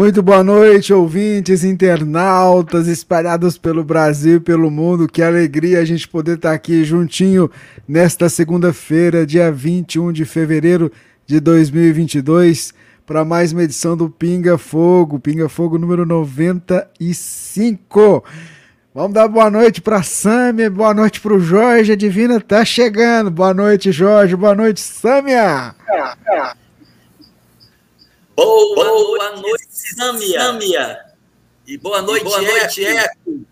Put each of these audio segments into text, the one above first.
Muito boa noite, ouvintes, internautas espalhados pelo Brasil e pelo mundo. Que alegria a gente poder estar aqui juntinho nesta segunda-feira, dia 21 de fevereiro de 2022, para mais uma edição do Pinga Fogo, Pinga Fogo número 95. Vamos dar boa noite para Sâmia, boa noite para o Jorge, a Divina tá chegando. Boa noite, Jorge, boa noite, Sâmia. Boa, boa noite, Sâmia. Sâmia. E boa noite, boa noite Eco.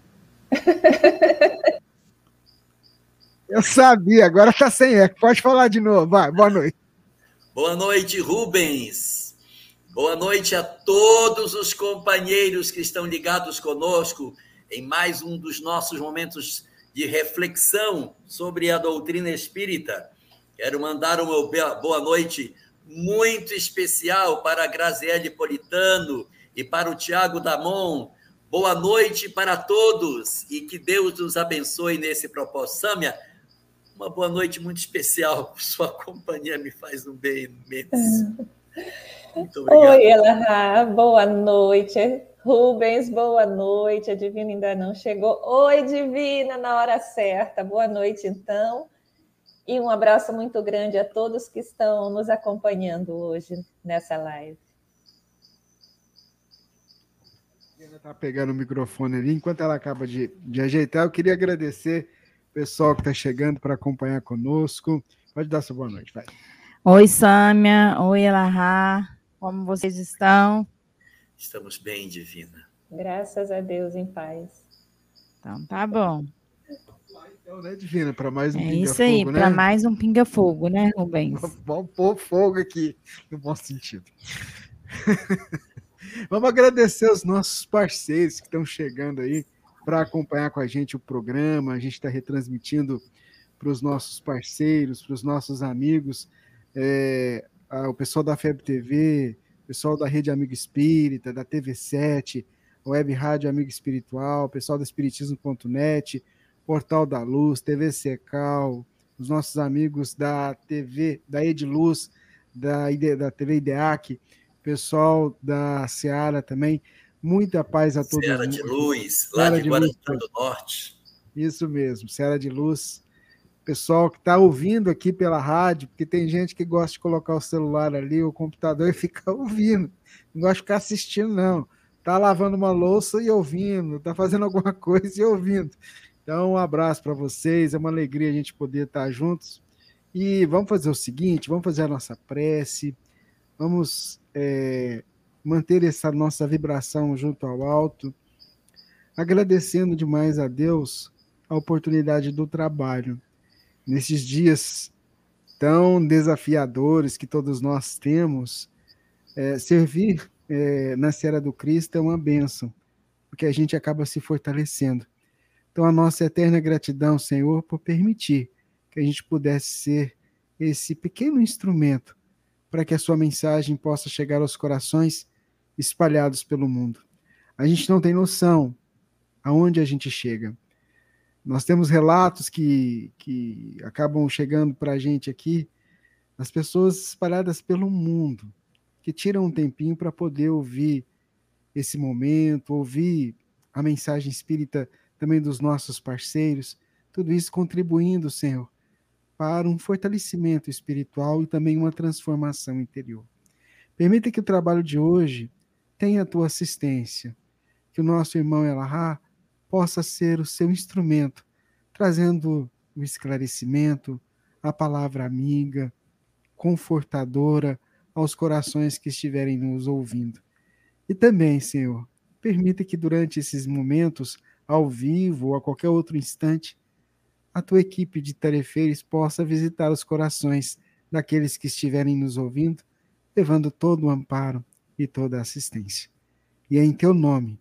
Eu sabia, agora tá sem eco. Pode falar de novo, vai. Boa noite. Boa noite, Rubens. Boa noite a todos os companheiros que estão ligados conosco em mais um dos nossos momentos de reflexão sobre a doutrina espírita. Quero mandar uma boa noite muito especial para a Graziele Politano e para o Tiago Damon. Boa noite para todos e que Deus nos abençoe nesse propósito. Sâmia, uma boa noite muito especial. Sua companhia me faz um bem imenso. Muito obrigado. Oi, Ela, boa noite. Rubens, boa noite. A Divina ainda não chegou. Oi, Divina, na hora certa. Boa noite, então. E um abraço muito grande a todos que estão nos acompanhando hoje nessa live. Está pegando o microfone ali. Enquanto ela acaba de, de ajeitar, eu queria agradecer o pessoal que está chegando para acompanhar conosco. Pode dar sua boa noite, vai. Oi, Sâmia. Oi, Elahá. Como vocês estão? Estamos bem, Divina. Graças a Deus, em paz. Então, tá bom. Então, né, Divina? Para mais um é pinga-fogo, isso aí, né? para mais um pinga-fogo, né, Rubens? Vamos pôr fogo aqui, no bom sentido. Vamos agradecer os nossos parceiros que estão chegando aí para acompanhar com a gente o programa. A gente está retransmitindo para os nossos parceiros, para os nossos amigos, é, a, o pessoal da FEB TV, o pessoal da Rede Amigo Espírita, da TV7, Web Rádio Amigo Espiritual, o pessoal da Espiritismo.net, Portal da Luz, TV Secal, os nossos amigos da TV, da Ediluz, da, da TV IDEAC, pessoal da Seara também. Muita paz a todos. Seara de Luz, lá Seara de Guarantã do Norte. Isso mesmo, Seara de Luz. Pessoal que está ouvindo aqui pela rádio, porque tem gente que gosta de colocar o celular ali, o computador e ficar ouvindo. Não gosta de ficar assistindo, não. Está lavando uma louça e ouvindo, está fazendo alguma coisa e ouvindo. Então, um abraço para vocês, é uma alegria a gente poder estar juntos. E vamos fazer o seguinte: vamos fazer a nossa prece, vamos é, manter essa nossa vibração junto ao alto, agradecendo demais a Deus a oportunidade do trabalho. Nesses dias tão desafiadores que todos nós temos, é, servir é, na Serra do Cristo é uma bênção, porque a gente acaba se fortalecendo. Então, a nossa eterna gratidão, Senhor, por permitir que a gente pudesse ser esse pequeno instrumento para que a sua mensagem possa chegar aos corações espalhados pelo mundo. A gente não tem noção aonde a gente chega. Nós temos relatos que, que acabam chegando para a gente aqui, as pessoas espalhadas pelo mundo, que tiram um tempinho para poder ouvir esse momento, ouvir a mensagem espírita também dos nossos parceiros, tudo isso contribuindo, Senhor, para um fortalecimento espiritual e também uma transformação interior. Permita que o trabalho de hoje tenha a tua assistência, que o nosso irmão Elahá possa ser o seu instrumento, trazendo o esclarecimento, a palavra amiga, confortadora aos corações que estiverem nos ouvindo. E também, Senhor, permita que durante esses momentos, ao vivo ou a qualquer outro instante, a tua equipe de tarefeiros possa visitar os corações daqueles que estiverem nos ouvindo levando todo o amparo e toda a assistência. E é em teu nome,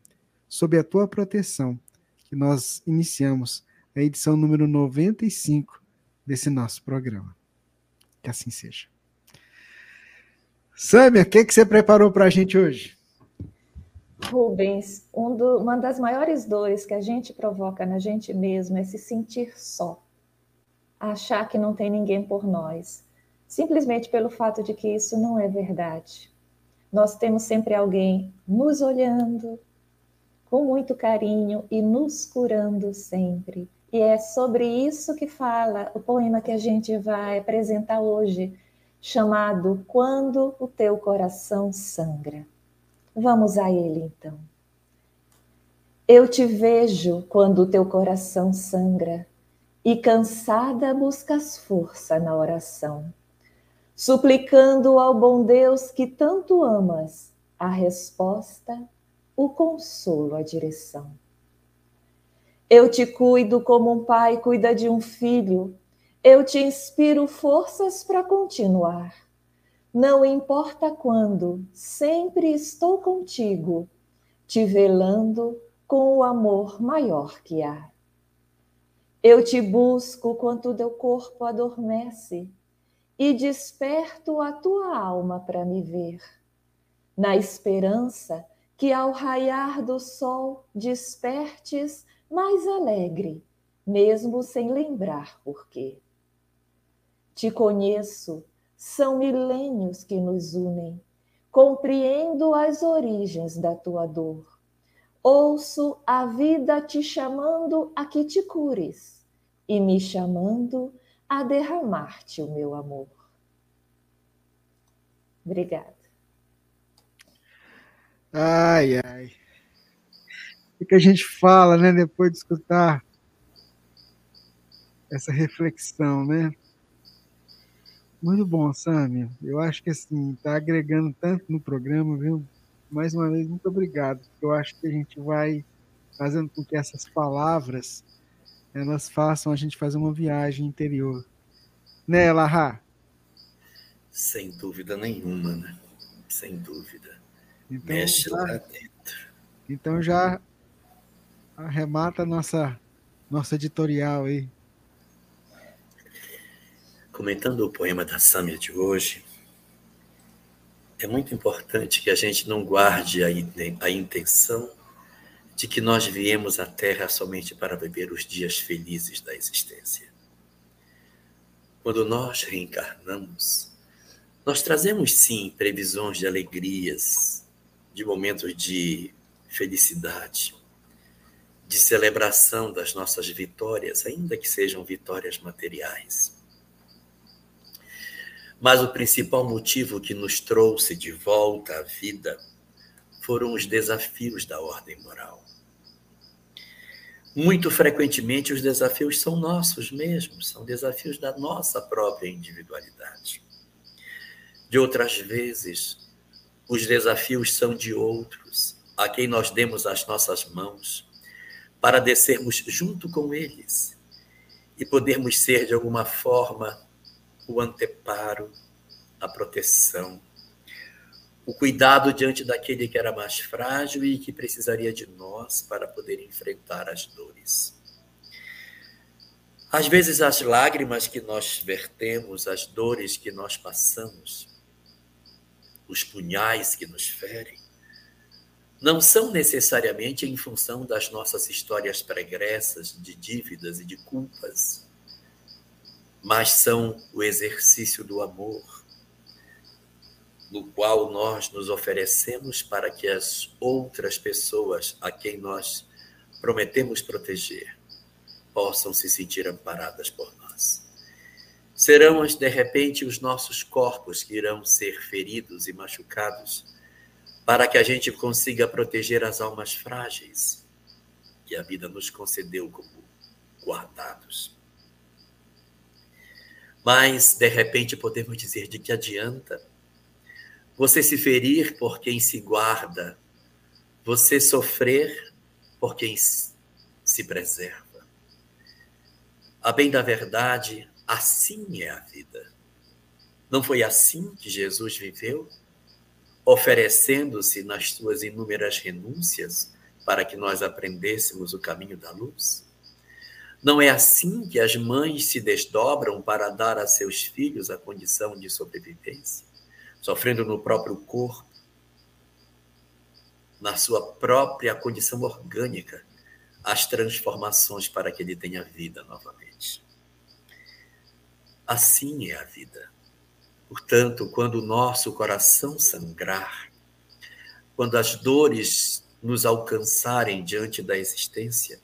sob a tua proteção, que nós iniciamos a edição número 95 desse nosso programa. Que assim seja. Sâmia, o que, que você preparou para a gente hoje? Rubens, um do, uma das maiores dores que a gente provoca na gente mesmo é se sentir só, achar que não tem ninguém por nós simplesmente pelo fato de que isso não é verdade. Nós temos sempre alguém nos olhando com muito carinho e nos curando sempre. E é sobre isso que fala o poema que a gente vai apresentar hoje, chamado Quando o Teu Coração Sangra. Vamos a ele então. Eu te vejo quando teu coração sangra e cansada buscas força na oração suplicando ao bom Deus que tanto amas a resposta, o consolo, a direção. Eu te cuido como um pai cuida de um filho, eu te inspiro forças para continuar. Não importa quando, sempre estou contigo, te velando com o amor maior que há. Eu te busco quando teu corpo adormece, e desperto a tua alma para me ver, na esperança que ao raiar do sol despertes mais alegre, mesmo sem lembrar por quê. Te conheço, são milênios que nos unem, compreendo as origens da tua dor. Ouço a vida te chamando a que te cures e me chamando a derramar-te o meu amor. Obrigada. Ai, ai. O que a gente fala, né, depois de escutar essa reflexão, né? Muito bom, Sâmia. Eu acho que assim, está agregando tanto no programa, viu? Mais uma vez, muito obrigado. Eu acho que a gente vai fazendo com que essas palavras elas façam a gente fazer uma viagem interior. Né, Lahá? Sem dúvida nenhuma, né? Sem dúvida. Então, Mexe lá dentro. Então já arremata a nossa, nossa editorial aí. Comentando o poema da Sâmia de hoje, é muito importante que a gente não guarde a, intenção de que nós viemos à Terra somente para viver os dias felizes da existência. Quando nós reencarnamos, nós trazemos sim previsões de alegrias, de momentos de felicidade, de celebração das nossas vitórias, ainda que sejam vitórias materiais. Mas o principal motivo que nos trouxe de volta à vida foram os desafios da ordem moral. Muito frequentemente, os desafios são nossos mesmos, são desafios da nossa própria individualidade. De outras vezes, os desafios são de outros, a quem nós demos as nossas mãos, para descermos junto com eles e podermos ser, de alguma forma, o anteparo, a proteção, o cuidado diante daquele que era mais frágil e que precisaria de nós para poder enfrentar as dores. Às vezes, as lágrimas que nós vertemos, as dores que nós passamos, os punhais que nos ferem, não são necessariamente em função das nossas histórias pregressas de dívidas e de culpas, mas são o exercício do amor, no qual nós nos oferecemos para que as outras pessoas a quem nós prometemos proteger possam se sentir amparadas por nós. Serão, de repente, os nossos corpos que irão ser feridos e machucados para que a gente consiga proteger as almas frágeis que a vida nos concedeu como guardados. Mas, de repente, podemos dizer de que adianta você se ferir por quem se guarda, você sofrer por quem se preserva. A bem da verdade, assim é a vida. Não foi assim que Jesus viveu, oferecendo-se nas suas inúmeras renúncias para que nós aprendêssemos o caminho da luz? Não é assim que as mães se desdobram para dar a seus filhos a condição de sobrevivência, sofrendo no próprio corpo, na sua própria condição orgânica, as transformações para que ele tenha vida novamente. Assim é a vida. Portanto, quando o nosso coração sangrar, quando as dores nos alcançarem diante da existência,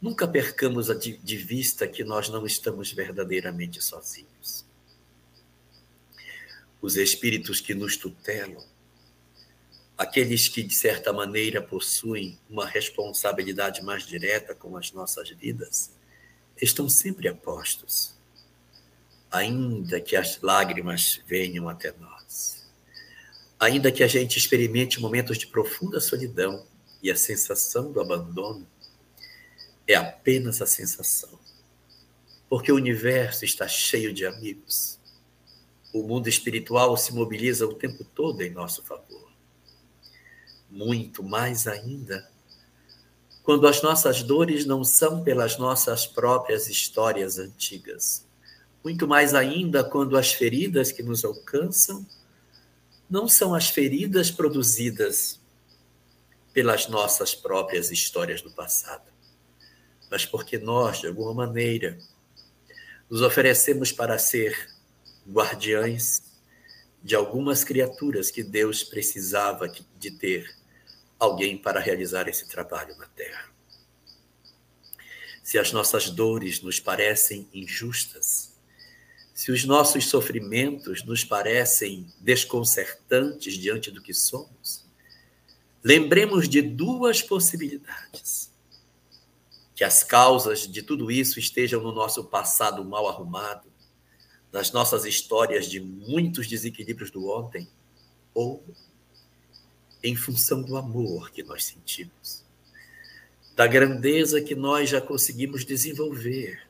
nunca percamos de vista que nós não estamos verdadeiramente sozinhos. Os espíritos que nos tutelam, aqueles que, de certa maneira, possuem uma responsabilidade mais direta com as nossas vidas, estão sempre a postos, ainda que as lágrimas venham até nós, ainda que a gente experimente momentos de profunda solidão e a sensação do abandono, é apenas a sensação, porque o universo está cheio de amigos. O mundo espiritual se mobiliza o tempo todo em nosso favor muito mais ainda quando as nossas dores não são pelas nossas próprias histórias antigas. Muito mais ainda quando as feridas que nos alcançam não são as feridas produzidas pelas nossas próprias histórias do passado, mas porque nós, de alguma maneira, nos oferecemos para ser guardiães de algumas criaturas que Deus precisava de ter alguém para realizar esse trabalho na Terra. Se as nossas dores nos parecem injustas, se os nossos sofrimentos nos parecem desconcertantes diante do que somos, lembremos de duas possibilidades. Que as causas de tudo isso estejam no nosso passado mal arrumado, nas nossas histórias de muitos desequilíbrios do ontem, ou em função do amor que nós sentimos, da grandeza que nós já conseguimos desenvolver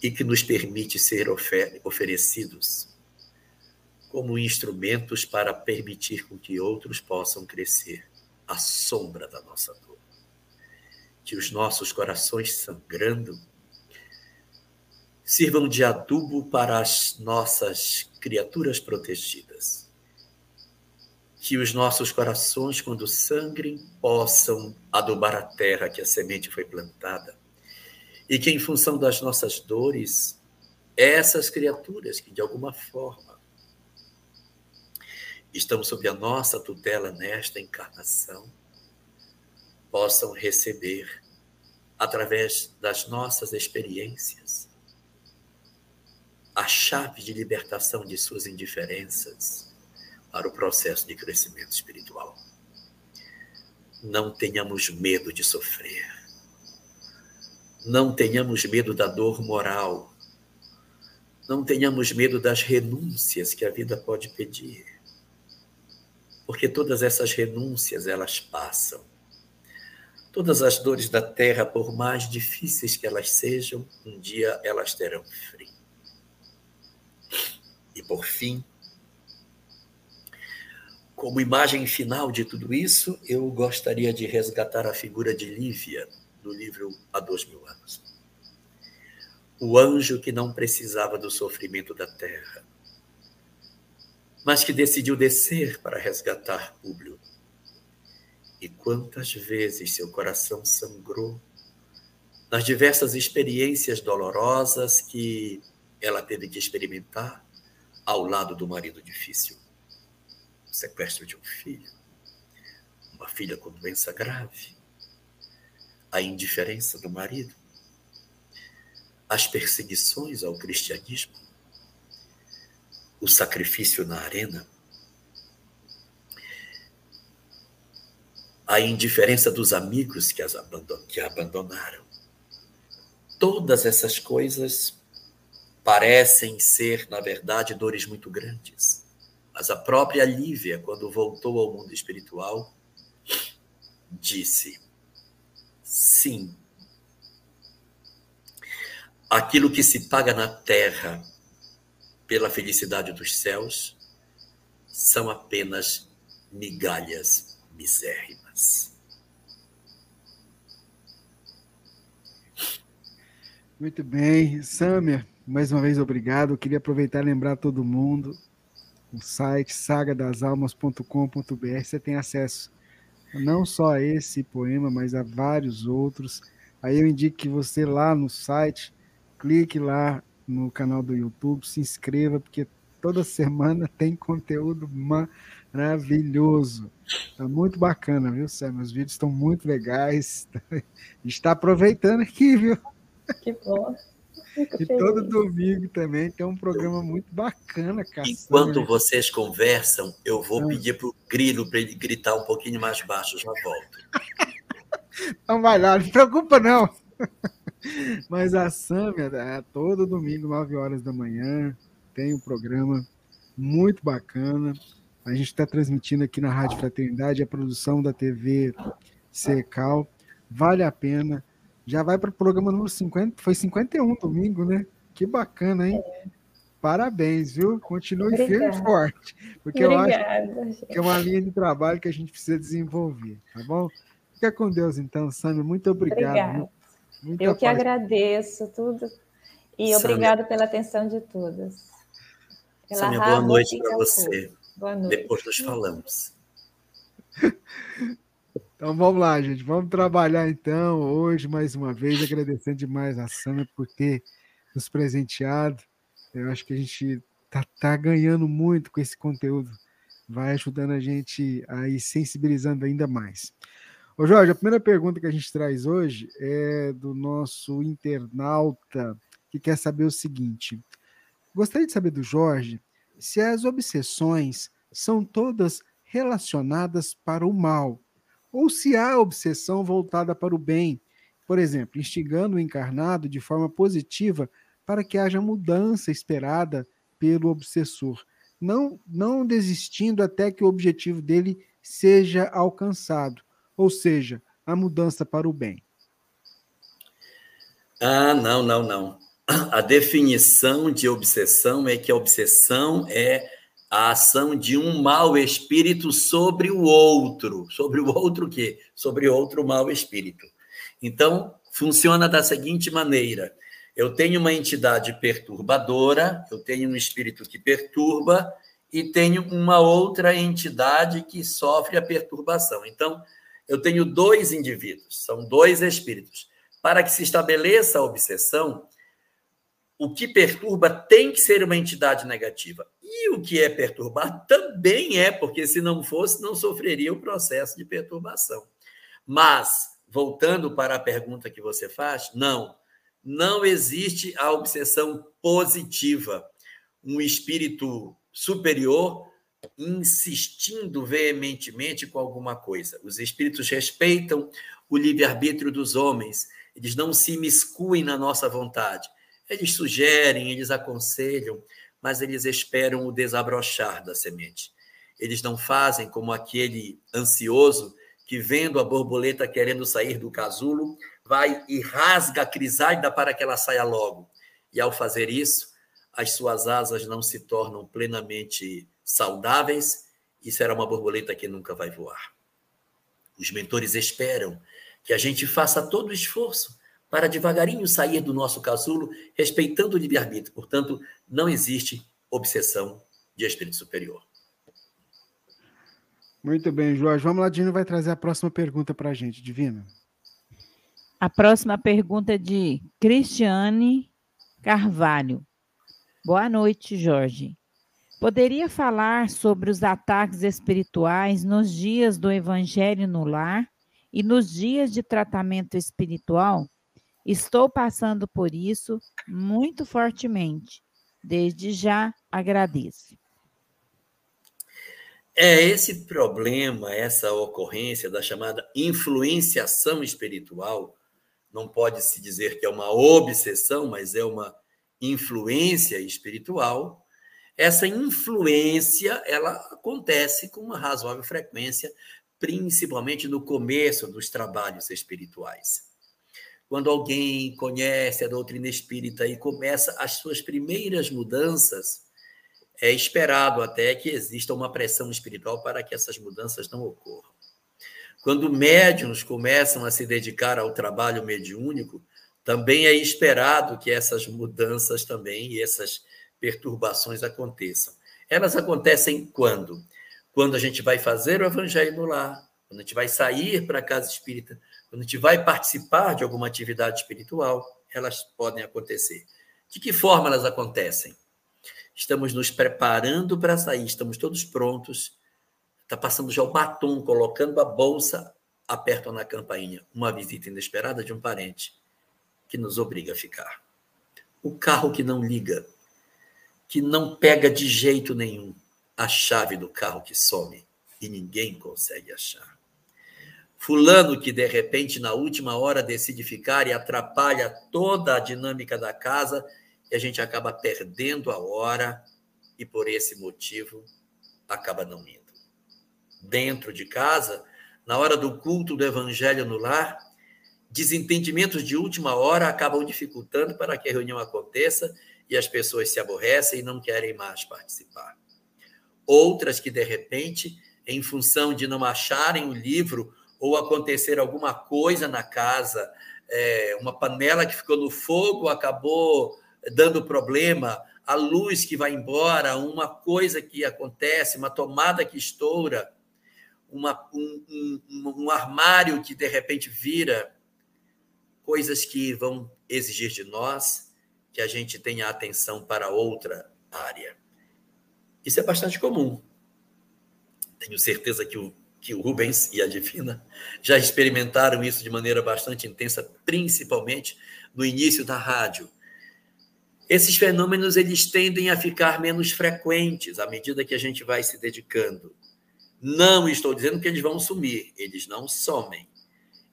e que nos permite ser ofer oferecidos como instrumentos para permitir com que outros possam crescer à sombra da nossa dor. Que os nossos corações sangrando sirvam de adubo para as nossas criaturas protegidas que os nossos corações, quando sangrem, possam adubar a terra que a semente foi plantada. E que, em função das nossas dores, essas criaturas que, de alguma forma, estão sob a nossa tutela nesta encarnação, possam receber, através das nossas experiências, a chave de libertação de suas indiferenças para o processo de crescimento espiritual. Não tenhamos medo de sofrer. Não tenhamos medo da dor moral. Não tenhamos medo das renúncias que a vida pode pedir. Porque todas essas renúncias, elas passam. Todas as dores da terra, por mais difíceis que elas sejam, um dia elas terão fim. E por fim, como imagem final de tudo isso, eu gostaria de resgatar a figura de Lívia, do livro Há Dois Mil Anos. O anjo que não precisava do sofrimento da terra. mas que decidiu descer para resgatar Públio. E quantas vezes seu coração sangrou nas diversas experiências dolorosas que ela teve que experimentar ao lado do marido difícil. O sequestro de um filho, uma filha com doença grave, a indiferença do marido, as perseguições ao cristianismo, o sacrifício na arena, a indiferença dos amigos que, as abandon que a abandonaram. Todas essas coisas parecem ser, na verdade, dores muito grandes. Mas a própria Lívia, quando voltou ao mundo espiritual, disse: sim, aquilo que se paga na terra pela felicidade dos céus são apenas migalhas misérrimas. Muito bem, Sâmia, mais uma vez obrigado. Eu queria aproveitar e lembrar todo mundo o site sagadasalmas.com.br. Você tem acesso não só a esse poema, mas a vários outros. Aí eu indico que você lá no site clique lá no canal do YouTube, se inscreva, porque toda semana tem conteúdo maravilhoso. Tá muito bacana, viu, Sam? Os vídeos estão muito legais. Está aproveitando aqui, viu? Que bom. e todo domingo também tem um programa muito bacana, cara. Enquanto vocês conversam, eu vou pedir para o Grilo para ele gritar um pouquinho mais baixo, já volto. Não vai lá, não se preocupa não. Mas a Sâmia, é, todo domingo, 9 horas da manhã, tem um programa muito bacana. A gente está transmitindo aqui na Rádio Fraternidade a produção da TV Secal. Vale a pena. Já vai para o programa número 50, foi 51 domingo, né? Que bacana, hein? Parabéns, viu? Continue firme e forte. Porque Obrigada, eu acho que é uma linha de trabalho que a gente precisa desenvolver, tá bom? Fica com Deus, então, Sâmia. Muito obrigado. Obrigada. Muita eu que paz. agradeço tudo e obrigado pela atenção de todos. Samia, boa noite para você. Boa noite. Depois nós falamos. Então vamos lá, gente. Vamos trabalhar então hoje mais uma vez, agradecendo demais a Samia por ter nos presenteado. Eu acho que a gente tá, tá ganhando muito com esse conteúdo. Vai ajudando a gente a ir sensibilizando ainda mais. Ô Jorge, a primeira pergunta que a gente traz hoje é do nosso internauta que quer saber o seguinte: gostaria de saber do Jorge se as obsessões são todas relacionadas para o mal, ou se há obsessão voltada para o bem, por exemplo, instigando o encarnado de forma positiva para que haja mudança esperada pelo obsessor, não, não desistindo até que o objetivo dele seja alcançado ou seja, a mudança para o bem? Ah, não, não, não. A definição de obsessão é que a obsessão é a ação de um mau espírito sobre o outro. Sobre o outro quê? Sobre outro mau espírito. Então, funciona da seguinte maneira: eu tenho uma entidade perturbadora, eu tenho um espírito que perturba e tenho uma outra entidade que sofre a perturbação. Então, eu tenho dois indivíduos, são dois espíritos. Para que se estabeleça a obsessão, o que perturba tem que ser uma entidade negativa. E o que é perturbar também é, porque se não fosse, não sofreria o processo de perturbação. Mas, voltando para a pergunta que você faz, não, não existe a obsessão positiva. Um espírito superior insistindo veementemente com alguma coisa. Os espíritos respeitam o livre-arbítrio dos homens, eles não se imiscuem na nossa vontade. Eles sugerem, eles aconselham, mas eles esperam o desabrochar da semente. Eles não fazem como aquele ansioso que, vendo a borboleta querendo sair do casulo, vai e rasga a crisálida para que ela saia logo. E ao fazer isso, as suas asas não se tornam plenamente saudáveis e será uma borboleta que nunca vai voar. Os mentores esperam que a gente faça todo o esforço para devagarinho sair do nosso casulo, respeitando o livre-arbítrio. Portanto, não existe obsessão de espírito superior. Muito bem, Jorge. Vamos lá, Dino vai trazer a próxima pergunta para a gente, Divina. A próxima pergunta é de Cristiane Carvalho. Boa noite, Jorge. Poderia falar sobre os ataques espirituais nos dias do Evangelho no lar e nos dias de tratamento espiritual? Estou passando por isso muito fortemente. Desde já agradeço. É esse problema, essa ocorrência da chamada influenciação espiritual, não pode se dizer que é uma obsessão, mas é uma influência espiritual, essa influência ela acontece com uma razoável frequência, principalmente no começo dos trabalhos espirituais. Quando alguém conhece a doutrina espírita e começa as suas primeiras mudanças, é esperado até que exista uma pressão espiritual para que essas mudanças não ocorram. Quando médiums começam a se dedicar ao trabalho mediúnico, também é esperado que essas mudanças também e essas perturbações aconteçam. Elas acontecem quando? Quando a gente vai fazer o evangelho no lar, quando a gente vai sair para a casa espírita, quando a gente vai participar de alguma atividade espiritual, elas podem acontecer. De que forma elas acontecem? Estamos nos preparando para sair, estamos todos prontos. Está passando já o batom, colocando a bolsa, apertam na campainha. Uma visita inesperada de um parente que nos obriga a ficar. O carro que não liga, que não pega de jeito nenhum a chave do carro que some e ninguém consegue achar. Fulano que de repente na última hora decide ficar e atrapalha toda a dinâmica da casa e a gente acaba perdendo a hora e por esse motivo acaba não indo. Dentro de casa, na hora do culto do evangelho no lar, desentendimentos de última hora acabam dificultando para que a reunião aconteça e as pessoas se aborrecem e não querem mais participar. Outras que, de repente, em função de não acharem o livro ou acontecer alguma coisa na casa, é, uma panela que ficou no fogo acabou dando problema, a luz que vai embora, uma coisa que acontece, uma tomada que estoura, uma, um, um, um armário que de repente vira, coisas que vão exigir de nós que a gente tenha atenção para outra área. Isso é bastante comum. Tenho certeza que o, que o Rubens e a Divina já experimentaram isso de maneira bastante intensa, principalmente no início da rádio. Esses fenômenos eles tendem a ficar menos frequentes à medida que a gente vai se dedicando. Não estou dizendo que eles vão sumir, eles não somem.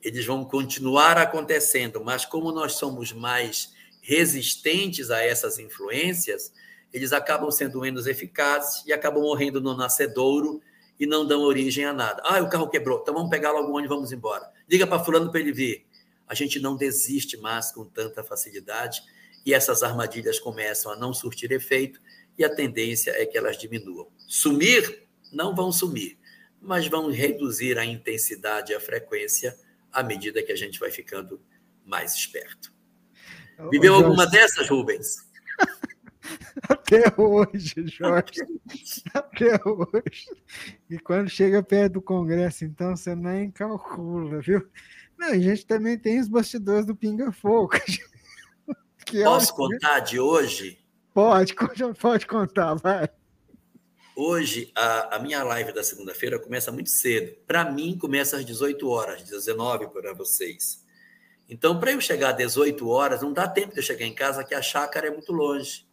Eles vão continuar acontecendo, mas como nós somos mais resistentes a essas influências, eles acabam sendo menos eficazes e acabam morrendo no nascedouro e não dão origem a nada. Ah, o carro quebrou, então vamos pegar logo onde vamos embora. Liga para fulano para ele vir. A gente não desiste mais com tanta facilidade e essas armadilhas começam a não surtir efeito e a tendência é que elas diminuam. Sumir, não vão sumir, mas vão reduzir a intensidade e a frequência à medida que a gente vai ficando mais esperto. Viveu alguma dessas, Rubens? Até hoje, Jorge. Até hoje. E quando chega perto do Congresso, então, você nem calcula, viu? Não, a gente também tem os bastidores do Pinga Fogo. É Posso contar de hoje? Pode, pode contar, vai. Hoje, a, a minha live da segunda-feira começa muito cedo. Para mim, começa às 18 horas, 19 para vocês. Então, para eu chegar às 18 horas, não dá tempo de eu chegar em casa, que a chácara é muito longe.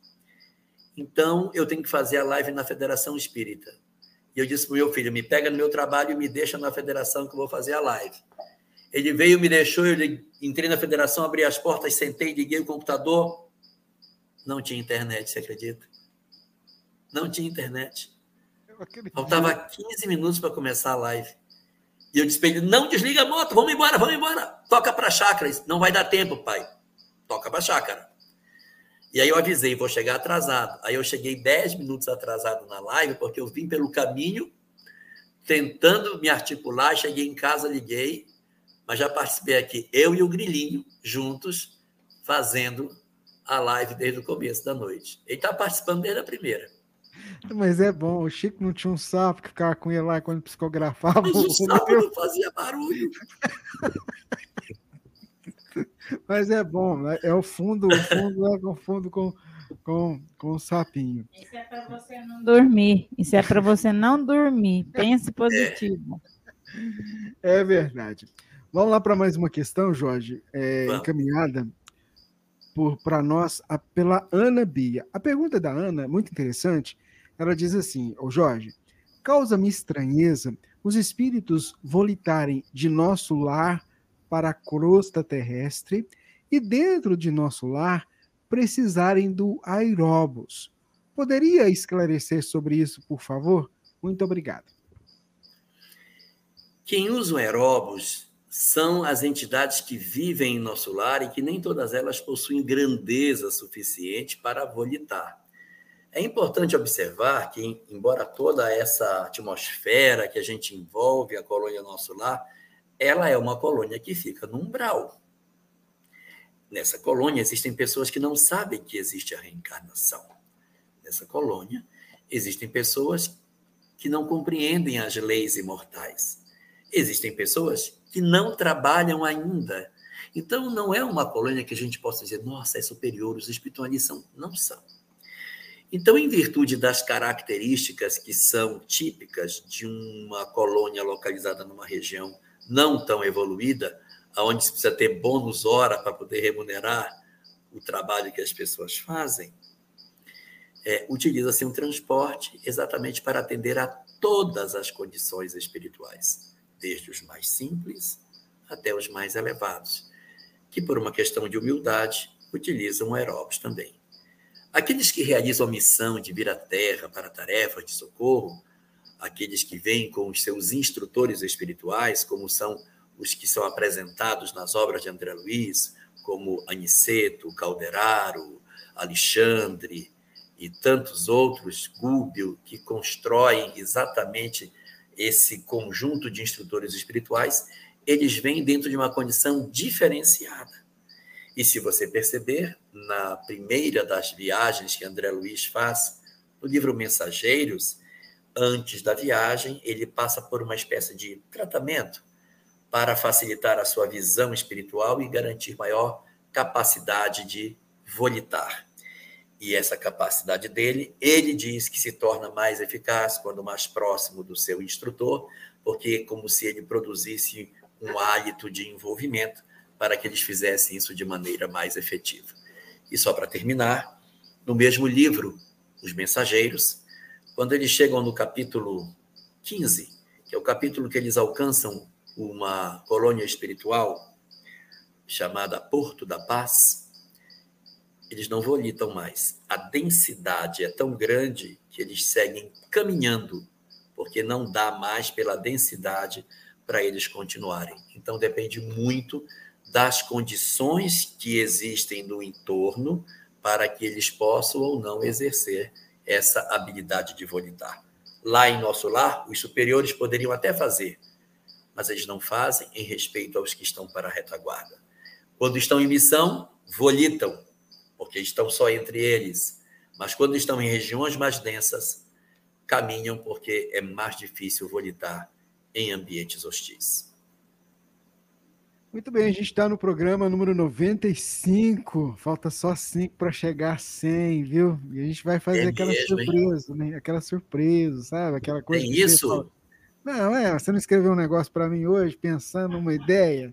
Então, eu tenho que fazer a live na Federação Espírita. E eu disse para o meu filho: me pega no meu trabalho e me deixa na federação que eu vou fazer a live. Ele veio, me deixou, eu entrei na federação, abri as portas, sentei, liguei o computador. Não tinha internet, você acredita? Não tinha internet. Faltava 15 minutos para começar a live. E eu disse para ele: não desliga a moto, vamos embora, vamos embora. Toca para a chácara. Não vai dar tempo, pai. Toca para a chácara. E aí eu avisei, vou chegar atrasado. Aí eu cheguei 10 minutos atrasado na live, porque eu vim pelo caminho, tentando me articular. Cheguei em casa, liguei, mas já participei aqui, eu e o Grilinho, juntos, fazendo a live desde o começo da noite. Ele está participando desde a primeira. Mas é bom, o Chico não tinha um sapo que ficava com ele lá quando psicografava. Mas o sapo não fazia barulho. Mas é bom, né? é o fundo, o fundo é o fundo com, com, com o sapinho. Isso é para você não dormir. Isso é para você não dormir. Pense positivo. É verdade. Vamos lá para mais uma questão, Jorge, é, encaminhada para nós a, pela Ana Bia. A pergunta da Ana é muito interessante. Ela diz assim: Ô Jorge, causa-me estranheza os espíritos volitarem de nosso lar para a crosta terrestre e dentro de nosso lar precisarem do aeróbus. Poderia esclarecer sobre isso, por favor? Muito obrigado. Quem usa o aeróbus são as entidades que vivem em nosso lar e que nem todas elas possuem grandeza suficiente para volitar. É importante observar que, embora toda essa atmosfera que a gente envolve a colônia nosso lar, ela é uma colônia que fica no umbral. Nessa colônia existem pessoas que não sabem que existe a reencarnação. Nessa colônia existem pessoas que não compreendem as leis imortais. Existem pessoas que não trabalham ainda. Então não é uma colônia que a gente possa dizer, nossa, é superior, os espiritualistas são. Não são. Então, em virtude das características que são típicas de uma colônia localizada numa região não tão evoluída, onde se precisa ter bônus hora para poder remunerar o trabalho que as pessoas fazem, é, utiliza-se um transporte exatamente para atender a todas as condições espirituais, desde os mais simples até os mais elevados, que por uma questão de humildade utilizam aeróbicos também. Aqueles que realizam a missão de vir à Terra para tarefas de socorro aqueles que vêm com os seus instrutores espirituais, como são os que são apresentados nas obras de André Luiz, como Aniceto, Calderaro, Alexandre e tantos outros, Gúbio, que constroem exatamente esse conjunto de instrutores espirituais, eles vêm dentro de uma condição diferenciada. E se você perceber, na primeira das viagens que André Luiz faz, no livro Mensageiros, antes da viagem, ele passa por uma espécie de tratamento para facilitar a sua visão espiritual e garantir maior capacidade de volitar. E essa capacidade dele, ele diz que se torna mais eficaz quando mais próximo do seu instrutor, porque é como se ele produzisse um hálito de envolvimento para que eles fizessem isso de maneira mais efetiva. E só para terminar, no mesmo livro, Os Mensageiros, quando eles chegam no capítulo 15, que é o capítulo que eles alcançam uma colônia espiritual chamada Porto da Paz, eles não volitam mais. A densidade é tão grande que eles seguem caminhando, porque não dá mais pela densidade para eles continuarem. Então depende muito das condições que existem no entorno para que eles possam ou não exercer essa habilidade de volitar. Lá em nosso lar, os superiores poderiam até fazer, mas eles não fazem em respeito aos que estão para a retaguarda. Quando estão em missão, volitam, porque estão só entre eles. Mas quando estão em regiões mais densas, caminham porque é mais difícil volitar em ambientes hostis. Muito bem, a gente está no programa número 95. Falta só cinco para chegar a 100, viu? E a gente vai fazer é aquela mesmo, surpresa, hein? né? Aquela surpresa, sabe? Aquela coisa. Tem isso? Fala... Não, é. Você não escreveu um negócio para mim hoje, pensando numa ideia,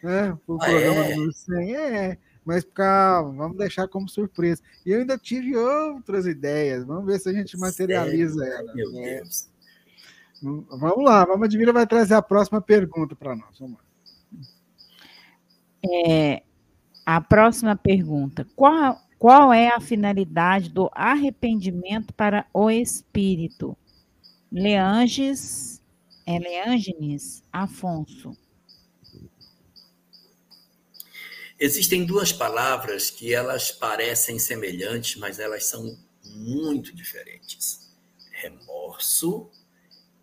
né? O ah, programa é? número 100. É, mas calma, vamos deixar como surpresa. E eu ainda tive outras ideias. Vamos ver se a gente materializa elas. Meu né? Deus. Vamos lá, vamos Admira vai trazer a próxima pergunta para nós. Vamos lá. É, a próxima pergunta: qual, qual é a finalidade do arrependimento para o espírito? Leanges, é Leangenes Afonso. Existem duas palavras que elas parecem semelhantes, mas elas são muito diferentes: remorso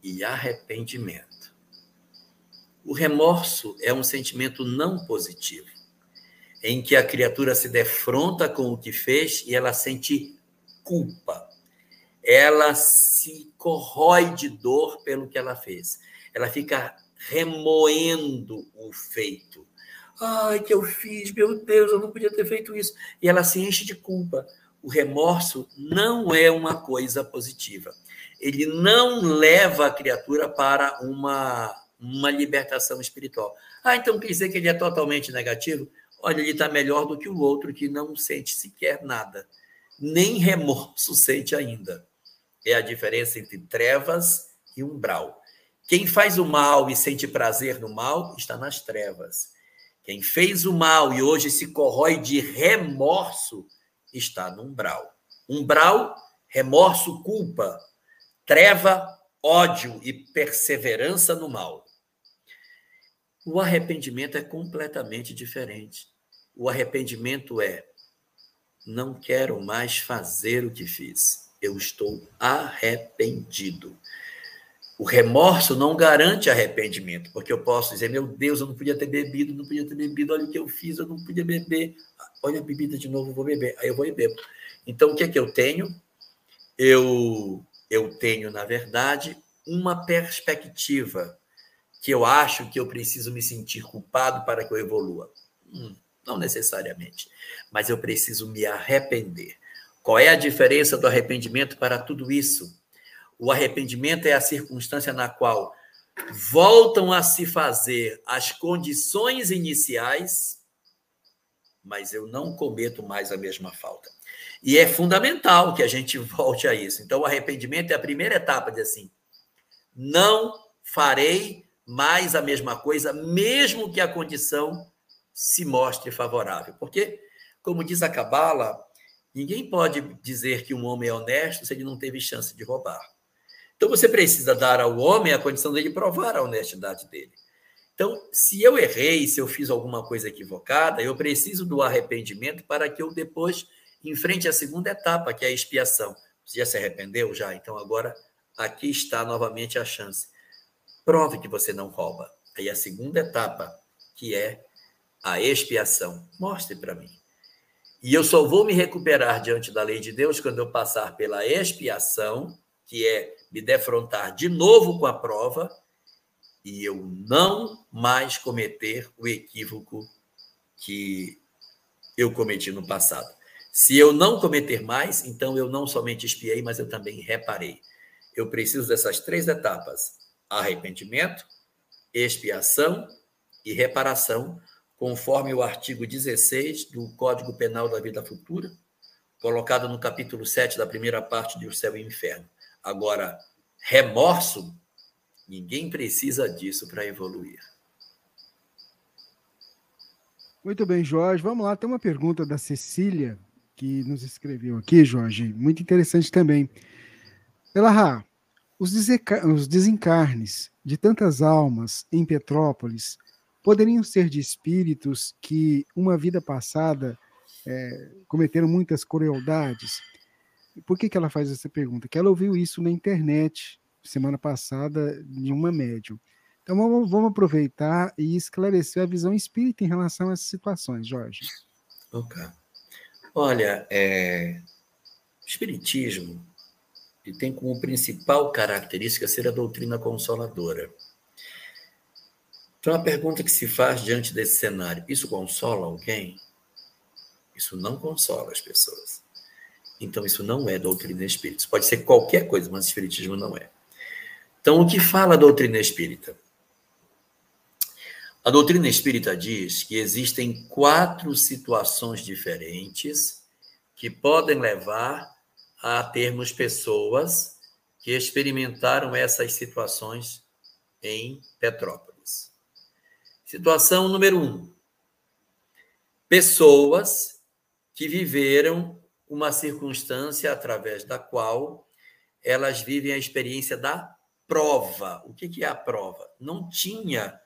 e arrependimento. O remorso é um sentimento não positivo, em que a criatura se defronta com o que fez e ela sente culpa. ela se corrói de dor pelo que ela fez. Ela fica remoendo o feito. Ai, que eu fiz, meu Deus, eu não podia ter feito isso. E ela se enche de culpa. O remorso não é uma coisa positiva. Ele não leva a criatura para uma, uma libertação espiritual. Ah, então quer dizer que ele é totalmente negativo? Olha, ele está melhor do que o outro que não sente sequer nada. Nem remorso sente ainda. É a diferença entre trevas e umbral. Quem faz o mal e sente prazer no mal está nas trevas. Quem fez o mal e hoje se corrói de remorso está no umbral. Umbral, remorso, culpa. Treva, ódio e perseverança no mal. O arrependimento é completamente diferente. O arrependimento é: não quero mais fazer o que fiz. Eu estou arrependido. O remorso não garante arrependimento, porque eu posso dizer, meu Deus, eu não podia ter bebido, não podia ter bebido, olha o que eu fiz, eu não podia beber. Olha a bebida de novo, vou beber. Aí eu vou e bebo. Então, o que é que eu tenho? Eu, eu tenho, na verdade, uma perspectiva que eu acho que eu preciso me sentir culpado para que eu evolua. Hum, não necessariamente. Mas eu preciso me arrepender. Qual é a diferença do arrependimento para tudo isso? O arrependimento é a circunstância na qual voltam a se fazer as condições iniciais, mas eu não cometo mais a mesma falta. E é fundamental que a gente volte a isso. Então, o arrependimento é a primeira etapa de assim: não farei mais a mesma coisa, mesmo que a condição se mostre favorável. Porque, como diz a Cabala, ninguém pode dizer que um homem é honesto se ele não teve chance de roubar. Então você precisa dar ao homem a condição dele provar a honestidade dele. Então, se eu errei, se eu fiz alguma coisa equivocada, eu preciso do arrependimento para que eu depois enfrente a segunda etapa, que é a expiação. Você já se arrependeu? Já. Então, agora, aqui está novamente a chance. Prove que você não rouba. Aí a segunda etapa, que é a expiação. Mostre para mim. E eu só vou me recuperar diante da lei de Deus quando eu passar pela expiação, que é me defrontar de novo com a prova e eu não mais cometer o equívoco que eu cometi no passado. Se eu não cometer mais, então eu não somente espiei, mas eu também reparei. Eu preciso dessas três etapas: arrependimento, expiação e reparação, conforme o artigo 16 do Código Penal da Vida Futura, colocado no capítulo 7 da primeira parte de O Céu e o Inferno. Agora, remorso, ninguém precisa disso para evoluir. Muito bem, Jorge. Vamos lá, tem uma pergunta da Cecília que nos escreveu aqui, Jorge. Muito interessante também. Elahá, os, desencarnes de tantas almas em Petrópolis poderiam ser de espíritos que, uma vida passada, é, cometeram muitas crueldades por que, que ela faz essa pergunta? Que ela ouviu isso na internet semana passada de uma médium. Então vamos, vamos aproveitar e esclarecer a visão espírita em relação a essas situações, Jorge. Ok. Olha, é... Espiritismo ele tem como principal característica ser a doutrina consoladora. Então, a pergunta que se faz diante desse cenário: isso consola alguém? Isso não consola as pessoas. Então, isso não é doutrina espírita. Isso pode ser qualquer coisa, mas espiritismo não é. Então, o que fala a doutrina espírita? A doutrina espírita diz que existem quatro situações diferentes que podem levar a termos pessoas que experimentaram essas situações em Petrópolis. Situação número um: pessoas que viveram uma circunstância através da qual elas vivem a experiência da prova. O que é a prova? Não tinha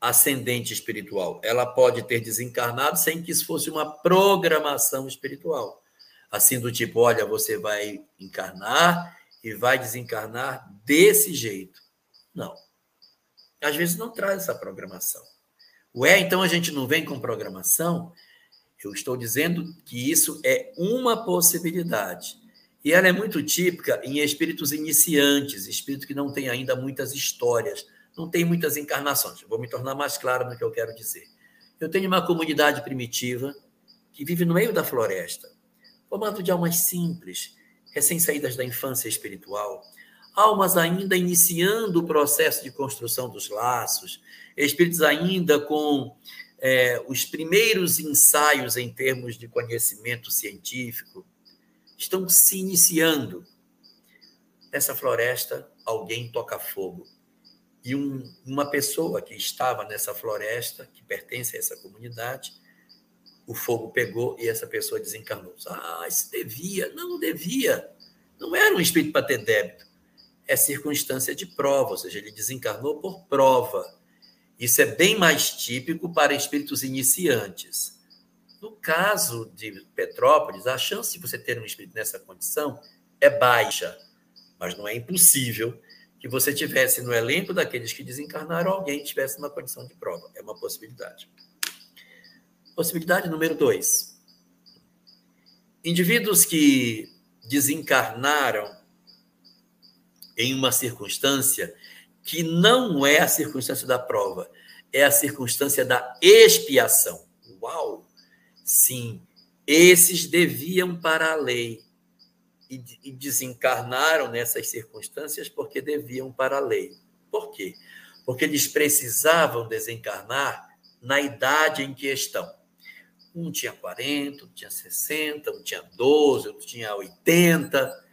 ascendente espiritual. Ela pode ter desencarnado sem que isso fosse uma programação espiritual. Assim, do tipo, olha, você vai encarnar e vai desencarnar desse jeito. Não. Às vezes não traz essa programação. Ué, então a gente não vem com programação? Eu estou dizendo que isso é uma possibilidade. E ela é muito típica em espíritos iniciantes, espíritos que não têm ainda muitas histórias, não têm muitas encarnações. Vou me tornar mais claro no que eu quero dizer. Eu tenho uma comunidade primitiva que vive no meio da floresta, formado de almas simples, recém-saídas da infância espiritual, almas ainda iniciando o processo de construção dos laços, espíritos ainda com é, os primeiros ensaios em termos de conhecimento científico, estão se iniciando. Nessa floresta, alguém toca fogo. E um, uma pessoa que estava nessa floresta, que pertence a essa comunidade, o fogo pegou e essa pessoa desencarnou. Ah, isso devia. Não, devia. Não era um espírito para ter débito é circunstância de prova, ou seja, ele desencarnou por prova. Isso é bem mais típico para espíritos iniciantes. No caso de Petrópolis, a chance de você ter um espírito nessa condição é baixa, mas não é impossível que você tivesse no elenco daqueles que desencarnaram alguém que tivesse uma condição de prova. É uma possibilidade. Possibilidade número dois. Indivíduos que desencarnaram em uma circunstância que não é a circunstância da prova, é a circunstância da expiação. Uau! Sim, esses deviam para a lei e, desencarnaram nessas circunstâncias porque deviam para a lei. Por quê? Porque eles precisavam desencarnar na idade em que estão. Um tinha 40, um tinha 60, um tinha 12, outro tinha 80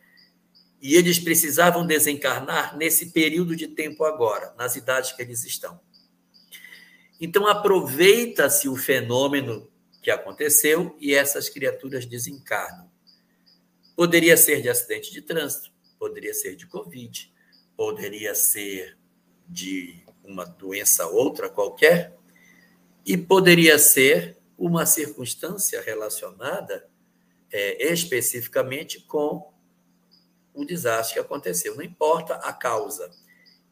e eles precisavam desencarnar nesse período de tempo agora, nas idades que eles estão. Então, aproveita-se o fenômeno que aconteceu e essas criaturas desencarnam. Poderia ser de acidente de trânsito, poderia ser de Covid, poderia ser de uma doença outra qualquer, e poderia ser uma circunstância relacionada é, especificamente com o desastre que aconteceu. Não importa a causa,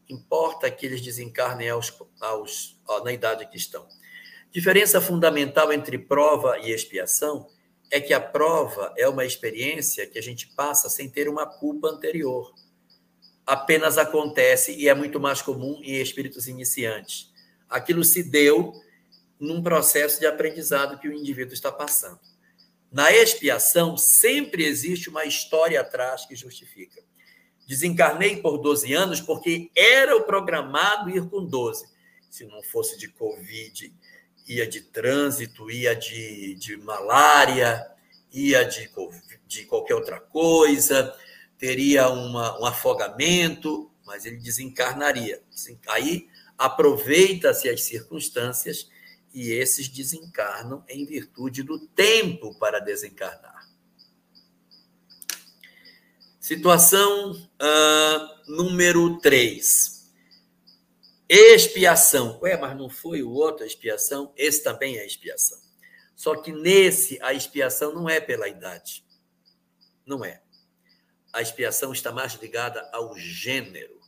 importa que eles desencarnem aos, aos, na idade que estão. Diferença fundamental entre prova e expiação é que a prova é uma experiência que a gente passa sem ter uma culpa anterior. Apenas acontece e é muito mais comum em espíritos iniciantes. Aquilo se deu num processo de aprendizado que o indivíduo está passando. Na expiação, sempre existe uma história atrás que justifica. Desencarnei por 12 anos porque era o programado ir com 12. Se não fosse de Covid, ia de trânsito, ia de, de malária, ia de, de qualquer outra coisa, teria uma, um afogamento, mas ele desencarnaria. Aí aproveita-se as circunstâncias e esses desencarnam em virtude do tempo para desencarnar. Situação uh, número 3. Expiação. Ué, mas não foi o outro a expiação? Esse também é expiação. Só que nesse, a expiação não é pela idade. Não é. A expiação está mais ligada ao gênero.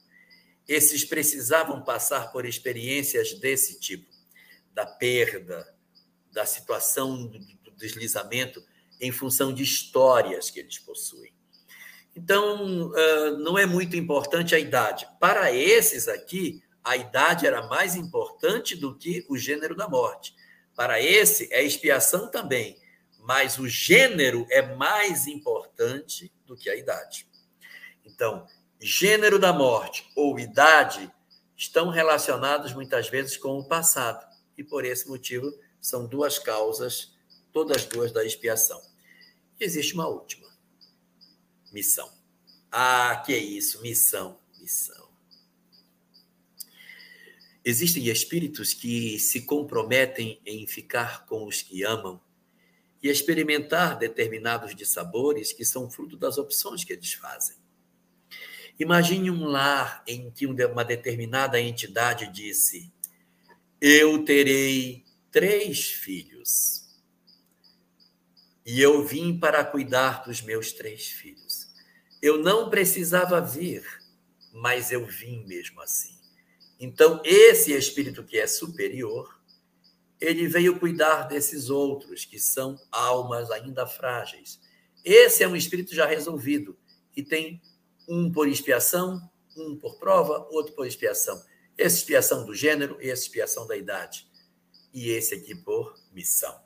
Esses precisavam passar por experiências desse tipo da perda, da situação do deslizamento, em função de histórias que eles possuem. Então, não é muito importante a idade. Para esses aqui, a idade era mais importante do que o gênero da morte. Para esse, é expiação também, mas o gênero é mais importante do que a idade. Então, gênero da morte ou idade estão relacionados muitas vezes com o passado e por esse motivo são duas causas, todas duas da expiação. E existe uma última: missão. Ah, que é isso, missão, missão. Existem espíritos que se comprometem em ficar com os que amam e experimentar determinados dissabores que são fruto das opções que eles fazem. Imagine um lar em que uma determinada entidade disse: eu terei três filhos. E eu vim para cuidar dos meus três filhos. Eu não precisava vir, mas eu vim mesmo assim. Então, esse espírito que é superior, ele veio cuidar desses outros, que são almas ainda frágeis, Esse é um espírito já resolvido e tem um por expiação, um por prova, outro por expiação. Expiação do gênero e expiação da idade. E esse aqui por missão.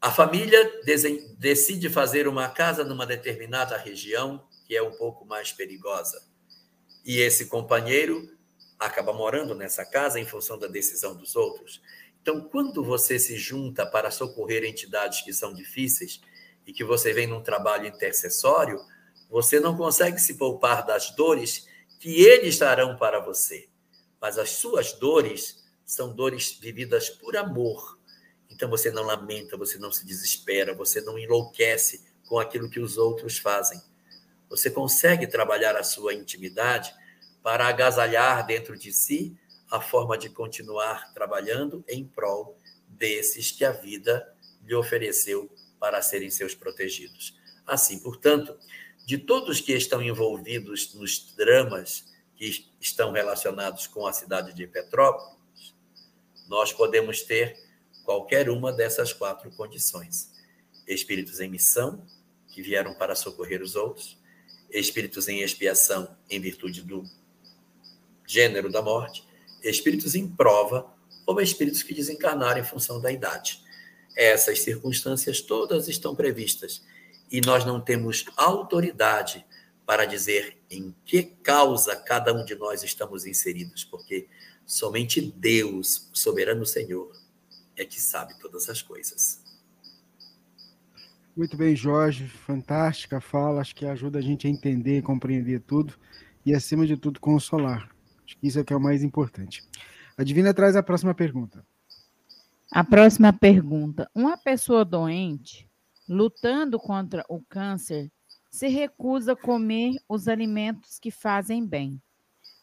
A família decide fazer uma casa numa determinada região que é um pouco mais perigosa. E esse companheiro acaba morando nessa casa em função da decisão dos outros. Então, quando você se junta para socorrer entidades que são difíceis e que você vem num trabalho intercessório, você não consegue se poupar das dores que eles darão para você. Mas as suas dores são dores vividas por amor. Então você não lamenta, você não se desespera, você não enlouquece com aquilo que os outros fazem. Você consegue trabalhar a sua intimidade para agasalhar dentro de si a forma de continuar trabalhando em prol desses que a vida lhe ofereceu para serem seus protegidos. Assim, portanto, de todos que estão envolvidos nos dramas que estão relacionados com a cidade de Petrópolis, nós podemos ter qualquer uma dessas quatro condições: espíritos em missão, que vieram para socorrer os outros, espíritos em expiação em virtude do gênero da morte, espíritos em prova ou espíritos que desencarnaram em função da idade. Essas circunstâncias todas estão previstas e nós não temos autoridade para dizer em que causa cada um de nós estamos inseridos, porque somente Deus, o soberano Senhor, é que sabe todas as coisas. Muito bem, Jorge, fantástica fala, acho que ajuda a gente a entender e compreender tudo e, acima de tudo, consolar. Acho que isso é que é o mais importante. A Divina traz a próxima pergunta. A próxima pergunta. Uma pessoa doente, lutando contra o câncer, se recusa a comer os alimentos que fazem bem.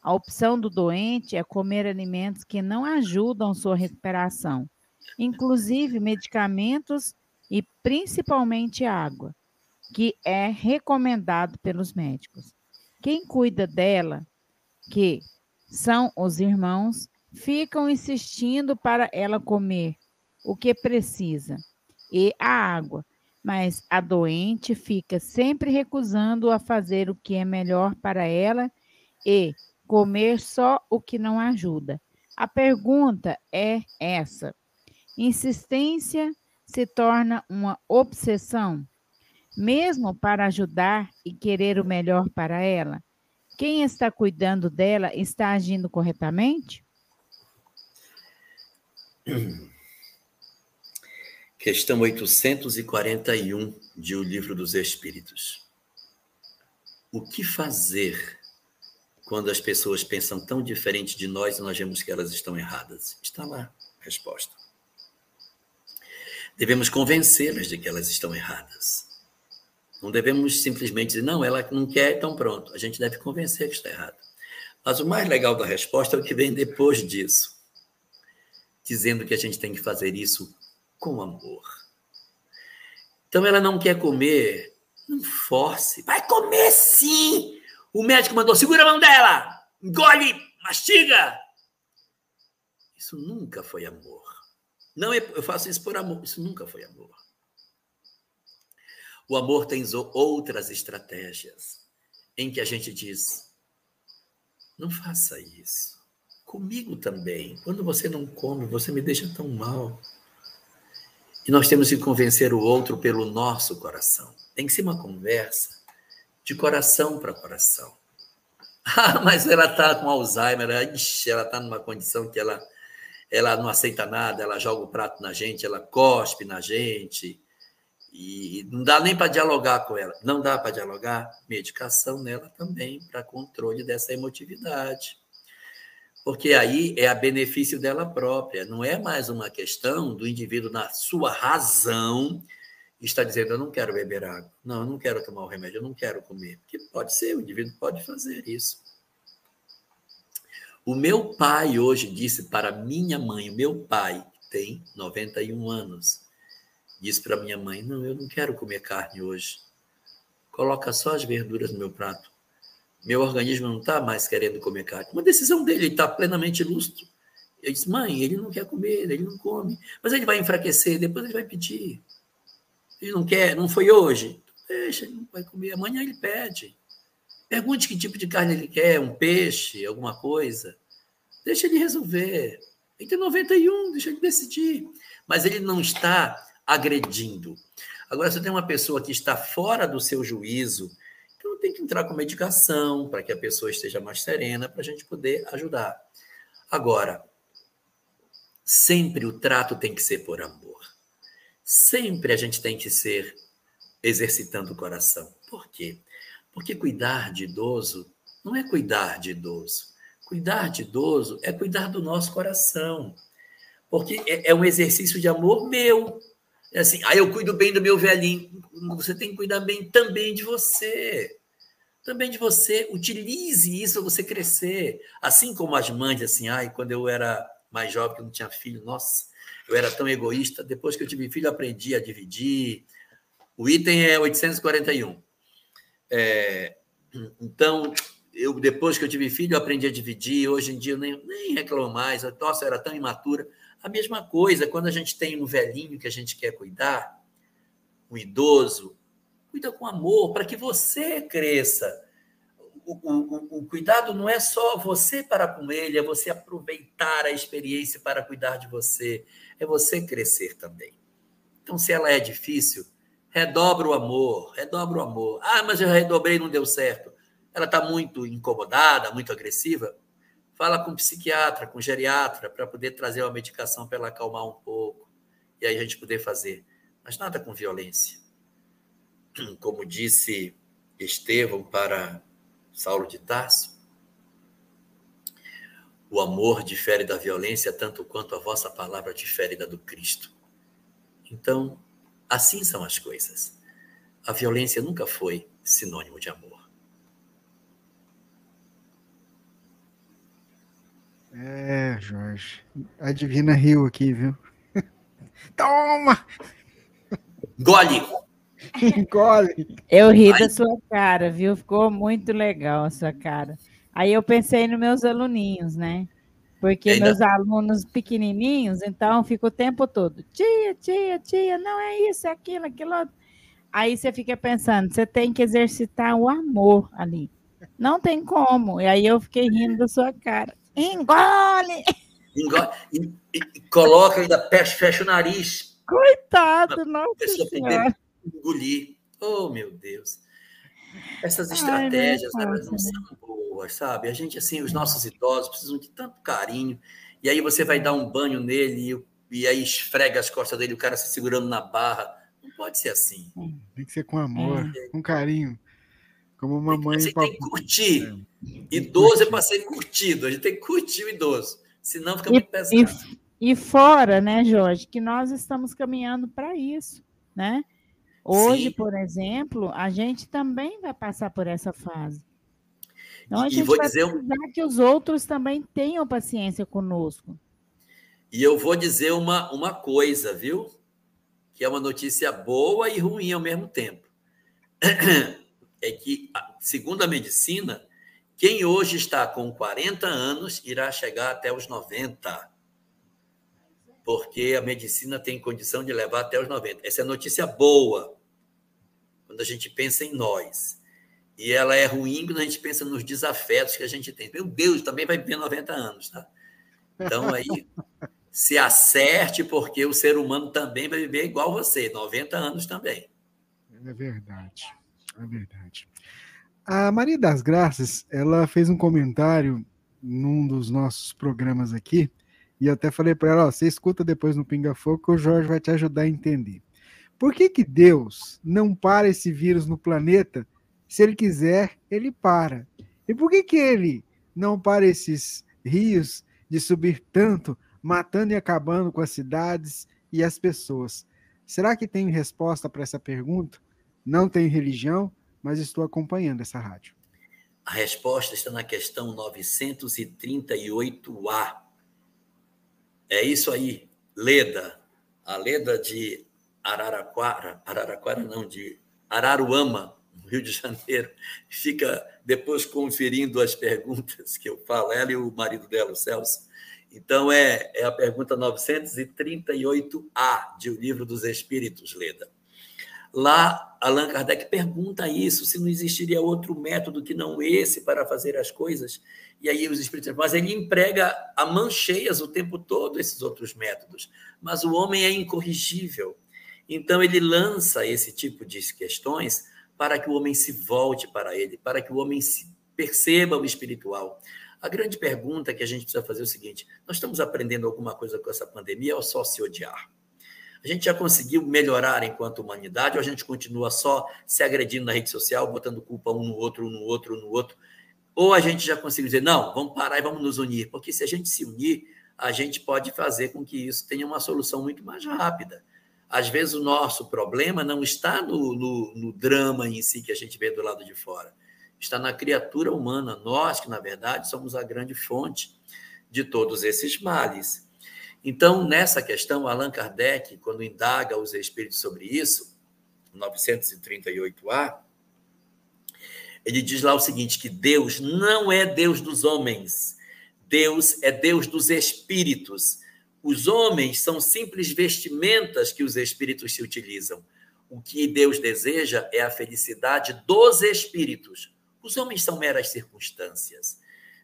A opção do doente é comer alimentos que não ajudam sua recuperação, inclusive medicamentos e principalmente água, que é recomendado pelos médicos. Quem cuida dela, que são os irmãos, ficam insistindo para ela comer o que precisa e a água, mas a doente fica sempre recusando a fazer o que é melhor para ela e comer só o que não ajuda. A pergunta é essa: insistência se torna uma obsessão, mesmo para ajudar e querer o melhor para ela? Quem está cuidando dela está agindo corretamente? Questão 841 de O Livro dos Espíritos. O que fazer quando as pessoas pensam tão diferente de nós e nós vemos que elas estão erradas? Está lá a resposta. Devemos convencê-las de que elas estão erradas. Não devemos simplesmente dizer, não, ela não quer, então pronto. A gente deve convencer que está errado. Mas o mais legal da resposta é o que vem depois disso, dizendo que a gente tem que fazer isso com amor. Então ela não quer comer, não force. Vai comer sim! O médico mandou, segura a mão dela! Engole, mastiga! Isso nunca foi amor. Não é, eu faço isso por amor, isso nunca foi amor. O amor tem outras estratégias em que a gente diz: não faça isso. Comigo também. Quando você não come, você me deixa tão mal. E nós temos que convencer o outro pelo nosso coração. Tem que ser uma conversa de coração para coração. Ah, mas ela está com Alzheimer, ela está numa condição que ela, ela não aceita nada, ela joga o prato na gente, ela cospe na gente, e não dá nem para dialogar com ela. Não dá para dialogar? Medicação nela também, para controle dessa emotividade. Porque aí é a benefício dela própria, não é mais uma questão do indivíduo, na sua razão, está dizendo: Eu não quero beber água, não, eu não quero tomar o remédio, eu não quero comer. Porque pode ser, o indivíduo pode fazer isso. O meu pai hoje disse para minha mãe, o meu pai tem 91 anos, disse para minha mãe: Não, eu não quero comer carne hoje. Coloca só as verduras no meu prato. Meu organismo não está mais querendo comer carne. Uma decisão dele, ele está plenamente lúcido. Eu disse: Mãe, ele não quer comer, ele não come. Mas ele vai enfraquecer, depois ele vai pedir. Ele não quer, não foi hoje. Deixa, ele não vai comer. Amanhã ele pede. Pergunte que tipo de carne ele quer, um peixe, alguma coisa. Deixa ele resolver. Ele tem 91, deixa ele decidir. Mas ele não está agredindo. Agora, se tem uma pessoa que está fora do seu juízo, então tem que entrar com medicação para que a pessoa esteja mais serena, para a gente poder ajudar. Agora, sempre o trato tem que ser por amor. Sempre a gente tem que ser exercitando o coração. Por quê? Porque cuidar de idoso não é cuidar de idoso. Cuidar de idoso é cuidar do nosso coração. Porque é, é um exercício de amor meu. É assim, ah, eu cuido bem do meu velhinho. Você tem que cuidar bem também de você. Também de você. Utilize isso para você crescer. Assim como as mães, assim, ai, quando eu era mais jovem, que eu não tinha filho, nossa, eu era tão egoísta. Depois que eu tive filho, aprendi a dividir. O item é 841. É, então, eu depois que eu tive filho, eu aprendi a dividir. Hoje em dia, eu nem, nem reclamo mais. Nossa, eu era tão imatura. A mesma coisa, quando a gente tem um velhinho que a gente quer cuidar, um idoso, cuida com amor para que você cresça. O, o, o, cuidado não é só você para com ele, é você aproveitar a experiência para cuidar de você, é você crescer também. Então, se ela é difícil, redobra o amor, redobra o amor. Ah, mas eu redobrei e não deu certo. Ela está muito incomodada, muito agressiva fala com um psiquiatra, com um geriatra, para poder trazer uma medicação para ela acalmar um pouco. E aí a gente poder fazer. Mas nada com violência. Como disse Estevão para Saulo de Tarso, o amor difere da violência tanto quanto a vossa palavra difere da do Cristo. Então, assim são as coisas. A violência nunca foi sinônimo de amor. É, Jorge. A Divina riu aqui, viu? Toma! Gole! Gole! Eu ri da sua cara, viu? Ficou muito legal a sua cara. Aí eu pensei nos meus aluninhos, né? Porque Ainda... meus alunos pequenininhos, então fica o tempo todo, tia, tia, tia, não é isso, é aquilo, aquilo. Aí você fica pensando, você tem que exercitar o amor ali. Não tem como. E aí eu fiquei rindo da sua cara. Engole! Engole. E, e, coloca ainda, fecha, fecha o nariz. Coitado, não. Pessoa poder engolir. Oh, meu Deus. Essas estratégias, Ai, elas não são boas, sabe? A gente, assim, os nossos idosos precisam de tanto carinho. E aí você vai dar um banho nele e, e aí esfrega as costas dele, o cara se segurando na barra. Não pode ser assim. Tem que ser com amor, é. com carinho. Como uma mãe. Você tem que curtir. É. Idoso é para ser curtido. A gente tem que curtir o idoso. Senão fica muito pesado. E, e fora, né, Jorge, que nós estamos caminhando para isso, né? Hoje, Sim. por exemplo, a gente também vai passar por essa fase. Então, a gente vai precisar um... que os outros também tenham paciência conosco. E eu vou dizer uma, uma coisa, viu? Que é uma notícia boa e ruim ao mesmo tempo. é que, segundo a medicina, quem hoje está com 40 anos irá chegar até os 90. Porque a medicina tem condição de levar até os 90. Essa é notícia boa, quando a gente pensa em nós. E ela é ruim quando a gente pensa nos desafetos que a gente tem. Meu Deus, também vai viver 90 anos, tá? Então aí se acerte, porque o ser humano também vai viver igual você, 90 anos também. É verdade. É verdade. A Maria das Graças, ela fez um comentário num dos nossos programas aqui, e eu até falei para ela, você escuta depois no Pinga Fogo que o Jorge vai te ajudar a entender. Por que que Deus não para esse vírus no planeta? Se ele quiser, ele para. E por que que ele não para esses rios de subir tanto, matando e acabando com as cidades e as pessoas? Será que tem resposta para essa pergunta? Não tenho religião, mas estou acompanhando essa rádio. A resposta está na questão 938A. É isso aí, Leda. A Leda de Araraquara, Araraquara não, de Araruama, Rio de Janeiro, fica depois conferindo as perguntas que eu falo, ela e o marido dela, o Celso. Então, é, é a pergunta 938A de O Livro dos Espíritos, Leda. Lá, Allan Kardec pergunta isso, se não existiria outro método que não esse para fazer as coisas. E aí os espíritos, mas ele emprega a mancheias o tempo todo esses outros métodos. Mas o homem é incorrigível. Então ele lança esse tipo de questões para que o homem se volte para ele, para que o homem perceba o espiritual. A grande pergunta que a gente precisa fazer é o seguinte: nós estamos aprendendo alguma coisa com essa pandemia ou só se odiar? A gente já conseguiu melhorar enquanto humanidade ou a gente continua só se agredindo na rede social, botando culpa um no outro, um no outro, um no outro? Ou a gente já conseguiu dizer, não, vamos parar e vamos nos unir? Porque se a gente se unir, a gente pode fazer com que isso tenha uma solução muito mais rápida. Às vezes o nosso problema não está no, no, no drama em si que a gente vê do lado de fora, está na criatura humana, nós que, na verdade, somos a grande fonte de todos esses males. Então, nessa questão, Allan Kardec, quando indaga os espíritos sobre isso, 938A, ele diz lá o seguinte: que Deus não é Deus dos homens, Deus é Deus dos espíritos. Os homens são simples vestimentas que os espíritos se utilizam. O que Deus deseja é a felicidade dos espíritos. Os homens são meras circunstâncias.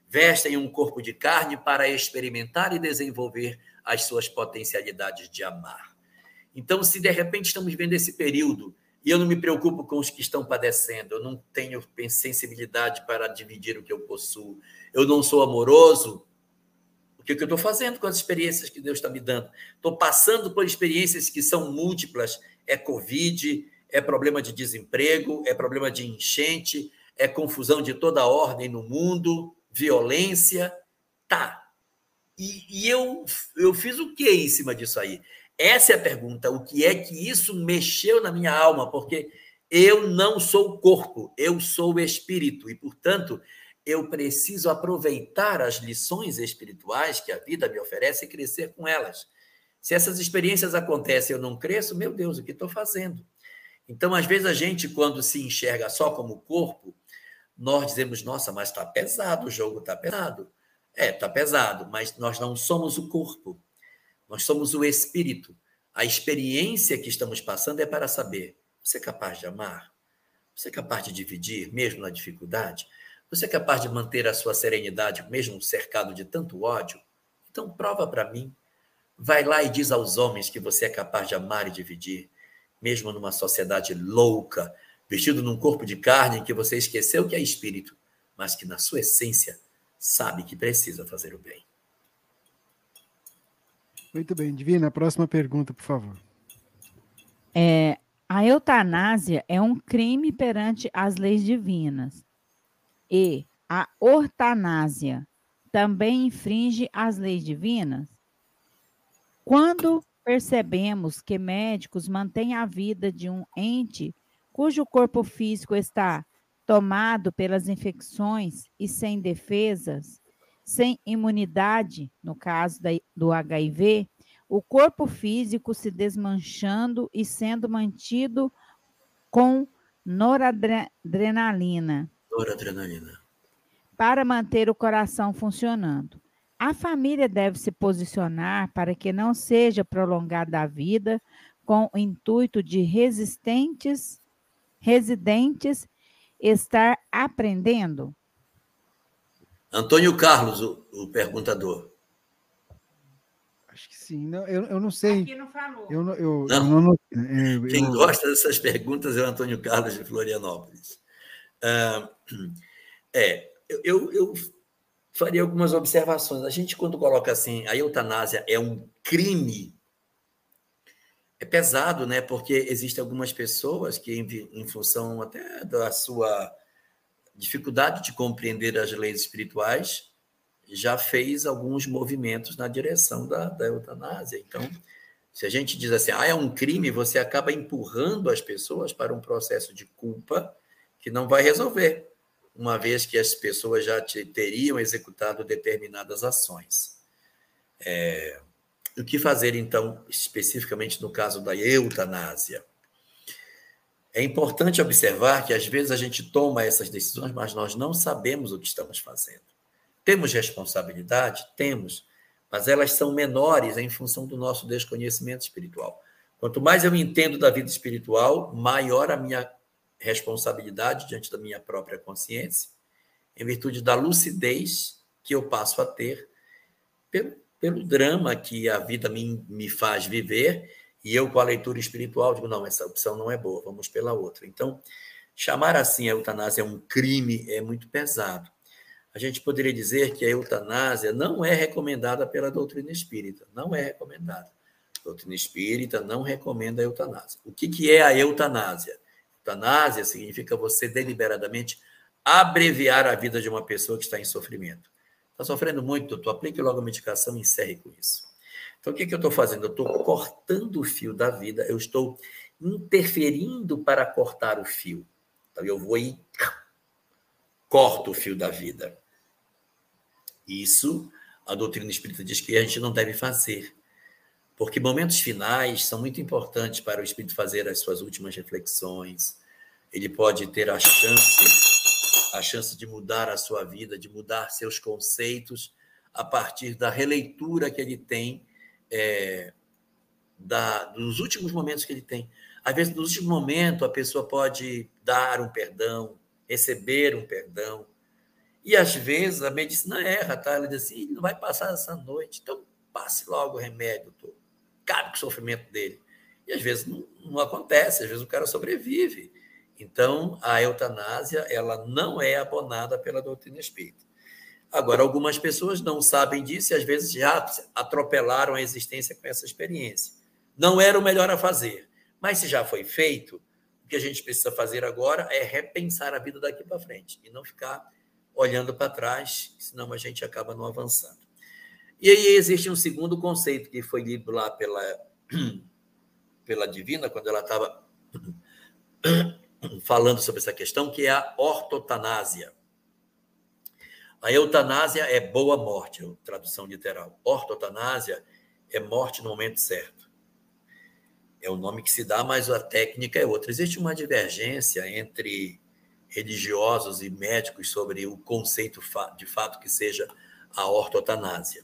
Vestem um corpo de carne para experimentar e desenvolver as suas potencialidades de amar. Então, se de repente estamos vivendo esse período e eu não me preocupo com os que estão padecendo, eu não tenho sensibilidade para dividir o que eu possuo, eu não sou amoroso, o que, eu estou fazendo com as experiências que Deus está me dando? Estou passando por experiências que são múltiplas: é Covid, é problema de desemprego, é problema de enchente, é confusão de toda ordem no mundo, violência. Tá, e, e, eu, eu fiz o que em cima disso aí? Essa é a pergunta. O que é que isso mexeu na minha alma? Porque eu não sou corpo, eu sou espírito. E, portanto, eu preciso aproveitar as lições espirituais que a vida me oferece e crescer com elas. Se essas experiências acontecem e eu não cresço, meu Deus, o que estou fazendo? Então, às vezes, a gente, quando se enxerga só como corpo, nós dizemos, nossa, mas está pesado, o jogo está pesado. É, tá pesado, mas nós não somos o corpo. Nós somos o espírito. A experiência que estamos passando é para saber: você é capaz de amar? Você é capaz de dividir, mesmo na dificuldade? Você é capaz de manter a sua serenidade, mesmo cercado de tanto ódio? Então, prova para mim. Vai lá e diz aos homens que você é capaz de amar e dividir, mesmo numa sociedade louca, vestido num corpo de carne em que você esqueceu que é espírito, mas que na sua essência sabe que precisa fazer o bem. Muito bem, Divina, a próxima pergunta, por favor. É, a eutanásia é um crime perante as leis divinas. E a ortanásia também infringe as leis divinas? Quando percebemos que médicos mantêm a vida de um ente cujo corpo físico está tomado pelas infecções e sem defesas, sem imunidade, no caso da, do HIV, o corpo físico se desmanchando e sendo mantido com noradrenalina. Noradrenalina. Para manter o coração funcionando. A família deve se posicionar para que não seja prolongada a vida com o intuito de resistentes, residentes estar aprendendo? Antônio Carlos, o, o perguntador. Acho que sim. Não, eu, eu não sei. Aqui não falou. Eu, eu, não. Eu não, é, Quem gosta dessas perguntas é o Antônio Carlos de Florianópolis. Ah, é, eu, eu faria algumas observações. A gente, quando coloca assim, a eutanásia é um crime é pesado, né? Porque existem algumas pessoas que, em, em, função até da sua dificuldade de compreender as leis espirituais, já fez alguns movimentos na direção da, da eutanásia. Então, se a gente diz assim, ah, é um crime, você acaba empurrando as pessoas para um processo de culpa que não vai resolver, uma vez que as pessoas já te, teriam executado determinadas ações. É, o que fazer, então, especificamente no caso da eutanásia? É importante observar que às vezes a gente toma essas decisões, mas nós não sabemos o que estamos fazendo. Temos responsabilidade? Temos, mas elas são menores em função do nosso desconhecimento espiritual. Quanto mais eu entendo da vida espiritual, maior a minha responsabilidade diante da minha própria consciência, em virtude da lucidez que eu passo a ter pelo, pelo drama que a vida me, me faz viver, e eu, com a leitura espiritual, digo: não, essa opção não é boa, vamos pela outra. Então, chamar assim a eutanásia um crime é muito pesado. A gente poderia dizer que a eutanásia não é recomendada pela doutrina espírita, não é recomendada. A doutrina espírita não recomenda a eutanásia. O que, que é a eutanásia? Eutanásia significa você deliberadamente abreviar a vida de uma pessoa que está em sofrimento. Está sofrendo muito, doutor? Aplique logo a medicação e encerre com isso. Então, o que, que eu estou fazendo? Eu estou cortando o fio da vida, eu estou interferindo para cortar o fio. Então, eu vou e corto o fio da vida. Isso a doutrina espírita diz que a gente não deve fazer, porque momentos finais são muito importantes para o espírito fazer as suas últimas reflexões. Ele pode ter a chance a chance de mudar a sua vida, de mudar seus conceitos a partir da releitura que ele tem é, da, dos últimos momentos que ele tem. Às vezes, no último momento, a pessoa pode dar um perdão, receber um perdão. E às vezes a medicina erra, tá? Ela diz assim: não vai passar essa noite, então passe logo o remédio, doutor. Cabe com o sofrimento dele. E às vezes não, não acontece, às vezes o cara sobrevive. Então, a eutanásia ela não é abonada pela doutrina espírita. Agora, algumas pessoas não sabem disso e às vezes já atropelaram a existência com essa experiência. Não era o melhor a fazer, mas se já foi feito, o que a gente precisa fazer agora é repensar a vida daqui para frente e não ficar olhando para trás, senão a gente acaba não avançando. E aí existe um segundo conceito que foi lido lá pela, pela Divina, quando ela estava falando sobre essa questão, que é a ortotanásia. A eutanásia é boa morte, tradução literal. Ortotanásia é morte no momento certo. É o nome que se dá, mas a técnica é outra. Existe uma divergência entre religiosos e médicos sobre o conceito de fato que seja a ortotanásia.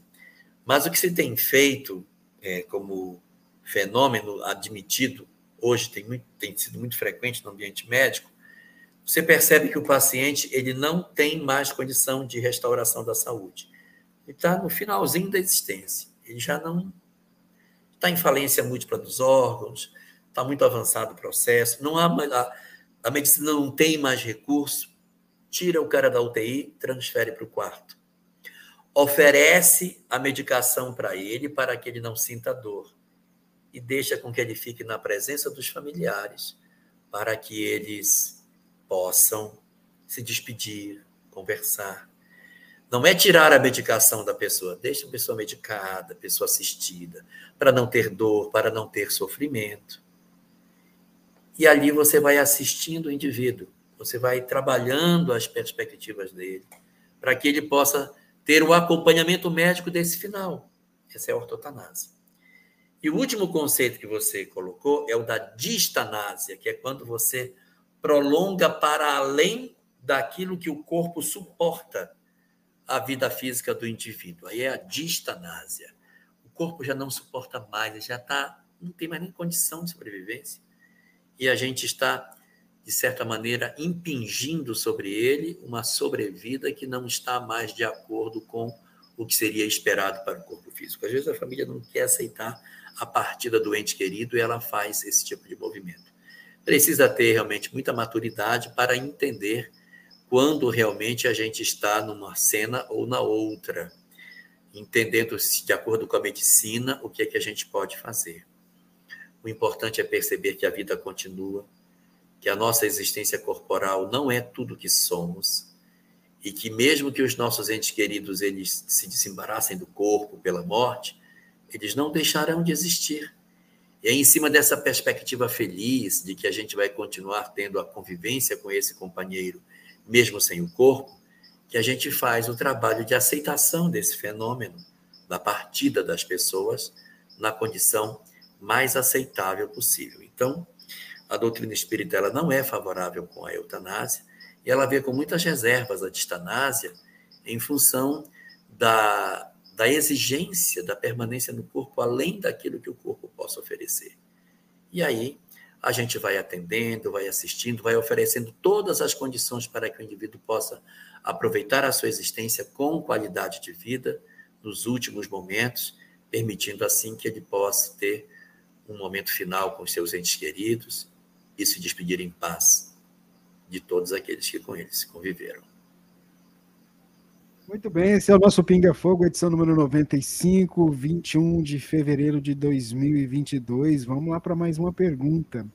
Mas o que se tem feito é, como fenômeno admitido hoje tem, muito, tem sido muito frequente no ambiente médico, você percebe que o paciente ele não tem mais condição de restauração da saúde. Ele está no finalzinho da existência. Ele já não está em falência múltipla dos órgãos, está muito avançado o processo, não há a, a medicina não tem mais recurso, tira o cara da UTI, transfere para o quarto. Oferece a medicação para ele para que ele não sinta dor e deixa com que ele fique na presença dos familiares para que eles possam se despedir, conversar. Não é tirar a medicação da pessoa, deixa a pessoa medicada, a pessoa assistida, para não ter dor, para não ter sofrimento. E ali você vai assistindo o indivíduo, você vai trabalhando as perspectivas dele, para que ele possa ter o acompanhamento médico desse final. Essa é a ortotanásia. E o último conceito que você colocou é o da distanásia, que é quando você prolonga para além daquilo que o corpo suporta a vida física do indivíduo. Aí é a distanásia. O corpo já não suporta mais, já está, não tem mais nem condição de sobrevivência. E a gente está, de certa maneira, impingindo sobre ele uma sobrevida que não está mais de acordo com o que seria esperado para o corpo físico. Às vezes a família não quer aceitar a partida do ente querido e ela faz esse tipo de movimento. Precisa ter realmente muita maturidade para entender quando realmente a gente está numa cena ou na outra, entendendo de acordo com a medicina o que é que a gente pode fazer. O importante é perceber que a vida continua, que a nossa existência corporal não é tudo que somos e que mesmo que os nossos entes queridos eles se desembaraçem do corpo pela morte, eles não deixarão de existir. E é em cima dessa perspectiva feliz de que a gente vai continuar tendo a convivência com esse companheiro, mesmo sem o corpo, que a gente faz o trabalho de aceitação desse fenômeno, da partida das pessoas na condição mais aceitável possível. Então, a doutrina espírita ela não é favorável com a eutanásia e ela vê com muitas reservas a distanásia em função da da exigência da permanência no corpo além daquilo que o corpo possa oferecer. E aí a gente vai atendendo, vai assistindo, vai oferecendo todas as condições para que o indivíduo possa aproveitar a sua existência com qualidade de vida nos últimos momentos, permitindo assim que ele possa ter um momento final com seus entes queridos e se despedir em paz de todos aqueles que com eles conviveram. Muito bem, esse é o nosso Pinga Fogo, edição número 95, 21 de fevereiro de 2022. Vamos lá para mais uma pergunta.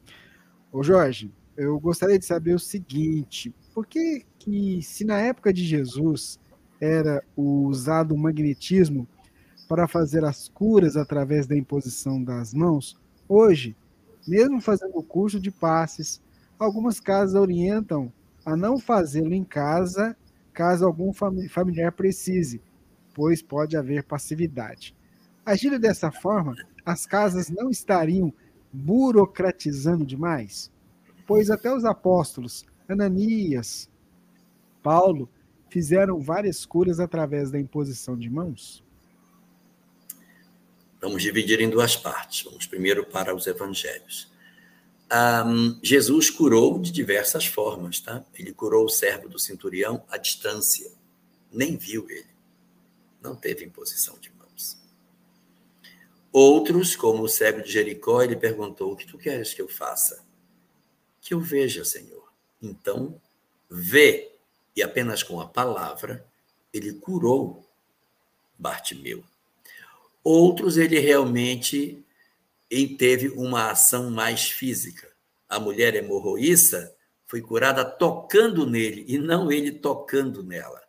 Ô Jorge, eu gostaria de saber o seguinte: por que, que se na época de Jesus era usado o magnetismo para fazer as curas através da imposição das mãos, hoje, mesmo fazendo o curso de passes, algumas casas orientam a não fazê-lo em casa caso algum familiar precise, pois pode haver passividade. Agindo dessa forma, as casas não estariam burocratizando demais? Pois até os apóstolos, Ananias, Paulo, fizeram várias curas através da imposição de mãos? Vamos dividir em duas partes. Vamos primeiro para os evangelhos. Um, Jesus curou de diversas formas, tá? Ele curou o servo do centurião à distância, nem viu ele, não teve imposição de mãos. Outros, como o cego de Jericó, ele perguntou: O que tu queres que eu faça? Que eu veja, Senhor. Então, vê, e apenas com a palavra, ele curou Bartimeu. Outros, ele realmente e teve uma ação mais física. A mulher hemorroíça foi curada tocando nele e não ele tocando nela.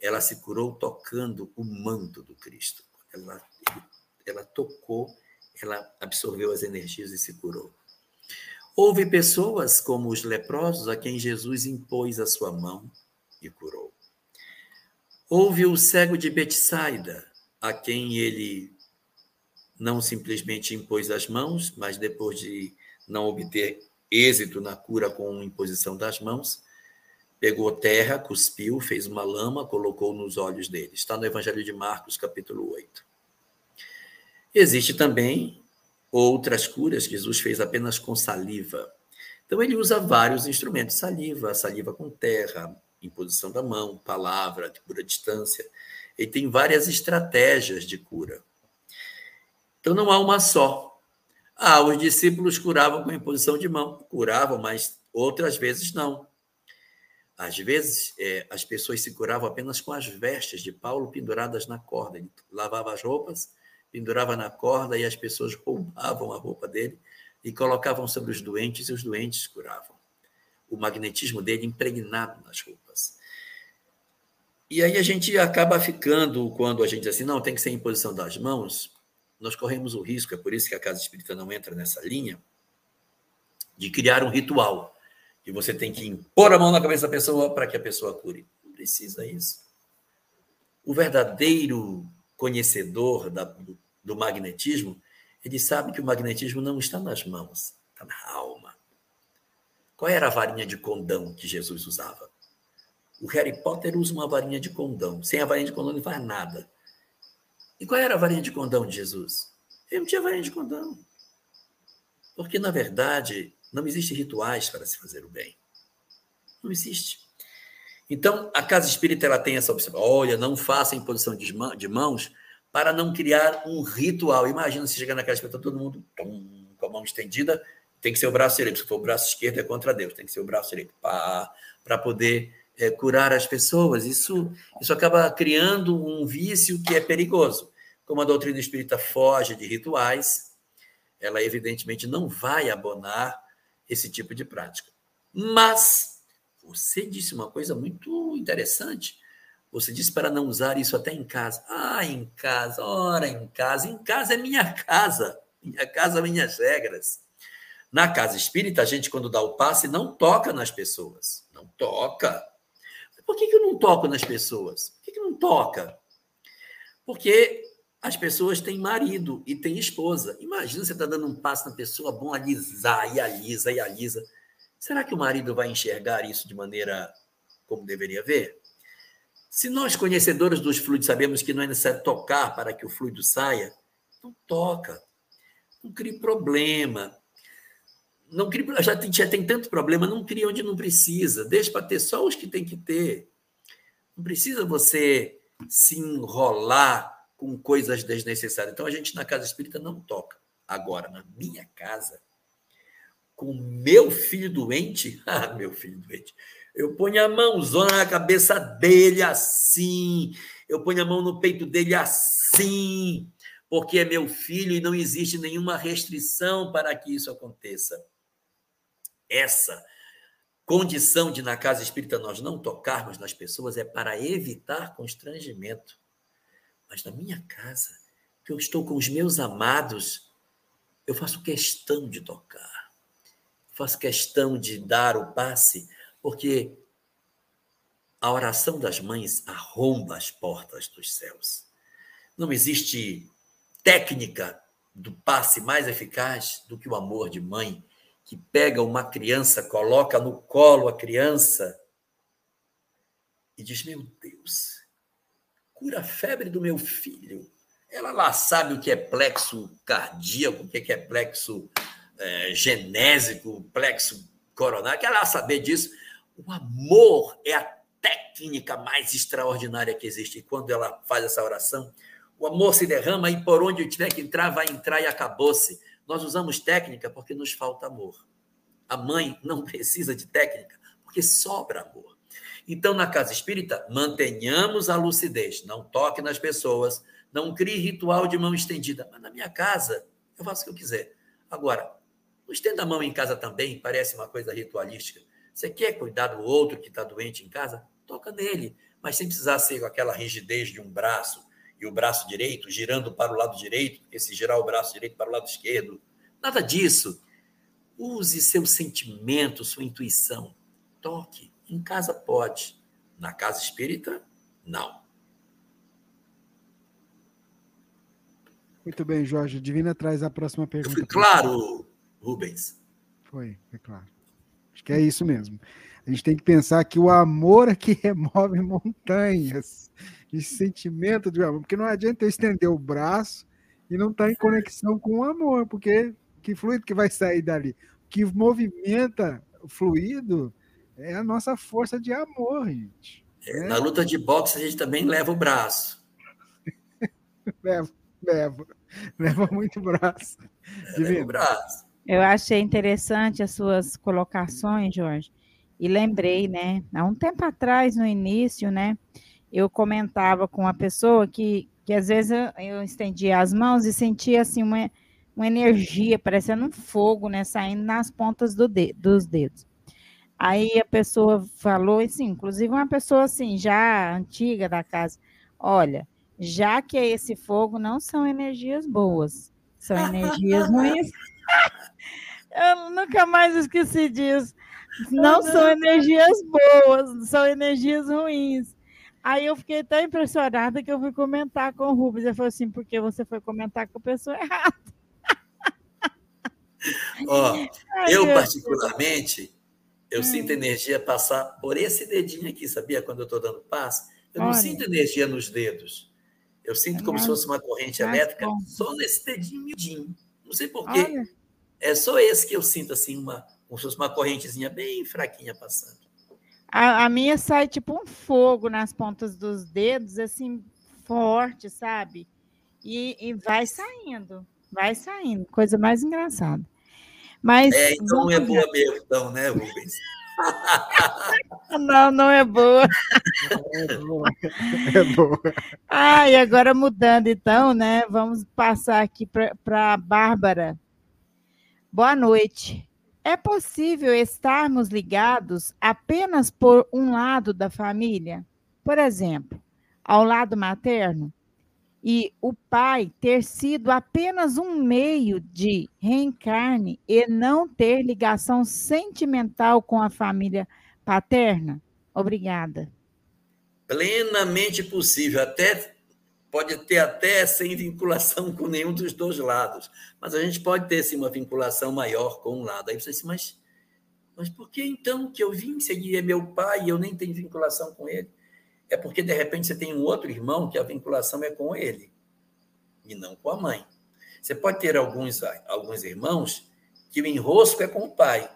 Ela se curou tocando o manto do Cristo. Ela, ela tocou, ela absorveu as energias e se curou. Houve pessoas como os leprosos a quem Jesus impôs a sua mão e curou. Houve o cego de Betsaida, a quem ele não simplesmente impôs as mãos, mas depois de não obter êxito na cura com imposição das mãos, pegou terra, cuspiu, fez uma lama, colocou nos olhos dele. Está no Evangelho de Marcos, capítulo 8. Existe também outras curas que Jesus fez apenas com saliva. Então ele usa vários instrumentos, saliva, saliva com terra, imposição da mão, palavra, cura à distância. Ele tem várias estratégias de cura. Então não há uma só. Ah, os discípulos curavam com imposição de mão. Curavam, mas outras vezes não. Às vezes, é, as pessoas se curavam apenas com as vestes de Paulo penduradas na corda. Ele lavava as roupas, pendurava na corda e as pessoas roubavam a roupa dele e colocavam sobre os doentes e os doentes curavam. O magnetismo dele impregnado nas roupas. E aí a gente acaba ficando, quando a gente diz assim, não, tem que ser imposição das mãos, nós corremos o risco, é por isso que a casa espírita não entra nessa linha, de criar um ritual. Que você tem que impor a mão na cabeça da pessoa para que a pessoa cure. Não precisa isso. O verdadeiro conhecedor da, do, do magnetismo, ele sabe que o magnetismo não está nas mãos, está na alma. Qual era a varinha de condão que Jesus usava? O Harry Potter usa uma varinha de condão. Sem a varinha de condão, não faz nada. E qual era a varinha de condão de Jesus? Ele não tinha varinha de condão. Porque, na verdade, não existem rituais para se fazer o bem. Não existe. Então, a casa espírita ela tem essa opção. Olha, não faça imposição de mãos para não criar um ritual. Imagina se chegar na casa espírita, todo mundo tum, com a mão estendida, tem que ser o braço direito. Se for o braço esquerdo, é contra Deus, tem que ser o braço direito. Para poder é, curar as pessoas. Isso, isso acaba criando um vício que é perigoso. Como a doutrina espírita foge de rituais, ela evidentemente não vai abonar esse tipo de prática. Mas você disse uma coisa muito interessante. Você disse para não usar isso até em casa. Ah, em casa, ora, em casa. Em casa é minha casa. Minha casa, minhas regras. Na casa espírita, a gente, quando dá o passe, não toca nas pessoas. Não toca. Por que, que eu não toco nas pessoas? Por que, que não toca? Porque as pessoas têm marido e têm esposa. Imagina você está dando um passo na pessoa, bom, alisar, e alisa, e alisa. Será que o marido vai enxergar isso de maneira como deveria ver? Se nós, conhecedores dos fluidos, sabemos que não é necessário tocar para que o fluido saia, não toca. Não crie problema. não crie, já, tem, já tem tanto problema, não crie onde não precisa. Deixa para ter só os que tem que ter. Não precisa você se enrolar com coisas desnecessárias. Então a gente na casa espírita não toca. Agora, na minha casa, com meu filho doente, ah, meu filho doente, eu ponho a mãozona na cabeça dele assim, eu ponho a mão no peito dele assim, porque é meu filho e não existe nenhuma restrição para que isso aconteça. Essa condição de na casa espírita nós não tocarmos nas pessoas é para evitar constrangimento. Mas na minha casa, que eu estou com os meus amados, eu faço questão de tocar. Faço questão de dar o passe, porque a oração das mães arromba as portas dos céus. Não existe técnica do passe mais eficaz do que o amor de mãe que pega uma criança, coloca no colo a criança e diz: Meu Deus, cura a febre do meu filho. Ela lá sabe o que é plexo cardíaco, o que é plexo é, genésico, plexo coronário, que ela saber disso. O amor é a técnica mais extraordinária que existe. E quando ela faz essa oração, o amor se derrama e por onde tiver que entrar, vai entrar e acabou-se. Nós usamos técnica porque nos falta amor. A mãe não precisa de técnica porque sobra amor. Então, na casa espírita, mantenhamos a lucidez. Não toque nas pessoas, não crie ritual de mão estendida. Mas na minha casa, eu faço o que eu quiser. Agora, não estenda a mão em casa também, parece uma coisa ritualística. Você quer cuidar do outro que está doente em casa? Toca nele, mas sem precisar ser com aquela rigidez de um braço, e o braço direito girando para o lado direito, porque se girar o braço direito para o lado esquerdo. Nada disso. Use seu sentimento, sua intuição. Toque. Em casa pode. Na casa espírita, não. Muito bem, Jorge. Divina traz a próxima pergunta. Foi claro, Rubens. Foi, foi claro. Acho que é isso mesmo. A gente tem que pensar que o amor é que remove montanhas de sentimento de amor, porque não adianta eu estender o braço e não estar tá em conexão com o amor, porque que fluido que vai sair dali? O que movimenta o fluido é a nossa força de amor, gente. É, né? Na luta de boxe, a gente também leva o braço. leva, leva. Leva muito braço. É, leva o braço. Eu achei interessante as suas colocações, Jorge. E lembrei, né? Há um tempo atrás, no início, né? eu comentava com uma pessoa que, que às vezes eu, eu estendia as mãos e sentia assim uma, uma energia, parecendo um fogo, né, saindo nas pontas do de, dos dedos. Aí a pessoa falou, assim, inclusive uma pessoa assim, já antiga da casa, olha, já que é esse fogo, não são energias boas, são energias ruins. eu nunca mais esqueci disso. Não são energias boas, são energias ruins. Aí eu fiquei tão impressionada que eu fui comentar com o Rubens. Ele falou assim, porque você foi comentar com a pessoa errada. Ó, eu particularmente, eu hum. sinto energia passar por esse dedinho aqui, sabia? Quando eu estou dando passo, eu Olha. não sinto energia nos dedos. Eu sinto é como se fosse uma corrente elétrica bom. só nesse dedinho miudinho. Não sei porquê. É só esse que eu sinto assim, uma, como se fosse uma correntezinha bem fraquinha passando. A, a, minha sai tipo um fogo nas pontas dos dedos, assim, forte, sabe? E, e vai saindo, vai saindo. Coisa mais engraçada. Mas, é, então não é boa mesmo, então, né, Rubens? não, não é boa. É boa. É boa. Ah, e agora mudando, então, né? Vamos passar aqui para a Bárbara. Boa noite. É possível estarmos ligados apenas por um lado da família? Por exemplo, ao lado materno? E o pai ter sido apenas um meio de reencarne e não ter ligação sentimental com a família paterna? Obrigada. Plenamente possível, até pode ter até sem vinculação com nenhum dos dois lados, mas a gente pode ter sim uma vinculação maior com um lado. Aí você diz, mas, mas por que então que eu vim seguir meu pai e eu nem tenho vinculação com ele? É porque de repente você tem um outro irmão que a vinculação é com ele e não com a mãe. Você pode ter alguns, alguns irmãos que o enrosco é com o pai.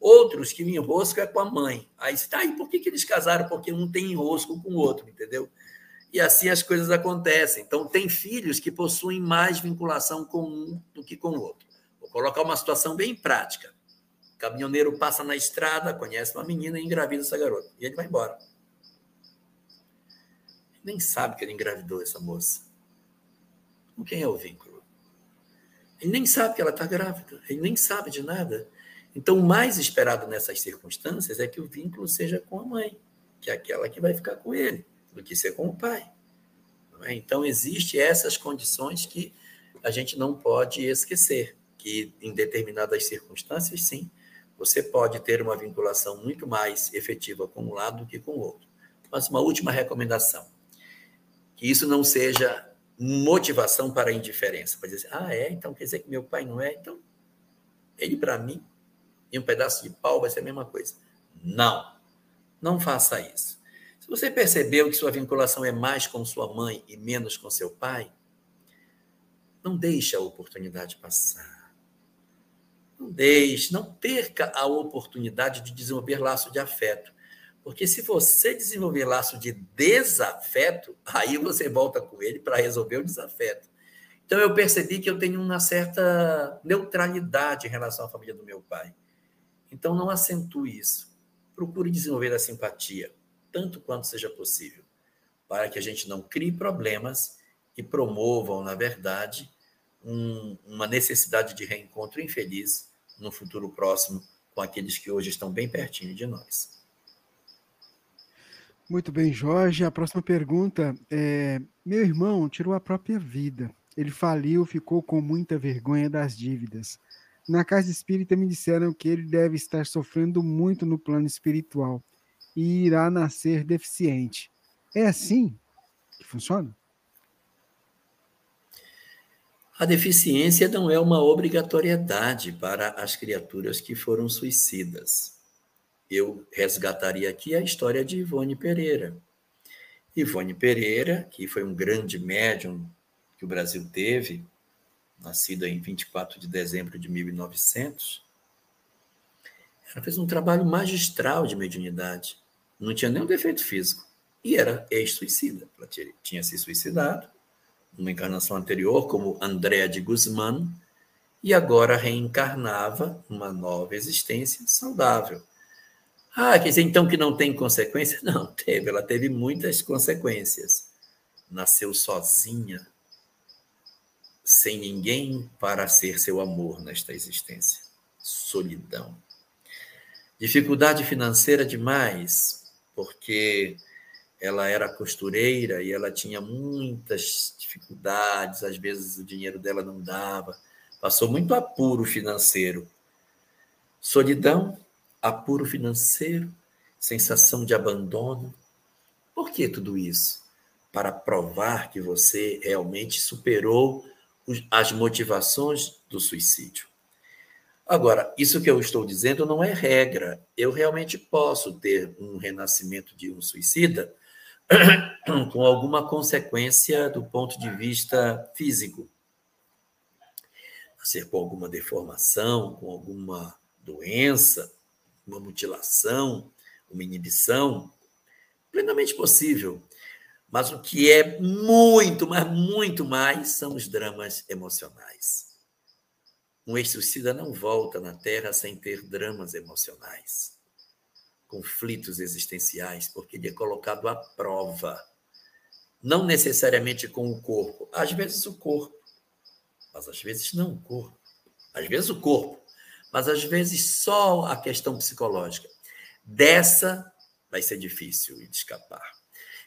Outros que o enrosco é com a mãe. Aí está aí, por que, que eles casaram? Porque um tem enrosco com o outro, entendeu? E assim as coisas acontecem. Então, tem filhos que possuem mais vinculação com um do que com o outro. Vou colocar uma situação bem prática. O caminhoneiro passa na estrada, conhece uma menina e engravida essa garota. E ele vai embora. Nem sabe que ele engravidou essa moça. Com quem é o vínculo? Ele nem sabe que ela está grávida. Ele nem sabe de nada. Então, o mais esperado nessas circunstâncias é que o vínculo seja com a mãe, que é aquela que vai ficar com ele, do que ser com o pai. É? Então, existem essas condições que a gente não pode esquecer, que em determinadas circunstâncias, sim, você pode ter uma vinculação muito mais efetiva com um lado do que com o outro. Mas uma última recomendação: que isso não seja motivação para a indiferença. Para dizer, ah, é? Então quer dizer que meu pai não é? Então, ele para mim, e um pedaço de pau vai ser a mesma coisa. Não, não faça isso. Se você percebeu que sua vinculação é mais com sua mãe e menos com seu pai, não deixe a oportunidade passar. Não deixe, não perca a oportunidade de desenvolver laço de afeto. Porque se você desenvolver laço de desafeto, aí você volta com ele para resolver o desafeto. Então eu percebi que eu tenho uma certa neutralidade em relação à família do meu pai. Então não acentue isso. Procure desenvolver a simpatia, tanto quanto seja possível, para que a gente não crie problemas e promovam, na verdade, um, uma necessidade de reencontro infeliz no futuro próximo com aqueles que hoje estão bem pertinho de nós. Muito bem, Jorge. A próxima pergunta é: meu irmão tirou a própria vida. Ele faliu, ficou com muita vergonha das dívidas. Na casa espírita me disseram que ele deve estar sofrendo muito no plano espiritual e irá nascer deficiente. É assim que funciona? A deficiência não é uma obrigatoriedade para as criaturas que foram suicidas. Eu resgataria aqui a história de Ivone Pereira. Ivone Pereira, que foi um grande médium que o Brasil teve, nascida em 24 de dezembro de 1900, ela fez um trabalho magistral de mediunidade. Não tinha nenhum defeito físico. E era ex-suicida. Ela tinha se suicidado numa encarnação anterior, como Andréa de Guzmán, e agora reencarnava uma nova existência saudável. Ah, quer dizer então que não tem consequências? Não, teve, ela teve muitas consequências. Nasceu sozinha, sem ninguém para ser seu amor nesta existência. Solidão. Dificuldade financeira demais, porque ela era costureira e ela tinha muitas dificuldades, às vezes o dinheiro dela não dava, passou muito apuro financeiro. Solidão, apuro financeiro, sensação de abandono. Por que tudo isso? Para provar que você realmente superou as motivações do suicídio. Agora, isso que eu estou dizendo não é regra. Eu realmente posso ter um renascimento de um suicida com alguma consequência do ponto de vista físico. Nascer com alguma deformação, com alguma doença, uma mutilação, uma inibição, plenamente possível. Mas o que é muito, mas muito mais são os dramas emocionais. Um ex-suicida não volta na Terra sem ter dramas emocionais conflitos existenciais, porque ele é colocado à prova. Não necessariamente com o corpo, às vezes o corpo, mas às vezes não o corpo. Às vezes o corpo, mas às vezes só a questão psicológica. Dessa vai ser difícil de escapar.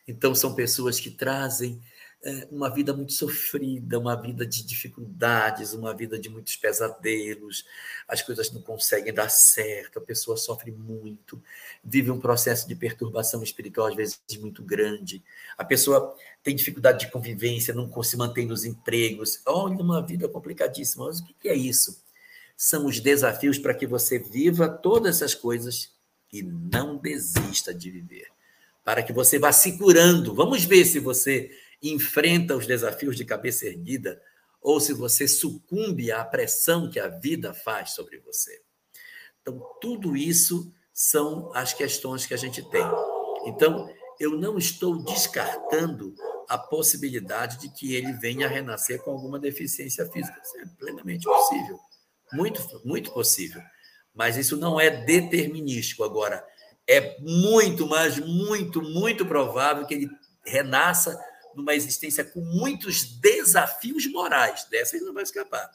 Então, são pessoas que trazem é, uma vida muito sofrida, uma vida de dificuldades, uma vida de muitos pesadelos, as coisas não conseguem dar certo, a pessoa sofre muito, vive um processo de perturbação espiritual, às vezes muito grande, a pessoa tem dificuldade de convivência, não se mantém nos empregos, olha, uma vida complicadíssima. Mas o que é isso? São os desafios para que você viva todas essas coisas e não desista de viver. Para que você vá se curando. Vamos ver se você enfrenta os desafios de cabeça erguida ou se você sucumbe à pressão que a vida faz sobre você. Então, tudo isso são as questões que a gente tem. Então, eu não estou descartando a possibilidade de que ele venha a renascer com alguma deficiência física. Isso é plenamente possível. Muito, muito possível. Mas isso não é determinístico. Agora, é muito, mas muito, muito provável que ele renasça numa existência com muitos desafios morais. Dessa ele não vai escapar.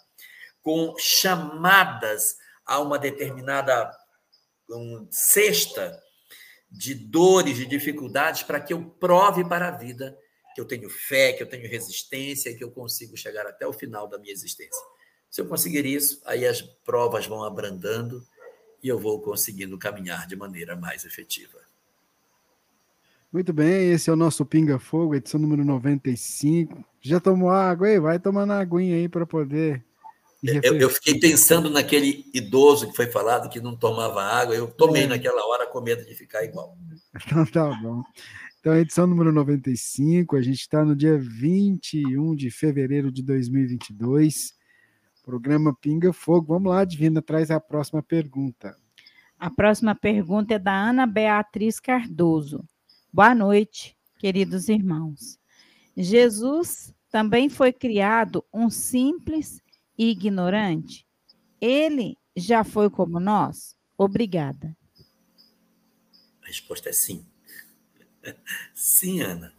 Com chamadas a uma determinada um, cesta de dores, de dificuldades, para que eu prove para a vida que eu tenho fé, que eu tenho resistência, que eu consigo chegar até o final da minha existência. Se eu conseguir isso, aí as provas vão abrandando e eu vou conseguindo caminhar de maneira mais efetiva. Muito bem, esse é o nosso Pinga Fogo, edição número 95. Já tomou água aí? Vai tomando aguinha aí para poder. Eu, eu, fiquei pensando naquele idoso que foi falado que não tomava água. Eu tomei é. naquela hora com medo de ficar igual. Então tá bom. Então, edição número 95, a gente está no dia 21 de fevereiro de 2022. Programa Pinga Fogo. Vamos lá, Divina, traz a próxima pergunta. A próxima pergunta é da Ana Beatriz Cardoso. Boa noite, queridos irmãos. Jesus também foi criado um simples e ignorante? Ele já foi como nós? Obrigada. A resposta é sim. Sim, Ana.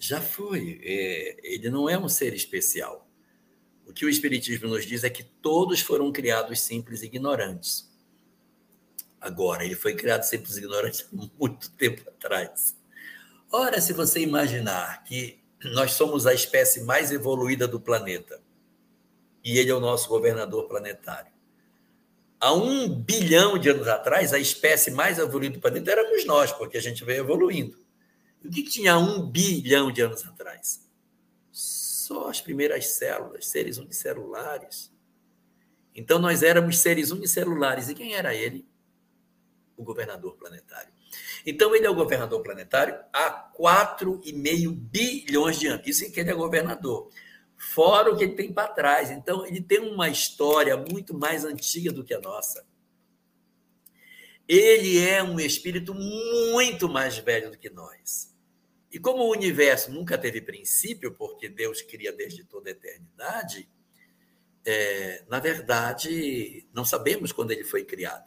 Já foi. É, ele não é um ser especial. Que o Espiritismo nos diz é que todos foram criados simples e ignorantes. Agora, ele foi criado simples e ignorante há muito tempo atrás. Ora, se você imaginar que nós somos a espécie mais evoluída do planeta e ele é o nosso governador planetário. Há um bilhão de anos atrás, a espécie mais evoluída do planeta éramos nós, porque a gente veio evoluindo. O que tinha um bilhão de anos atrás? Só as primeiras células, seres unicelulares. Então, nós éramos seres unicelulares. E quem era ele? O governador planetário. Então, ele é o governador planetário há 4,5 bilhões de anos. Isso que ele é governador. Fora o que ele tem para trás. Então, ele tem uma história muito mais antiga do que a nossa. Ele é um espírito muito mais velho do que nós. E como o universo nunca teve princípio, porque Deus cria desde toda a eternidade, é, na verdade, não sabemos quando ele foi criado.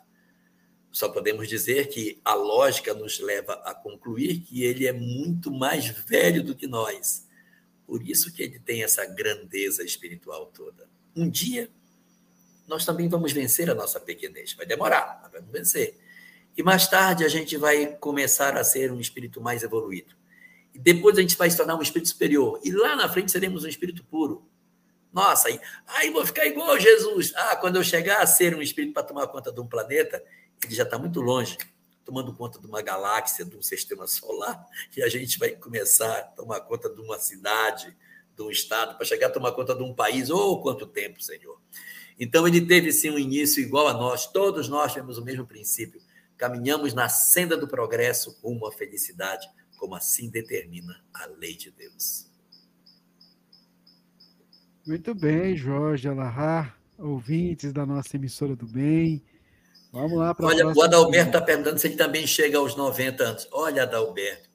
Só podemos dizer que a lógica nos leva a concluir que ele é muito mais velho do que nós. Por isso que ele tem essa grandeza espiritual toda. Um dia, nós também vamos vencer a nossa pequenez. Vai demorar, mas vamos vencer. E mais tarde, a gente vai começar a ser um espírito mais evoluído. Depois a gente vai se tornar um espírito superior. E lá na frente seremos um espírito puro. Nossa, aí, aí vou ficar igual Jesus. Ah, quando eu chegar a ser um espírito para tomar conta de um planeta, ele já está muito longe, tomando conta de uma galáxia, de um sistema solar, e a gente vai começar a tomar conta de uma cidade, de um estado, para chegar a tomar conta de um país. Oh, quanto tempo, Senhor! Então, ele teve sim um início igual a nós, todos nós temos o mesmo princípio. Caminhamos na senda do progresso rumo à felicidade, como assim determina a lei de Deus. Muito bem, Jorge Alahar, ouvintes da nossa emissora do bem. Vamos lá para Olha, o Adalberto está perguntando se ele também chega aos 90 anos. Olha, Adalberto.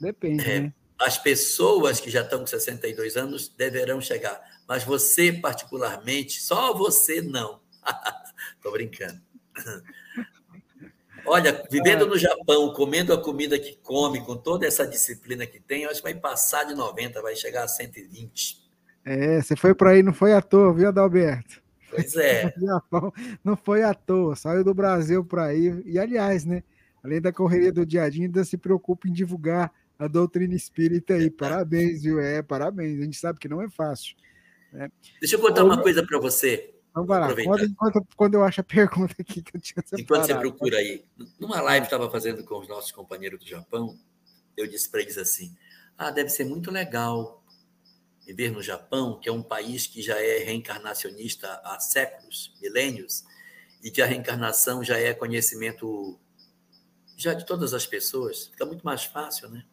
Depende, é, né? As pessoas que já estão com 62 anos deverão chegar, mas você, particularmente, só você não. Estou brincando. Olha, vivendo no Japão, comendo a comida que come, com toda essa disciplina que tem, acho que vai passar de 90, vai chegar a 120. É, você foi para aí, não foi à toa, viu, Adalberto? Pois é. não foi à toa, saiu do Brasil para ir. E, aliás, né? Além da correria do dia a dia, ainda se preocupa em divulgar a doutrina espírita aí. Parabéns, viu? É, parabéns. A gente sabe que não é fácil. Né? Deixa eu contar uma coisa para você. Vamos lá. Quando, enquanto, quando eu acho a pergunta aqui que eu tinha separado. Enquanto você procura aí. Numa live que estava fazendo com os nossos companheiros do Japão, eu disse para eles assim: ah, deve ser muito legal viver no Japão, que é um país que já é reencarnacionista há séculos, milênios, e que a reencarnação já é conhecimento já de todas as pessoas, fica muito mais fácil, né?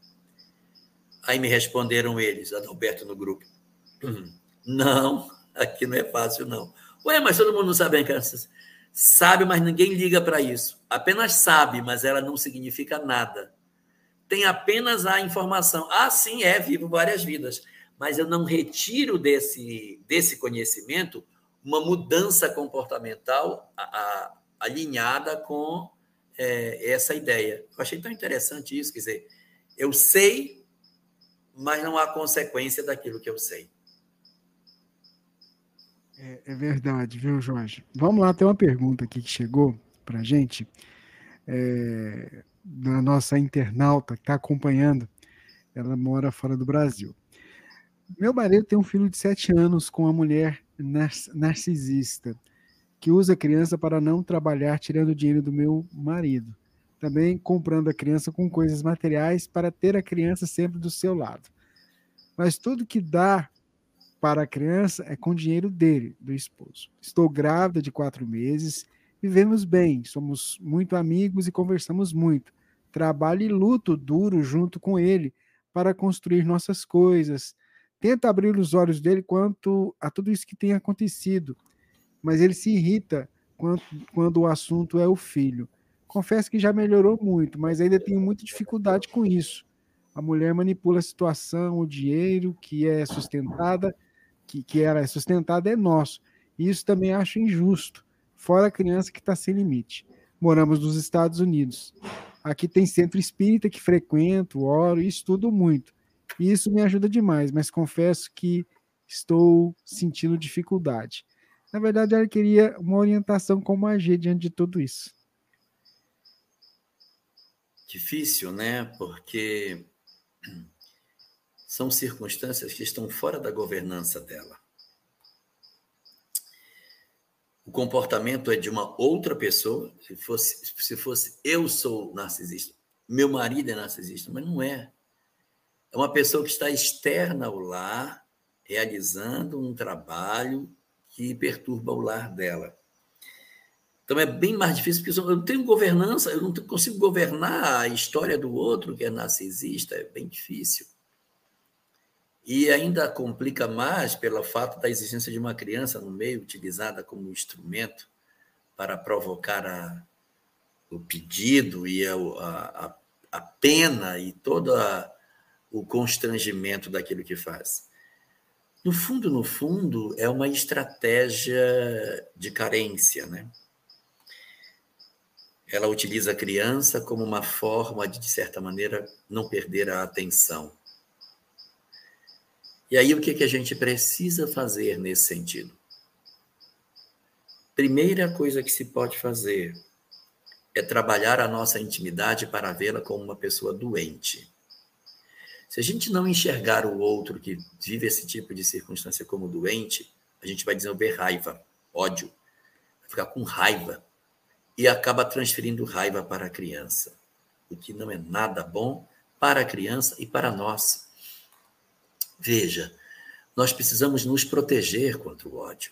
Aí me responderam eles, Adalberto no grupo. Hum, não, Aqui não é fácil, não. Ué, mas todo mundo não sabe a criança. Sabe, mas ninguém liga para isso. Apenas sabe, mas ela não significa nada. Tem apenas a informação. Ah, sim, é, vivo várias vidas. Mas eu não retiro desse, desse conhecimento uma mudança comportamental a, a, alinhada com é, essa ideia. Eu achei tão interessante isso, quer dizer, eu sei, mas não há consequência daquilo que eu sei. É, é verdade, viu, Jorge? Vamos lá, tem uma pergunta aqui que chegou para a gente, é, da nossa internauta que está acompanhando. Ela mora fora do Brasil. Meu marido tem um filho de sete anos com uma mulher narcisista que usa a criança para não trabalhar tirando dinheiro do meu marido. Também comprando a criança com coisas materiais para ter a criança sempre do seu lado. Mas tudo que dá para a criança é com dinheiro dele, do esposo. Estou grávida de quatro meses, vivemos bem, somos muito amigos e conversamos muito. Trabalho e luto duro junto com ele para construir nossas coisas. Tenta abrir os olhos dele quanto a tudo isso que tem acontecido mas ele se irrita quando, quando o assunto é o filho. Confesso que já melhorou muito, mas ainda tenho muita dificuldade com isso. A mulher manipula a situação, o dinheiro que é sustentada, que, que ela é sustentada é nosso. E isso também acho injusto. Fora a criança que está sem limite. Moramos nos Estados Unidos. Aqui tem centro espírita que frequento, oro e estudo muito. E isso me ajuda demais, mas confesso que estou sentindo dificuldade. Na verdade, ela queria uma orientação como agir diante de tudo isso. Difícil, né? Porque são circunstâncias que estão fora da governança dela. O comportamento é de uma outra pessoa. Se fosse, se fosse eu sou narcisista, meu marido é narcisista, mas não é. É uma pessoa que está externa ao lar, realizando um trabalho que perturba o lar dela. Então é bem mais difícil, porque eu não tenho governança, eu não consigo governar a história do outro que é narcisista, é bem difícil. E ainda complica mais pelo fato da existência de uma criança no meio, utilizada como instrumento para provocar a, o pedido e a, a, a pena e todo o constrangimento daquilo que faz. No fundo, no fundo, é uma estratégia de carência, né? Ela utiliza a criança como uma forma de, de certa maneira, não perder a atenção. E aí, o que, que a gente precisa fazer nesse sentido? Primeira coisa que se pode fazer é trabalhar a nossa intimidade para vê-la como uma pessoa doente. Se a gente não enxergar o outro que vive esse tipo de circunstância como doente, a gente vai desenvolver raiva, ódio, vai ficar com raiva e acaba transferindo raiva para a criança, o que não é nada bom para a criança e para nós. Veja, nós precisamos nos proteger contra o ódio.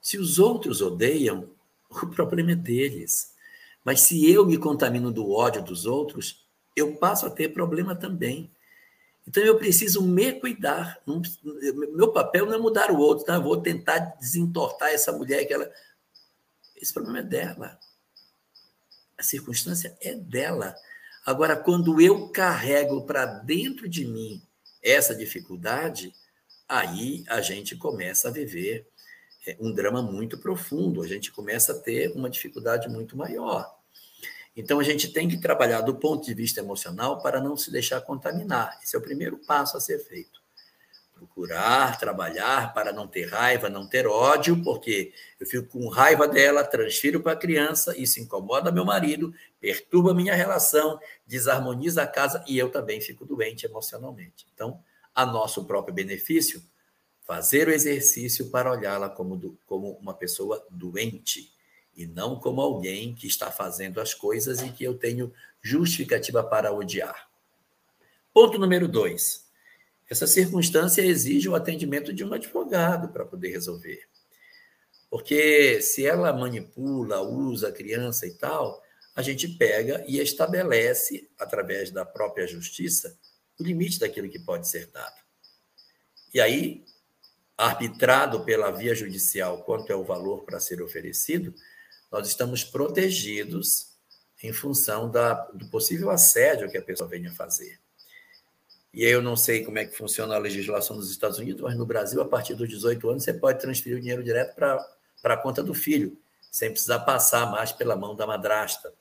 Se os outros odeiam, o problema é deles. Mas se eu me contamino do ódio dos outros, eu passo a ter problema também. Então eu preciso me cuidar. meu papel não é mudar o outro, tá? Eu vou tentar desentortar essa mulher que ela. Esse problema é dela. A circunstância é dela. Agora, quando eu carrego para dentro de mim essa dificuldade, aí a gente começa a viver é, um drama muito profundo, a gente começa a ter uma dificuldade muito maior. Então, a gente tem que trabalhar do ponto de vista emocional para não se deixar contaminar. Esse é o primeiro passo a ser feito. Procurar, trabalhar para não ter raiva, não ter ódio, porque eu fico com raiva dela, transfiro para a criança, isso incomoda meu marido, perturba minha relação, desarmoniza a casa e eu também fico doente emocionalmente. Então, a nosso próprio benefício, fazer o exercício para olhá-la como, como uma pessoa doente e não como alguém que está fazendo as coisas e que eu tenho justificativa para odiar. Ponto número dois. Essa circunstância exige o atendimento de um advogado para poder resolver. Porque se ela manipula, usa a criança e tal, a gente pega e estabelece, através da própria justiça, o limite daquilo que pode ser dado. E aí arbitrado pela via judicial quanto é o valor para ser oferecido, nós estamos protegidos em função da, do possível assédio que a pessoa venha fazer. E eu não sei como é que funciona a legislação dos Estados Unidos, mas no Brasil, a partir dos 18 anos, você pode transferir o dinheiro direto para a conta do filho, sem precisar passar mais pela mão da madrasta.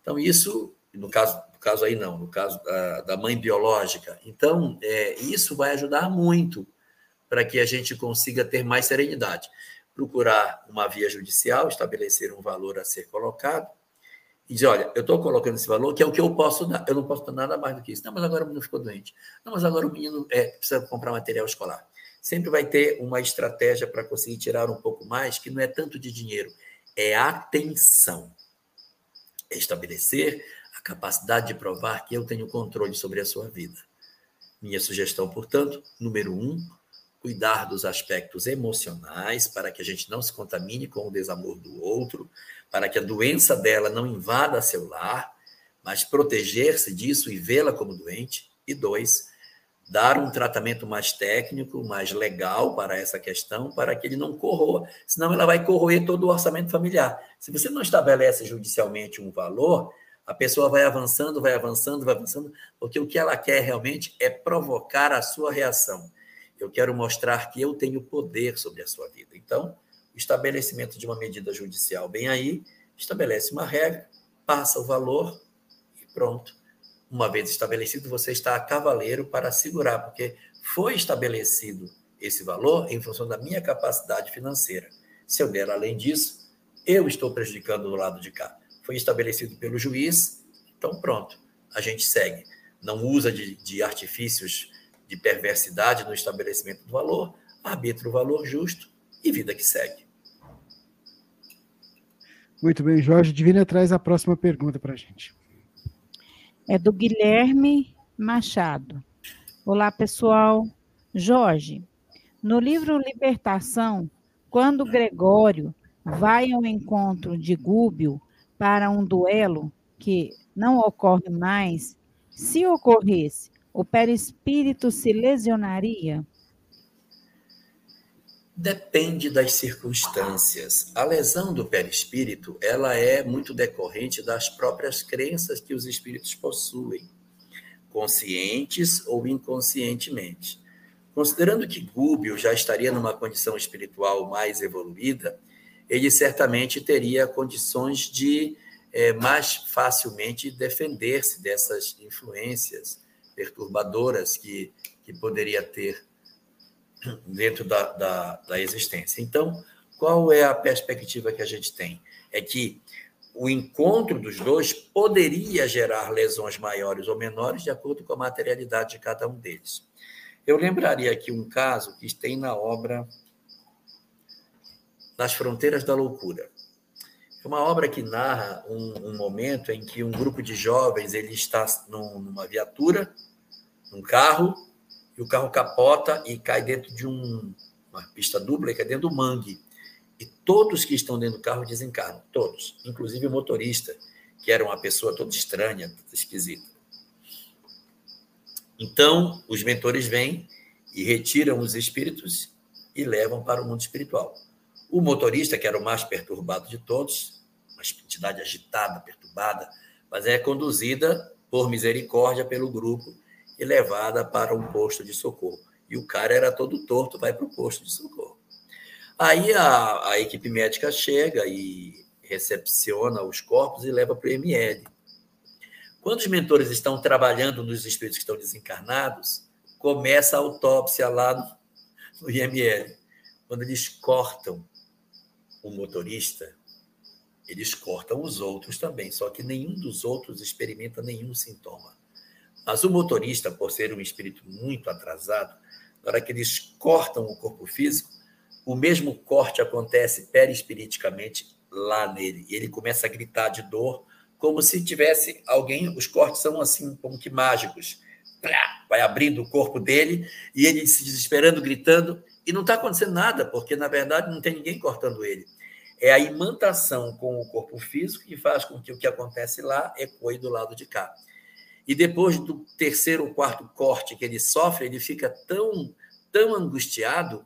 Então, isso, no caso, no caso aí não, no caso da, da mãe biológica. Então, é, isso vai ajudar muito para que a gente consiga ter mais serenidade. Procurar uma via judicial, estabelecer um valor a ser colocado, e dizer, olha, eu estou colocando esse valor, que é o que eu posso dar, eu não posso dar nada mais do que isso. Não, mas agora o menino ficou doente. Não, mas agora o menino é, precisa comprar material escolar. Sempre vai ter uma estratégia para conseguir tirar um pouco mais, que não é tanto de dinheiro, é atenção. É estabelecer a capacidade de provar que eu tenho controle sobre a sua vida. Minha sugestão, portanto, número um, cuidar dos aspectos emocionais para que a gente não se contamine com o desamor do outro, para que a doença dela não invada seu lar, mas proteger-se disso e vê-la como doente. E dois, dar um tratamento mais técnico, mais legal para essa questão, para que ele não corroa, senão ela vai corroer todo o orçamento familiar. Se você não estabelece judicialmente um valor, a pessoa vai avançando, vai avançando, vai avançando, porque o que ela quer realmente é provocar a sua reação. Eu quero mostrar que eu tenho poder sobre a sua vida. Então, estabelecimento de uma medida judicial bem aí, estabelece uma regra, passa o valor e pronto. Uma vez estabelecido, você está a cavaleiro para segurar, porque foi estabelecido esse valor em função da minha capacidade financeira. Se eu der além disso, eu estou prejudicando do lado de cá. Foi estabelecido pelo juiz, então pronto, a gente segue. Não usa de, de artifícios de perversidade no estabelecimento do valor, arbitra o valor justo e vida que segue. Muito bem, Jorge. Divina traz a próxima pergunta para a gente. É do Guilherme Machado. Olá, pessoal. Jorge, no livro Libertação, quando Gregório vai ao encontro de Gúbio para um duelo que não ocorre mais, se ocorresse, o perispírito se lesionaria? Depende das circunstâncias. A lesão do perispírito, ela é muito decorrente das próprias crenças que os espíritos possuem, conscientes ou inconscientemente. Considerando que Gúbio já estaria numa condição espiritual mais evoluída, ele certamente teria condições de é, mais facilmente defender-se dessas influências perturbadoras que, que poderia ter dentro da, da, da existência. Então, qual é a perspectiva que a gente tem? É que o encontro dos dois poderia gerar lesões maiores ou menores de acordo com a materialidade de cada um deles. Eu lembraria aqui um caso que tem na obra Nas Fronteiras da Loucura. É uma obra que narra um, um momento em que um grupo de jovens ele está num, numa viatura, num carro, e o carro capota e cai dentro de um, uma pista dupla e cai dentro do mangue. E todos que estão dentro do carro desencarnam, todos, inclusive o motorista, que era uma pessoa toda estranha, toda esquisita. Então, os mentores vêm e retiram os espíritos e levam para o mundo espiritual. O motorista, que era o mais perturbado de todos, uma entidade agitada, perturbada, mas é conduzida por misericórdia pelo grupo e levada para um posto de socorro. E o cara era todo torto, vai para o posto de socorro. Aí a, a equipe médica chega e recepciona os corpos e leva para o ML. Quando os mentores estão trabalhando nos espíritos que estão desencarnados, começa a autópsia lá no, no IML. Quando eles cortam o motorista, eles cortam os outros também, só que nenhum dos outros experimenta nenhum sintoma. Mas o motorista, por ser um espírito muito atrasado, na hora que eles cortam o corpo físico, o mesmo corte acontece perispiriticamente lá nele. E ele começa a gritar de dor, como se tivesse alguém. Os cortes são assim, como que mágicos. Vai abrindo o corpo dele e ele se desesperando, gritando. E não está acontecendo nada, porque na verdade não tem ninguém cortando ele. É a imantação com o corpo físico que faz com que o que acontece lá ecoe do lado de cá. E depois do terceiro ou quarto corte que ele sofre, ele fica tão, tão angustiado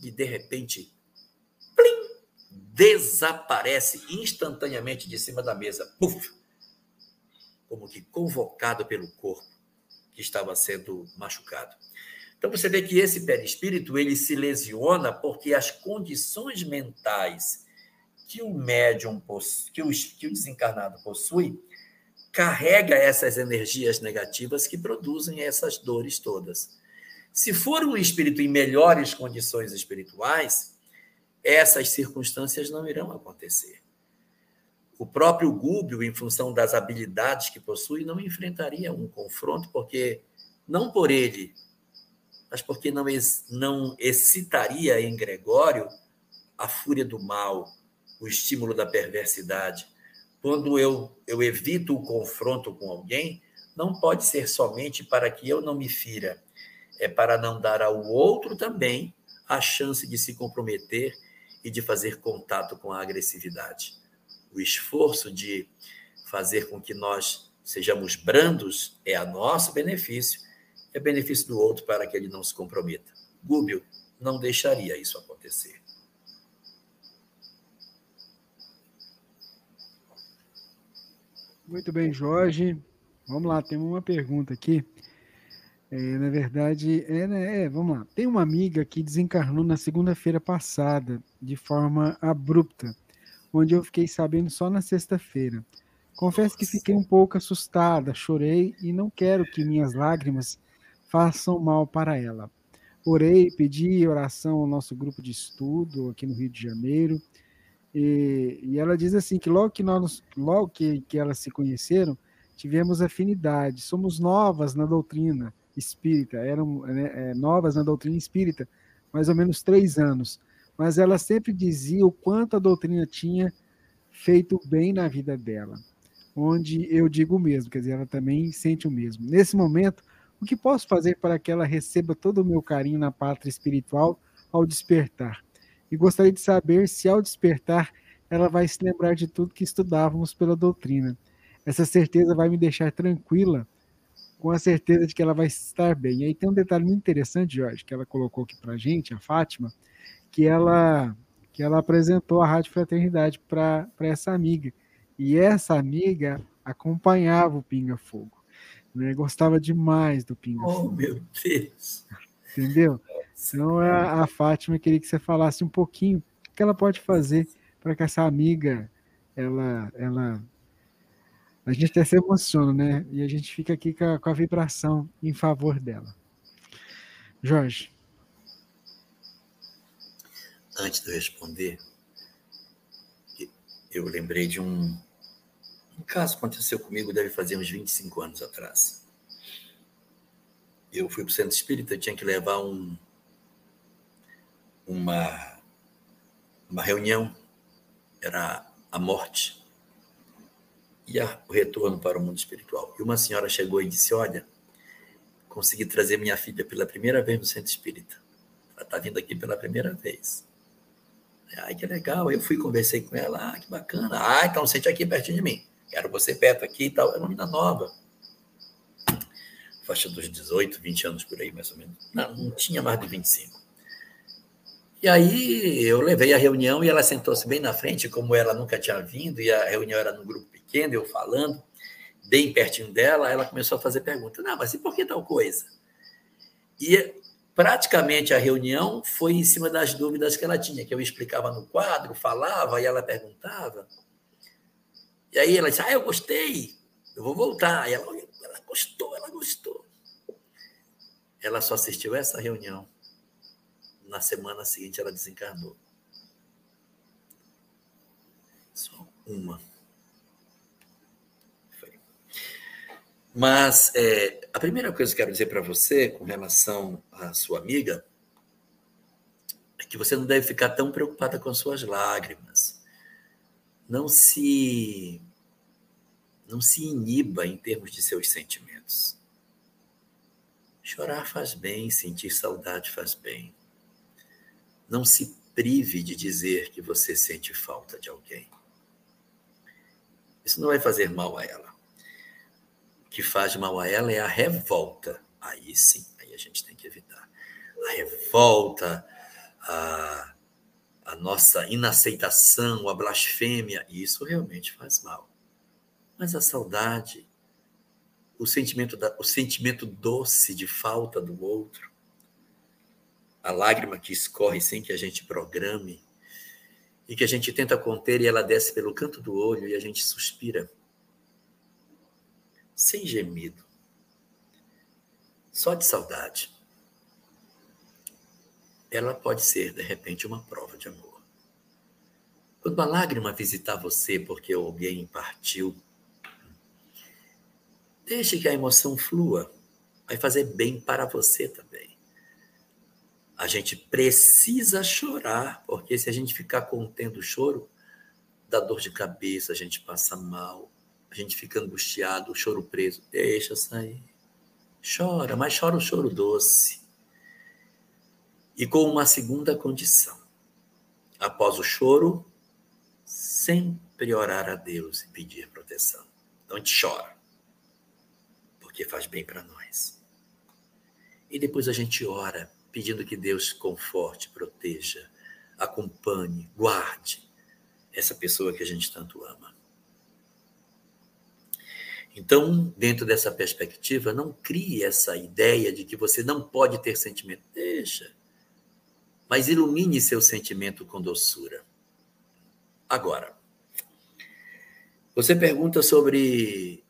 ele de repente plim, desaparece instantaneamente de cima da mesa. Puf! Como que convocado pelo corpo que estava sendo machucado. Então você vê que esse perispírito ele se lesiona porque as condições mentais que o médium que o, que o desencarnado possui carrega essas energias negativas que produzem essas dores todas. Se for um espírito em melhores condições espirituais, essas circunstâncias não irão acontecer. O próprio Gúbio, em função das habilidades que possui, não enfrentaria um confronto, porque não por ele, mas porque não, não excitaria em Gregório a fúria do mal, o estímulo da perversidade. Quando eu, eu evito o confronto com alguém, não pode ser somente para que eu não me fira, é para não dar ao outro também a chance de se comprometer e de fazer contato com a agressividade. O esforço de fazer com que nós sejamos brandos é a nosso benefício, é benefício do outro para que ele não se comprometa. Gúbio não deixaria isso acontecer. Muito bem, Jorge. Vamos lá, temos uma pergunta aqui. É, na verdade, é, né, é, vamos lá. Tem uma amiga que desencarnou na segunda-feira passada, de forma abrupta, onde eu fiquei sabendo só na sexta-feira. Confesso que fiquei um pouco assustada, chorei e não quero que minhas lágrimas façam mal para ela. Orei, pedi oração ao nosso grupo de estudo aqui no Rio de Janeiro, e, e ela diz assim que logo que nós, logo que, que elas se conheceram, tivemos afinidade, somos novas na doutrina, espírita, eram né, é, novas na doutrina espírita, mais ou menos três anos. Mas ela sempre dizia o quanto a doutrina tinha feito bem na vida dela. Onde eu digo o mesmo, quer dizer, ela também sente o mesmo. Nesse momento, o que posso fazer para que ela receba todo o meu carinho na pátria espiritual ao despertar? E gostaria de saber se, ao despertar, ela vai se lembrar de tudo que estudávamos pela doutrina. Essa certeza vai me deixar tranquila com a certeza de que ela vai estar bem. E aí tem um detalhe muito interessante, Jorge, que ela colocou aqui para a gente, a Fátima, que ela, que ela apresentou a Rádio Fraternidade para essa amiga. E essa amiga acompanhava o Pinga Fogo. Né? Gostava demais do Pinga oh, Fogo. Oh, meu Deus! Entendeu? Então a, a Fátima queria que você falasse um pouquinho o que ela pode fazer para que essa amiga ela, ela a gente até se emociona, né? E a gente fica aqui com a, com a vibração em favor dela. Jorge. Antes de eu responder, eu lembrei de um, um caso que aconteceu comigo, deve fazer uns 25 anos atrás. Eu fui para o centro espírita, tinha que levar um, uma, uma reunião, era a morte e a, o retorno para o mundo espiritual. E uma senhora chegou e disse: Olha, consegui trazer minha filha pela primeira vez no centro espírita. Ela está vindo aqui pela primeira vez. Ai, que legal. Eu fui conversei com ela. Ah, que bacana. Ah, então sente aqui pertinho de mim. Quero você perto aqui e tal. É uma menina nova. Faixa dos 18, 20 anos por aí, mais ou menos. Não, não tinha mais de 25. E aí eu levei a reunião e ela sentou-se bem na frente, como ela nunca tinha vindo, e a reunião era no grupo pequena, eu falando, bem pertinho dela, ela começou a fazer perguntas. Não, mas e por que tal coisa? E praticamente a reunião foi em cima das dúvidas que ela tinha, que eu explicava no quadro, falava e ela perguntava. E aí ela disse: Ah, eu gostei, eu vou voltar. E ela, ela gostou, ela gostou. Ela só assistiu essa reunião. Na semana seguinte, ela desencarnou. Só uma. Mas é, a primeira coisa que eu quero dizer para você, com relação à sua amiga, é que você não deve ficar tão preocupada com suas lágrimas. Não se não se iniba em termos de seus sentimentos. Chorar faz bem, sentir saudade faz bem. Não se prive de dizer que você sente falta de alguém. Isso não vai fazer mal a ela que faz mal a ela é a revolta. Aí sim, aí a gente tem que evitar. A revolta, a, a nossa inaceitação, a blasfêmia, isso realmente faz mal. Mas a saudade, o sentimento, da, o sentimento doce de falta do outro, a lágrima que escorre sem que a gente programe, e que a gente tenta conter e ela desce pelo canto do olho e a gente suspira, sem gemido, só de saudade. Ela pode ser, de repente, uma prova de amor. Quando uma lágrima visitar você porque alguém partiu, deixe que a emoção flua, vai fazer bem para você também. A gente precisa chorar, porque se a gente ficar contendo o choro, dá dor de cabeça, a gente passa mal, a gente fica angustiado, o choro preso. Deixa sair. Chora, mas chora o choro doce. E com uma segunda condição. Após o choro, sempre orar a Deus e pedir proteção. Então a gente chora, porque faz bem para nós. E depois a gente ora pedindo que Deus conforte, proteja, acompanhe, guarde essa pessoa que a gente tanto ama. Então, dentro dessa perspectiva, não crie essa ideia de que você não pode ter sentimento. Deixa. Mas ilumine seu sentimento com doçura. Agora, você pergunta sobre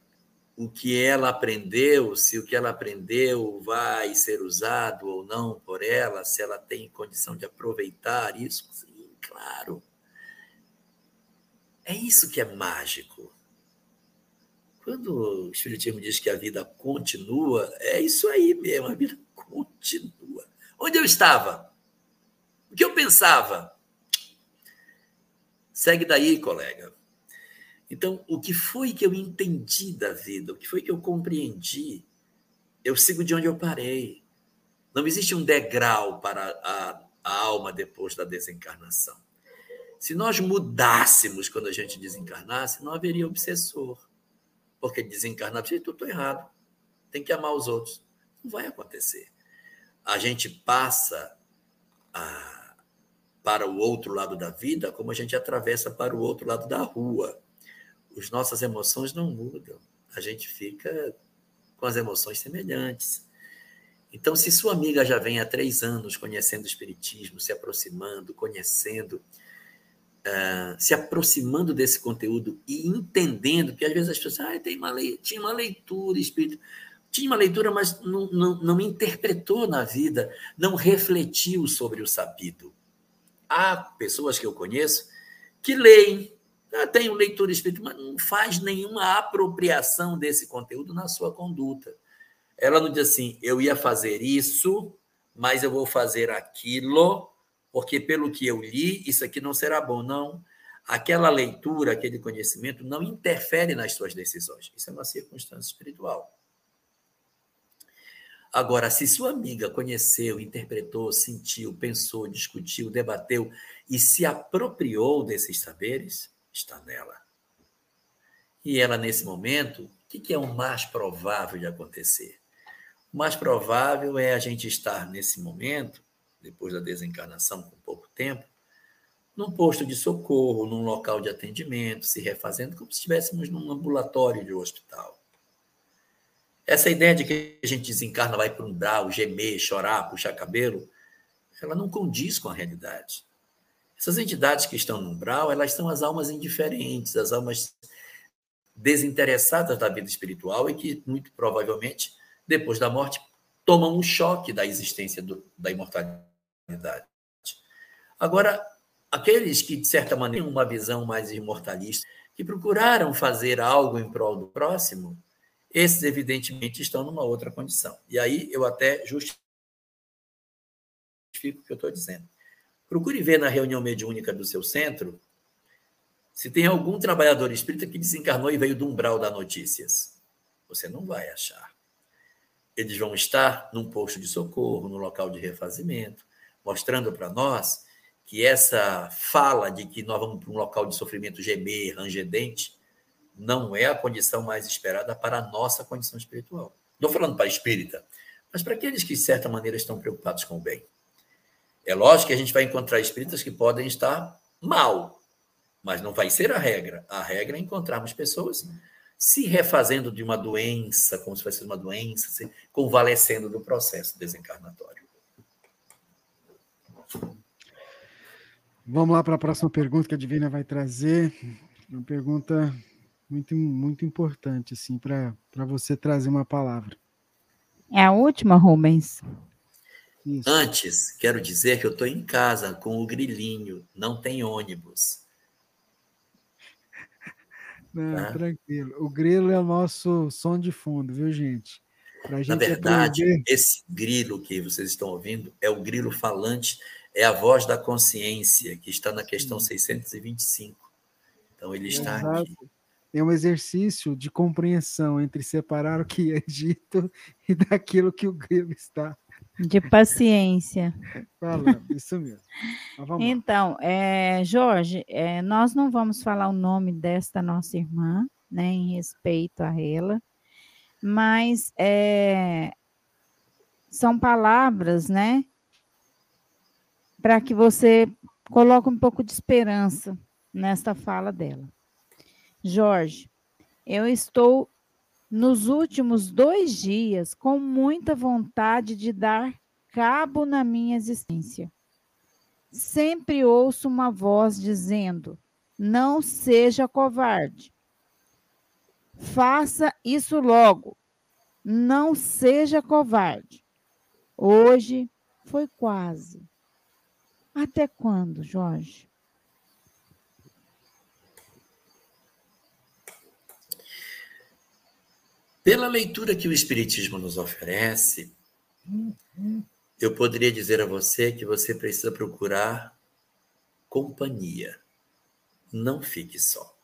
o que ela aprendeu, se o que ela aprendeu vai ser usado ou não por ela, se ela tem condição de aproveitar isso. Sim, claro. É isso que é mágico. Quando o Espiritismo diz que a vida continua, é isso aí mesmo, a vida continua. Onde eu estava? O que eu pensava? Segue daí, colega. Então, o que foi que eu entendi da vida? O que foi que eu compreendi? Eu sigo de onde eu parei. Não existe um degrau para a, a alma depois da desencarnação. Se nós mudássemos quando a gente desencarnasse, não haveria obsessor. Porque desencarnar, eu estou errado. Tem que amar os outros. Não vai acontecer. A gente passa a, para o outro lado da vida como a gente atravessa para o outro lado da rua as nossas emoções não mudam. A gente fica com as emoções semelhantes. Então, se sua amiga já vem há três anos conhecendo o Espiritismo, se aproximando, conhecendo, uh, se aproximando desse conteúdo e entendendo, que às vezes as pessoas, ah, tem uma lei, tinha uma leitura espírita, tinha uma leitura, mas não, não, não interpretou na vida, não refletiu sobre o sabido. Há pessoas que eu conheço que leem, ela tem leitura espírita, mas não faz nenhuma apropriação desse conteúdo na sua conduta. Ela não diz assim, eu ia fazer isso, mas eu vou fazer aquilo, porque pelo que eu li, isso aqui não será bom. Não. Aquela leitura, aquele conhecimento não interfere nas suas decisões. Isso é uma circunstância espiritual. Agora, se sua amiga conheceu, interpretou, sentiu, pensou, discutiu, debateu e se apropriou desses saberes, está nela. E ela, nesse momento, o que é o mais provável de acontecer? O mais provável é a gente estar nesse momento, depois da desencarnação, com pouco tempo, num posto de socorro, num local de atendimento, se refazendo, como se estivéssemos num ambulatório de um hospital. Essa ideia de que a gente desencarna, vai para um brau, gemer, chorar, puxar cabelo, ela não condiz com a realidade. Essas entidades que estão no umbral, elas são as almas indiferentes, as almas desinteressadas da vida espiritual e que, muito provavelmente, depois da morte, tomam um choque da existência do, da imortalidade. Agora, aqueles que, de certa maneira, têm uma visão mais imortalista, que procuraram fazer algo em prol do próximo, esses, evidentemente, estão numa outra condição. E aí eu até justifico o que eu estou dizendo. Procure ver na reunião mediúnica do seu centro se tem algum trabalhador espírita que desencarnou e veio do umbral da notícias. Você não vai achar. Eles vão estar num posto de socorro, no local de refazimento, mostrando para nós que essa fala de que nós vamos para um local de sofrimento gemer, ranger dente, não é a condição mais esperada para a nossa condição espiritual. Não falando para espírita, mas para aqueles que, de certa maneira, estão preocupados com o bem. É lógico que a gente vai encontrar espíritas que podem estar mal, mas não vai ser a regra. A regra é encontrarmos pessoas se refazendo de uma doença, como se fosse uma doença, se convalescendo do processo desencarnatório. Vamos lá para a próxima pergunta que a Divina vai trazer. Uma pergunta muito, muito importante, assim, para você trazer uma palavra. É a última, Rubens? Isso. Antes, quero dizer que eu estou em casa com o grilinho, não tem ônibus. Não, tá? Tranquilo. O grilo é o nosso som de fundo, viu, gente? gente Na verdade, aprender... esse grilo que vocês estão ouvindo é o grilo falante, é a voz da consciência, que está na questão 625. Então, ele está Exato. aqui é um exercício de compreensão entre separar o que é dito e daquilo que o grego está. De paciência. Falando, isso mesmo. Então, é, Jorge, é, nós não vamos falar o nome desta nossa irmã, né, em respeito a ela, mas é, são palavras, né, para que você coloque um pouco de esperança nesta fala dela. Jorge, eu estou nos últimos dois dias com muita vontade de dar cabo na minha existência. Sempre ouço uma voz dizendo: não seja covarde. Faça isso logo. Não seja covarde. Hoje foi quase. Até quando, Jorge? Pela leitura que o Espiritismo nos oferece, eu poderia dizer a você que você precisa procurar companhia. Não fique só.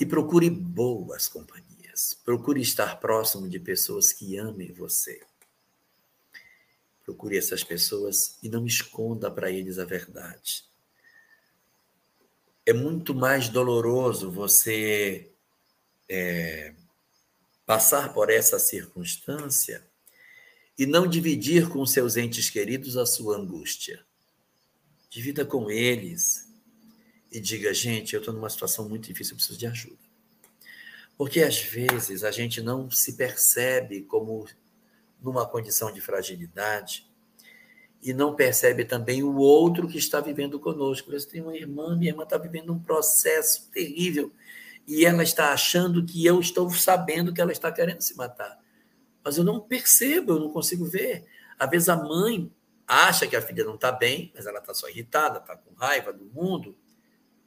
E procure boas companhias. Procure estar próximo de pessoas que amem você. Procure essas pessoas e não esconda para eles a verdade. É muito mais doloroso você é, passar por essa circunstância e não dividir com seus entes queridos a sua angústia. Divida com eles e diga: gente, eu estou numa situação muito difícil, eu preciso de ajuda. Porque às vezes a gente não se percebe como numa condição de fragilidade e não percebe também o outro que está vivendo conosco. Eu tenho uma irmã, minha irmã está vivendo um processo terrível e ela está achando que eu estou sabendo que ela está querendo se matar. Mas eu não percebo, eu não consigo ver. Às vezes a mãe acha que a filha não está bem, mas ela está só irritada, está com raiva do mundo,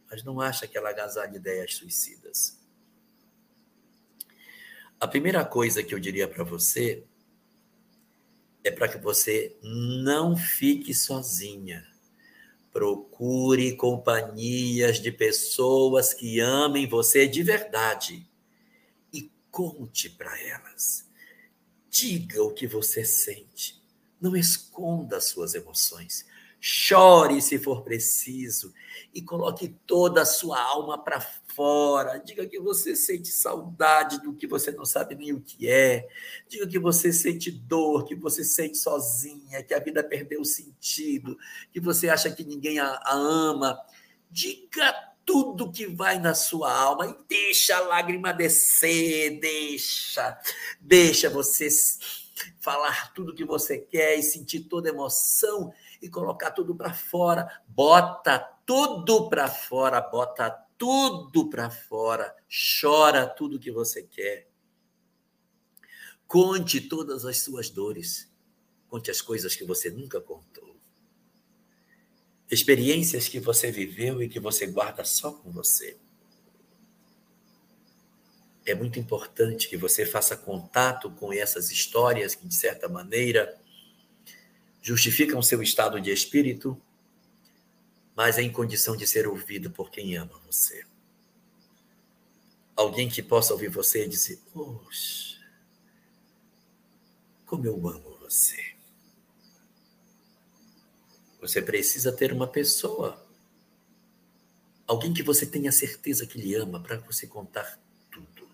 mas não acha que ela agasalha ideias suicidas. A primeira coisa que eu diria para você é para que você não fique sozinha. Procure companhias de pessoas que amem você de verdade e conte para elas. Diga o que você sente. Não esconda suas emoções. Chore se for preciso e coloque toda a sua alma para fora. Diga que você sente saudade do que você não sabe nem o que é. Diga que você sente dor, que você sente sozinha, que a vida perdeu sentido, que você acha que ninguém a, a ama. Diga tudo que vai na sua alma e deixa a lágrima descer, deixa, deixa você falar tudo que você quer e sentir toda emoção e colocar tudo para fora. Bota tudo para fora, bota tudo para fora, chora tudo que você quer. Conte todas as suas dores. Conte as coisas que você nunca contou. Experiências que você viveu e que você guarda só com você. É muito importante que você faça contato com essas histórias que, de certa maneira, justificam seu estado de espírito, mas é em condição de ser ouvido por quem ama você. Alguém que possa ouvir você e dizer: Poxa, como eu amo você. Você precisa ter uma pessoa, alguém que você tenha certeza que lhe ama, para você contar tudo.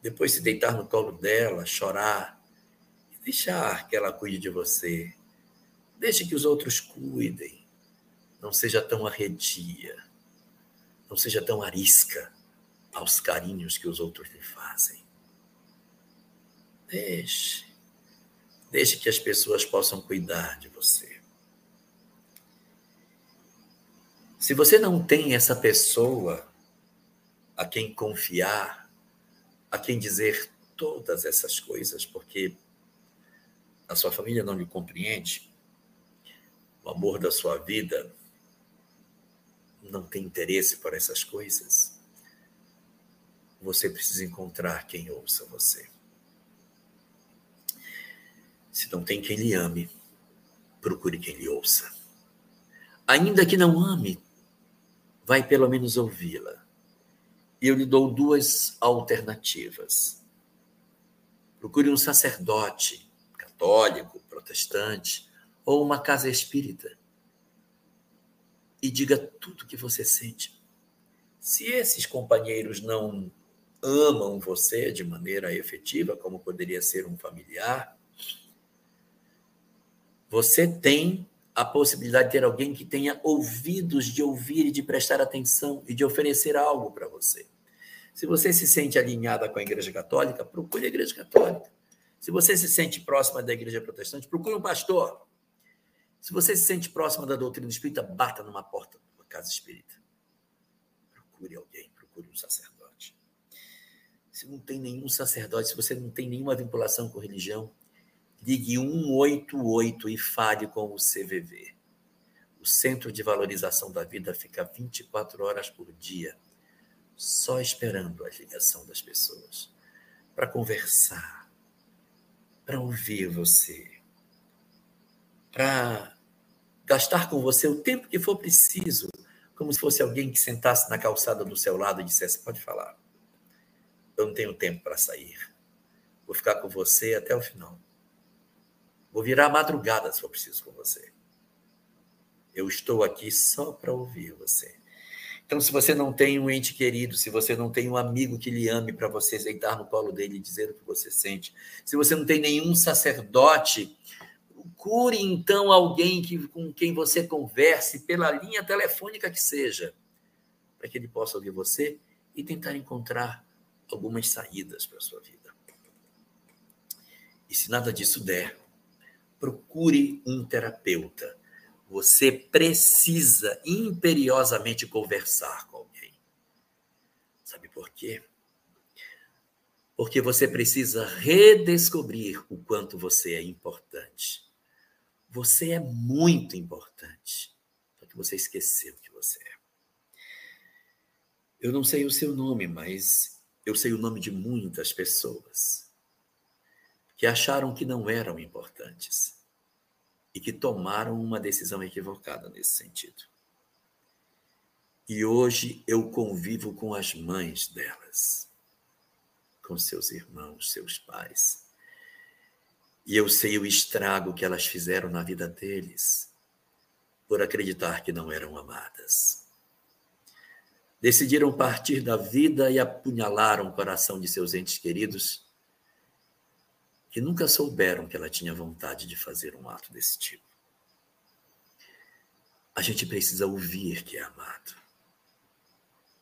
Depois se deitar no colo dela, chorar, deixar que ela cuide de você. Deixe que os outros cuidem. Não seja tão arredia. Não seja tão arisca aos carinhos que os outros lhe fazem. Deixe. Deixe que as pessoas possam cuidar de você. Se você não tem essa pessoa a quem confiar, a quem dizer todas essas coisas, porque a sua família não lhe compreende, o amor da sua vida não tem interesse por essas coisas, você precisa encontrar quem ouça você. Se não tem quem lhe ame, procure quem lhe ouça. Ainda que não ame, vai pelo menos ouvi-la. E eu lhe dou duas alternativas. Procure um sacerdote católico, protestante, ou uma casa espírita. E diga tudo o que você sente. Se esses companheiros não amam você de maneira efetiva, como poderia ser um familiar, você tem a possibilidade de ter alguém que tenha ouvidos de ouvir e de prestar atenção e de oferecer algo para você. Se você se sente alinhada com a Igreja Católica, procure a Igreja Católica. Se você se sente próxima da Igreja Protestante, procure um pastor. Se você se sente próxima da doutrina espírita, bata numa porta de uma casa espírita. Procure alguém, procure um sacerdote. Se não tem nenhum sacerdote, se você não tem nenhuma vinculação com religião, ligue 188 e fale com o CVV. O Centro de Valorização da Vida fica 24 horas por dia, só esperando a ligação das pessoas, para conversar, para ouvir você, para gastar com você o tempo que for preciso, como se fosse alguém que sentasse na calçada do seu lado e dissesse: Pode falar, eu não tenho tempo para sair, vou ficar com você até o final. Vou virar madrugada se for preciso com você. Eu estou aqui só para ouvir você. Então, se você não tem um ente querido, se você não tem um amigo que lhe ame para você deitar no colo dele e dizer o que você sente, se você não tem nenhum sacerdote, procure então alguém que, com quem você converse, pela linha telefônica que seja, para que ele possa ouvir você e tentar encontrar algumas saídas para a sua vida. E se nada disso der, procure um terapeuta. Você precisa imperiosamente conversar com alguém. Sabe por quê? Porque você precisa redescobrir o quanto você é importante. Você é muito importante. Só que você esqueceu que você é. Eu não sei o seu nome, mas eu sei o nome de muitas pessoas que acharam que não eram importantes e que tomaram uma decisão equivocada nesse sentido. E hoje eu convivo com as mães delas, com seus irmãos, seus pais. E eu sei o estrago que elas fizeram na vida deles por acreditar que não eram amadas. Decidiram partir da vida e apunhalaram o coração de seus entes queridos que nunca souberam que ela tinha vontade de fazer um ato desse tipo. A gente precisa ouvir que é amado.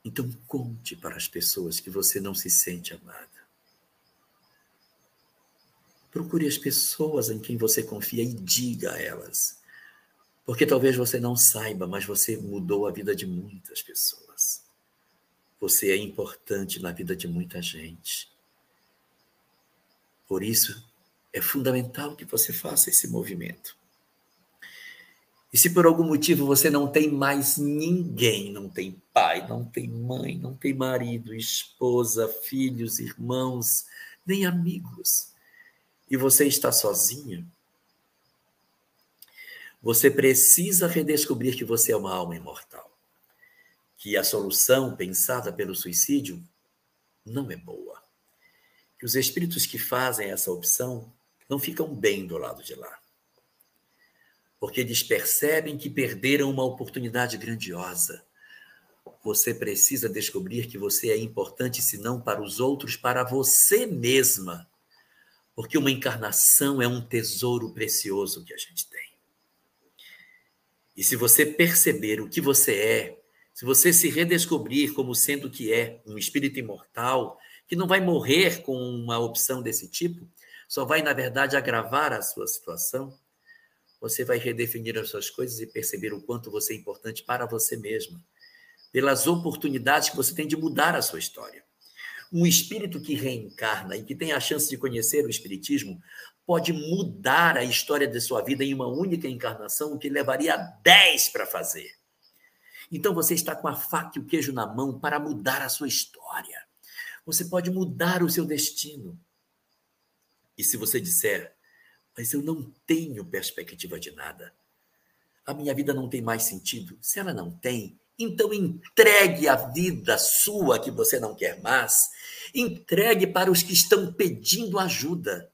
Então conte para as pessoas que você não se sente amada. Procure as pessoas em quem você confia e diga a elas. Porque talvez você não saiba, mas você mudou a vida de muitas pessoas. Você é importante na vida de muita gente. Por isso, é fundamental que você faça esse movimento. E se por algum motivo você não tem mais ninguém, não tem pai, não tem mãe, não tem marido, esposa, filhos, irmãos, nem amigos, e você está sozinho, você precisa redescobrir que você é uma alma imortal. Que a solução pensada pelo suicídio não é boa que os espíritos que fazem essa opção não ficam bem do lado de lá. Porque eles percebem que perderam uma oportunidade grandiosa. Você precisa descobrir que você é importante, se não para os outros, para você mesma. Porque uma encarnação é um tesouro precioso que a gente tem. E se você perceber o que você é, se você se redescobrir como sendo que é um espírito imortal, que não vai morrer com uma opção desse tipo, só vai, na verdade, agravar a sua situação, você vai redefinir as suas coisas e perceber o quanto você é importante para você mesma, pelas oportunidades que você tem de mudar a sua história. Um espírito que reencarna e que tem a chance de conhecer o espiritismo pode mudar a história de sua vida em uma única encarnação, o que levaria 10 para fazer. Então você está com a faca e o queijo na mão para mudar a sua história. Você pode mudar o seu destino. E se você disser, mas eu não tenho perspectiva de nada, a minha vida não tem mais sentido, se ela não tem, então entregue a vida sua que você não quer mais, entregue para os que estão pedindo ajuda.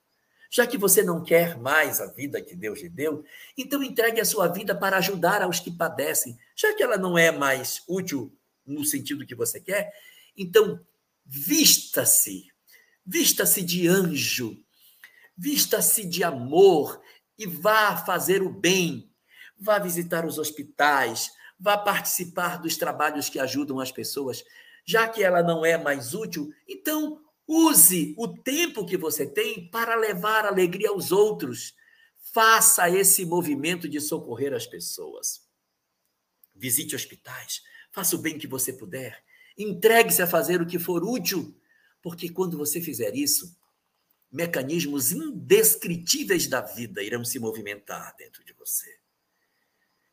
Já que você não quer mais a vida que Deus lhe deu, então entregue a sua vida para ajudar aos que padecem. Já que ela não é mais útil no sentido que você quer, então vista-se, vista-se de anjo, vista-se de amor e vá fazer o bem. Vá visitar os hospitais, vá participar dos trabalhos que ajudam as pessoas. Já que ela não é mais útil, então use o tempo que você tem para levar alegria aos outros. Faça esse movimento de socorrer as pessoas. Visite hospitais, faça o bem que você puder. Entregue-se a fazer o que for útil, porque quando você fizer isso, mecanismos indescritíveis da vida irão se movimentar dentro de você.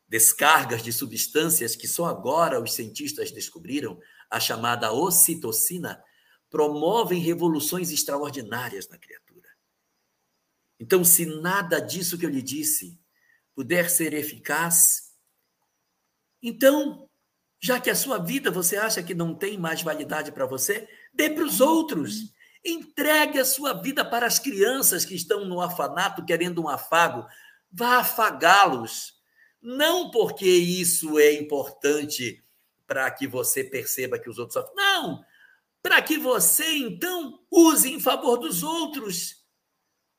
Descargas de substâncias que só agora os cientistas descobriram, a chamada ocitocina, promovem revoluções extraordinárias na criatura. Então, se nada disso que eu lhe disse puder ser eficaz, então já que a sua vida você acha que não tem mais validade para você, dê para os outros. Entregue a sua vida para as crianças que estão no afanato querendo um afago. Vá afagá-los. Não porque isso é importante para que você perceba que os outros sofrem. Não! Para que você, então, use em favor dos outros.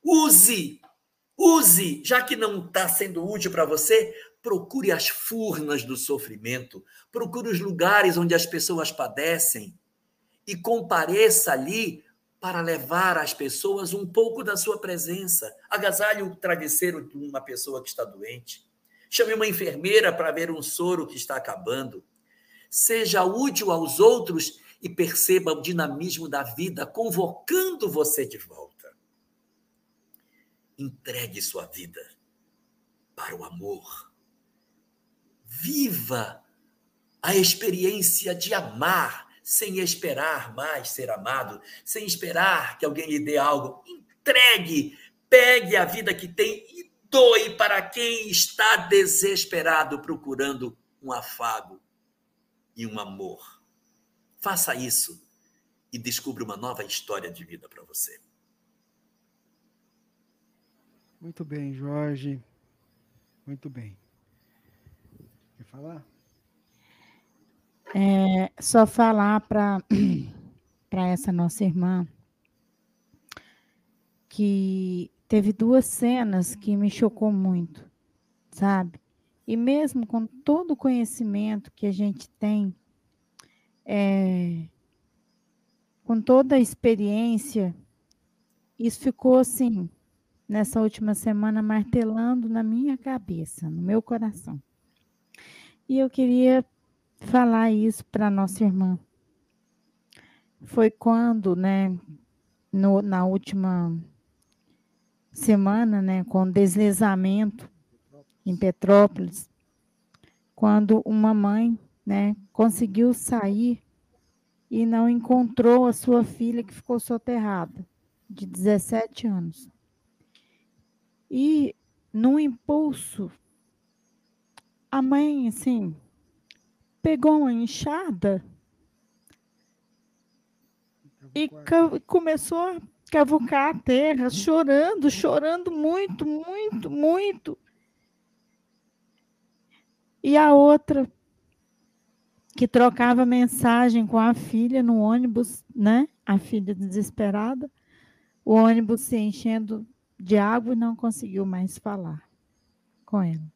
Use. Use. Já que não está sendo útil para você, procure as furnas do sofrimento, procure os lugares onde as pessoas padecem e compareça ali para levar às pessoas um pouco da sua presença. Agasalhe o travesseiro de uma pessoa que está doente. Chame uma enfermeira para ver um soro que está acabando. Seja útil aos outros e perceba o dinamismo da vida convocando você de volta. Entregue sua vida para o amor Viva a experiência de amar sem esperar mais ser amado, sem esperar que alguém lhe dê algo. Entregue, pegue a vida que tem e doe para quem está desesperado procurando um afago e um amor. Faça isso e descubra uma nova história de vida para você. Muito bem, Jorge. Muito bem falar? É, só falar para essa nossa irmã que teve duas cenas que me chocou muito, sabe? E mesmo com todo o conhecimento que a gente tem, é, com toda a experiência, isso ficou assim, nessa última semana, martelando na minha cabeça, no meu coração. E eu queria falar isso para nossa irmã. Foi quando, né, no, na última semana, né, com deslizamento em Petrópolis, quando uma mãe, né, conseguiu sair e não encontrou a sua filha que ficou soterrada, de 17 anos. E num impulso a mãe, assim, pegou uma enxada e começou a cavucar a terra, chorando, chorando muito, muito, muito. E a outra, que trocava mensagem com a filha no ônibus, né? A filha desesperada, o ônibus se enchendo de água e não conseguiu mais falar com ela.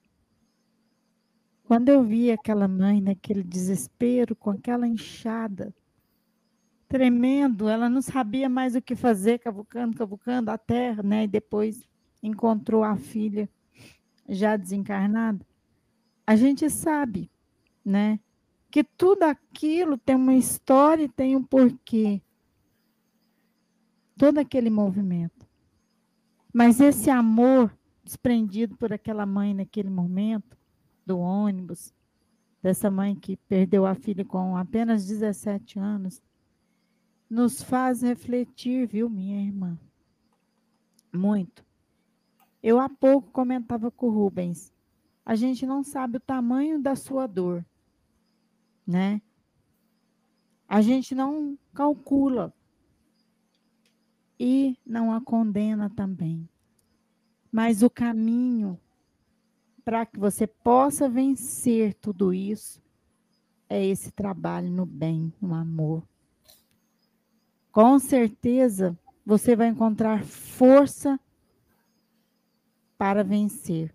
Quando eu vi aquela mãe naquele desespero, com aquela enxada, tremendo, ela não sabia mais o que fazer, cavucando, cavucando a terra, né? E depois encontrou a filha já desencarnada. A gente sabe, né? Que tudo aquilo tem uma história e tem um porquê. Todo aquele movimento. Mas esse amor desprendido por aquela mãe naquele momento, do ônibus, dessa mãe que perdeu a filha com apenas 17 anos, nos faz refletir, viu, minha irmã? Muito. Eu há pouco comentava com o Rubens. A gente não sabe o tamanho da sua dor, né? A gente não calcula e não a condena também. Mas o caminho para que você possa vencer tudo isso é esse trabalho no bem, no amor, com certeza você vai encontrar força para vencer.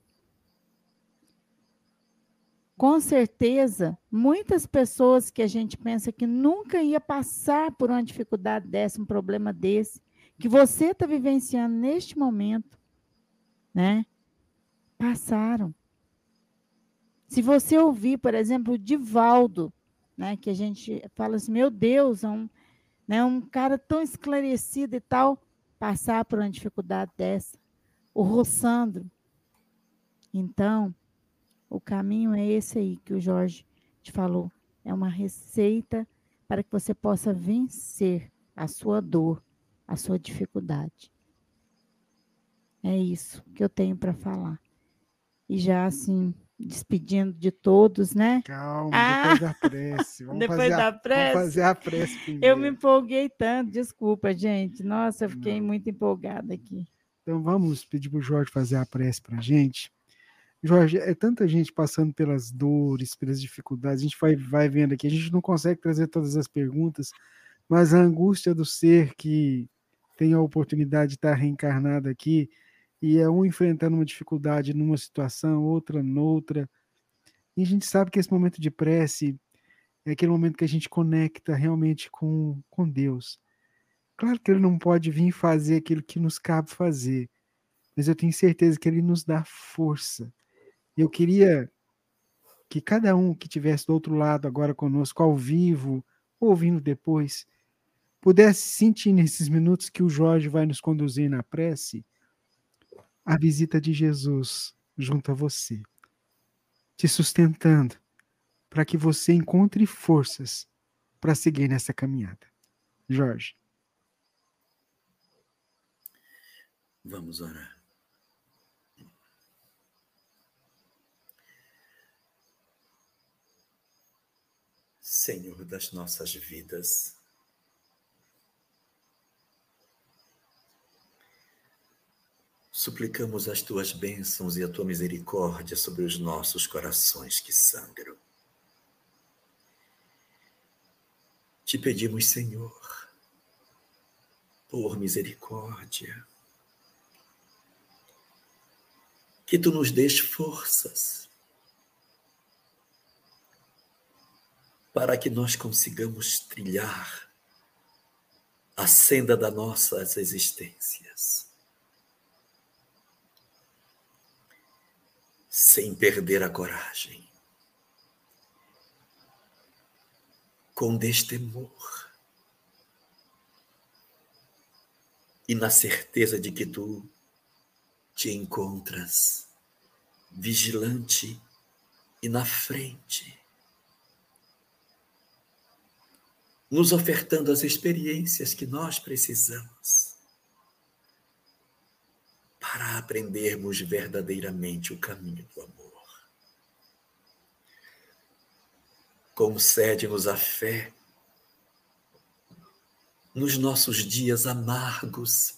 Com certeza, muitas pessoas que a gente pensa que nunca ia passar por uma dificuldade dessa, um problema desse, que você está vivenciando neste momento, né? Passaram. Se você ouvir, por exemplo, o Divaldo, né, que a gente fala assim, meu Deus, é um, né, um cara tão esclarecido e tal, passar por uma dificuldade dessa. O Rossandro. Então, o caminho é esse aí que o Jorge te falou. É uma receita para que você possa vencer a sua dor, a sua dificuldade. É isso que eu tenho para falar. E já assim, despedindo de todos, né? Calma, ah, depois da prece. Vamos depois da a, prece. Vamos fazer a prece primeiro. Eu me empolguei tanto, desculpa, gente. Nossa, eu fiquei Não. muito empolgada aqui. Então vamos pedir para o Jorge fazer a prece para a gente. Jorge, é tanta gente passando pelas dores, pelas dificuldades, a gente vai, vai vendo aqui, a gente não consegue trazer todas as perguntas, mas a angústia do ser que tem a oportunidade de estar reencarnado aqui, e é um enfrentando uma dificuldade numa situação, outra noutra. E a gente sabe que esse momento de prece é aquele momento que a gente conecta realmente com, com Deus. Claro que Ele não pode vir fazer aquilo que nos cabe fazer, mas eu tenho certeza que Ele nos dá força. Eu queria que cada um que estivesse do outro lado agora conosco, ao vivo, ouvindo depois, pudesse sentir nesses minutos que o Jorge vai nos conduzir na prece a visita de Jesus junto a você, te sustentando para que você encontre forças para seguir nessa caminhada. Jorge. Vamos orar. Senhor das nossas vidas, Suplicamos as tuas bênçãos e a tua misericórdia sobre os nossos corações que sangram. Te pedimos, Senhor, por misericórdia, que tu nos dês forças para que nós consigamos trilhar a senda das nossas existências. sem perder a coragem, com destemor e na certeza de que tu te encontras vigilante e na frente, nos ofertando as experiências que nós precisamos para aprendermos verdadeiramente o caminho do amor. Concede-nos a fé nos nossos dias amargos,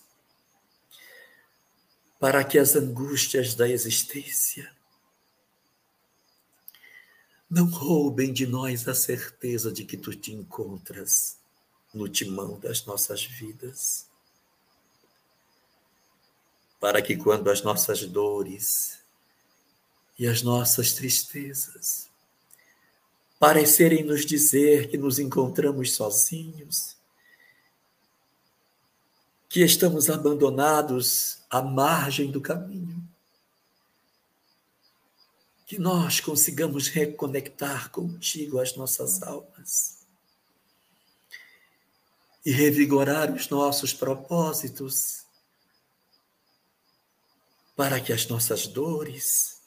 para que as angústias da existência não roubem de nós a certeza de que tu te encontras no timão das nossas vidas. Para que quando as nossas dores e as nossas tristezas parecerem nos dizer que nos encontramos sozinhos, que estamos abandonados à margem do caminho, que nós consigamos reconectar contigo as nossas almas e revigorar os nossos propósitos para que as nossas dores,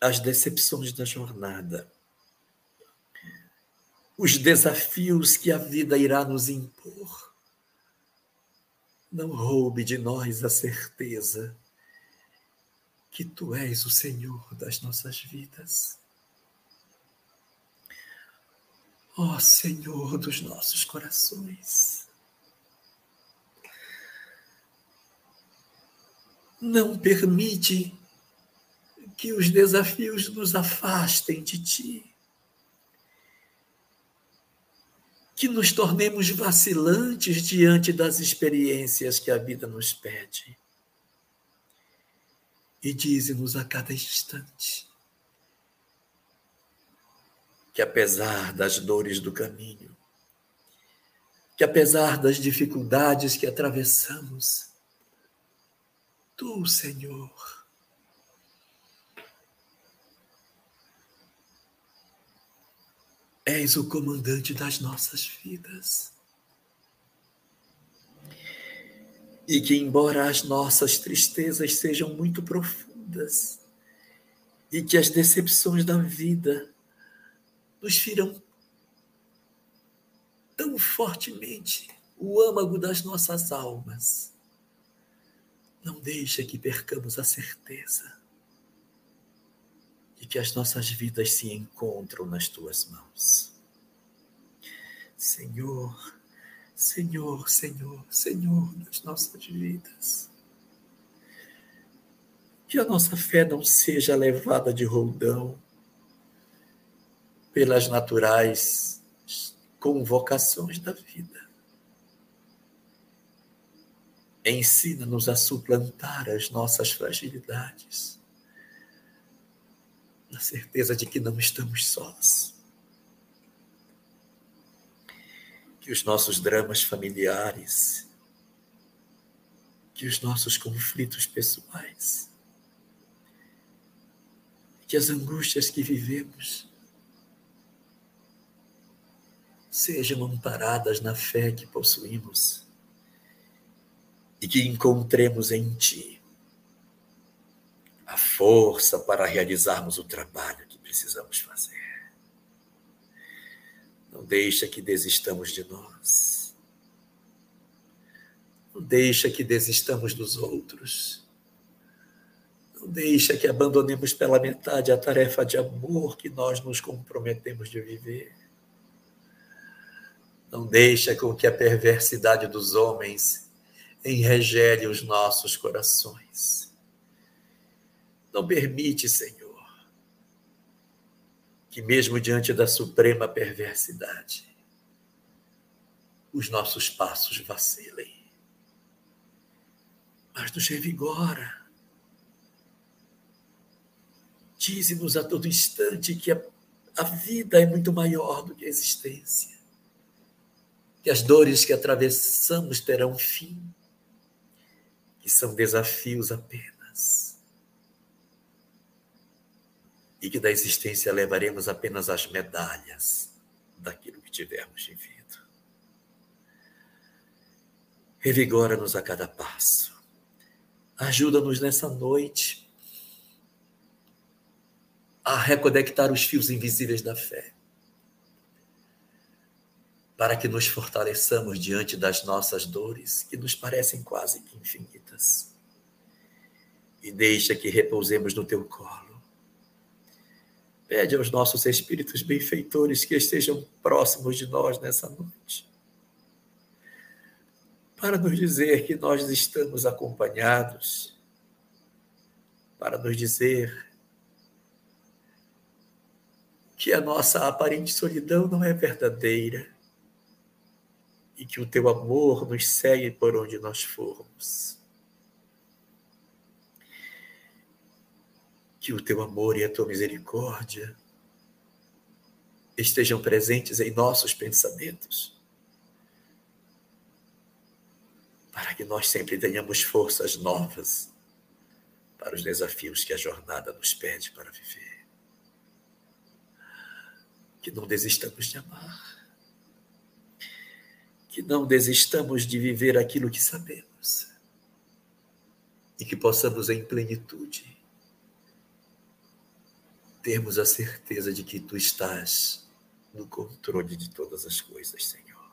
as decepções da jornada, os desafios que a vida irá nos impor, não roube de nós a certeza que tu és o Senhor das nossas vidas. Ó oh, Senhor dos nossos corações. Não permite que os desafios nos afastem de ti. Que nos tornemos vacilantes diante das experiências que a vida nos pede. E dize-nos a cada instante que, apesar das dores do caminho, que apesar das dificuldades que atravessamos, Tu, Senhor, és o comandante das nossas vidas. E que, embora as nossas tristezas sejam muito profundas, e que as decepções da vida nos firam tão fortemente o âmago das nossas almas, não deixa que percamos a certeza de que as nossas vidas se encontram nas tuas mãos. Senhor, Senhor, Senhor, Senhor das nossas vidas. Que a nossa fé não seja levada de roldão pelas naturais convocações da vida Ensina-nos a suplantar as nossas fragilidades, na certeza de que não estamos sós. Que os nossos dramas familiares, que os nossos conflitos pessoais, que as angústias que vivemos sejam amparadas na fé que possuímos e que encontremos em Ti a força para realizarmos o trabalho que precisamos fazer. Não deixa que desistamos de nós. Não deixa que desistamos dos outros. Não deixa que abandonemos pela metade a tarefa de amor que nós nos comprometemos de viver. Não deixa com que a perversidade dos homens enregele os nossos corações. Não permite, Senhor, que mesmo diante da suprema perversidade, os nossos passos vacilem. Mas nos revigora. Dize-nos a todo instante que a, a vida é muito maior do que a existência, que as dores que atravessamos terão fim que são desafios apenas. E que da existência levaremos apenas as medalhas daquilo que tivermos vivido. Revigora-nos a cada passo. Ajuda-nos nessa noite a reconectar os fios invisíveis da fé para que nos fortaleçamos diante das nossas dores, que nos parecem quase que infinitas. E deixa que repousemos no teu colo. Pede aos nossos espíritos benfeitores que estejam próximos de nós nessa noite, para nos dizer que nós estamos acompanhados, para nos dizer que a nossa aparente solidão não é verdadeira. E que o teu amor nos segue por onde nós formos. Que o teu amor e a tua misericórdia estejam presentes em nossos pensamentos, para que nós sempre tenhamos forças novas para os desafios que a jornada nos pede para viver. Que não desistamos de amar, que não desistamos de viver aquilo que sabemos. E que possamos em plenitude termos a certeza de que tu estás no controle de todas as coisas, Senhor.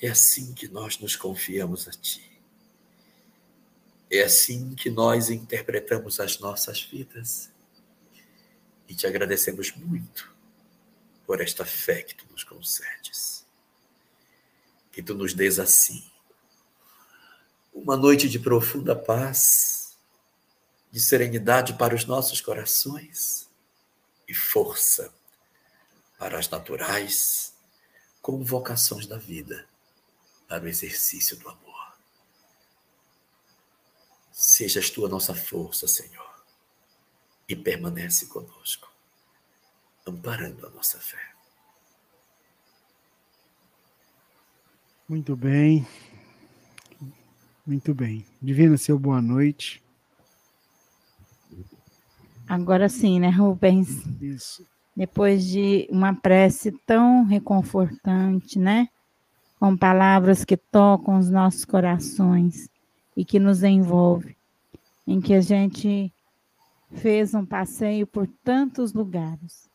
É assim que nós nos confiamos a Ti. É assim que nós interpretamos as nossas vidas. E te agradecemos muito por esta fé que tu nos concedes. Que tu nos des assim uma noite de profunda paz, de serenidade para os nossos corações e força para as naturais convocações da vida para o exercício do amor. Sejas tu a nossa força, Senhor, e permanece conosco, amparando a nossa fé. Muito bem. Muito bem. Divina, seu boa noite. Agora sim, né, Rubens? Isso depois de uma prece tão reconfortante, né? Com palavras que tocam os nossos corações e que nos envolve, em que a gente fez um passeio por tantos lugares,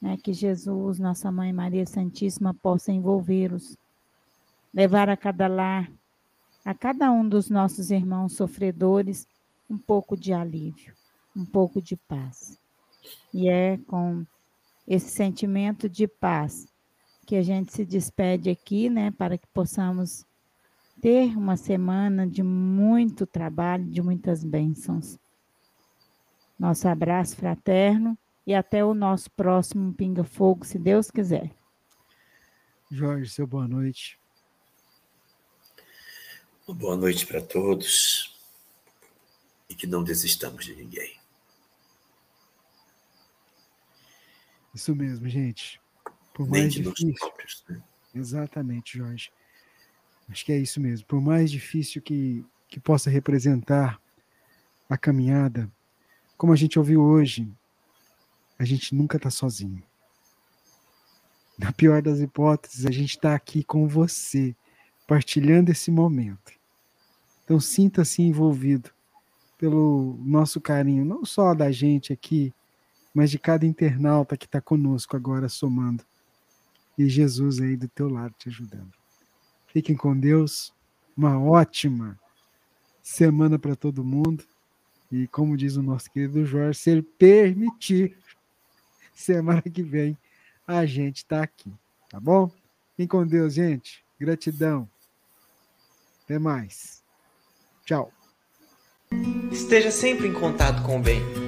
né? Que Jesus, nossa Mãe Maria Santíssima, possa envolvê-los, levar a cada lar, a cada um dos nossos irmãos sofredores, um pouco de alívio, um pouco de paz. E é com esse sentimento de paz que a gente se despede aqui, né, para que possamos ter uma semana de muito trabalho, de muitas bênçãos. Nosso abraço fraterno e até o nosso próximo Pinga Fogo, se Deus quiser. Jorge, seu boa noite. boa noite para todos e que não desistamos de ninguém. Isso mesmo, gente. Por mais difícil. Próprios, né? Exatamente, Jorge. Acho que é isso mesmo. Por mais difícil que, que possa representar a caminhada, como a gente ouviu hoje, a gente nunca está sozinho. Na pior das hipóteses, a gente está aqui com você, partilhando esse momento. Então, sinta-se envolvido pelo nosso carinho, não só da gente aqui, mas de cada internauta que está conosco agora somando. E Jesus aí do teu lado te ajudando. Fiquem com Deus. Uma ótima semana para todo mundo. E como diz o nosso querido Jorge, se ele permitir, semana que vem a gente está aqui. Tá bom? Fiquem com Deus, gente. Gratidão. Até mais. Tchau. Esteja sempre em contato com o bem.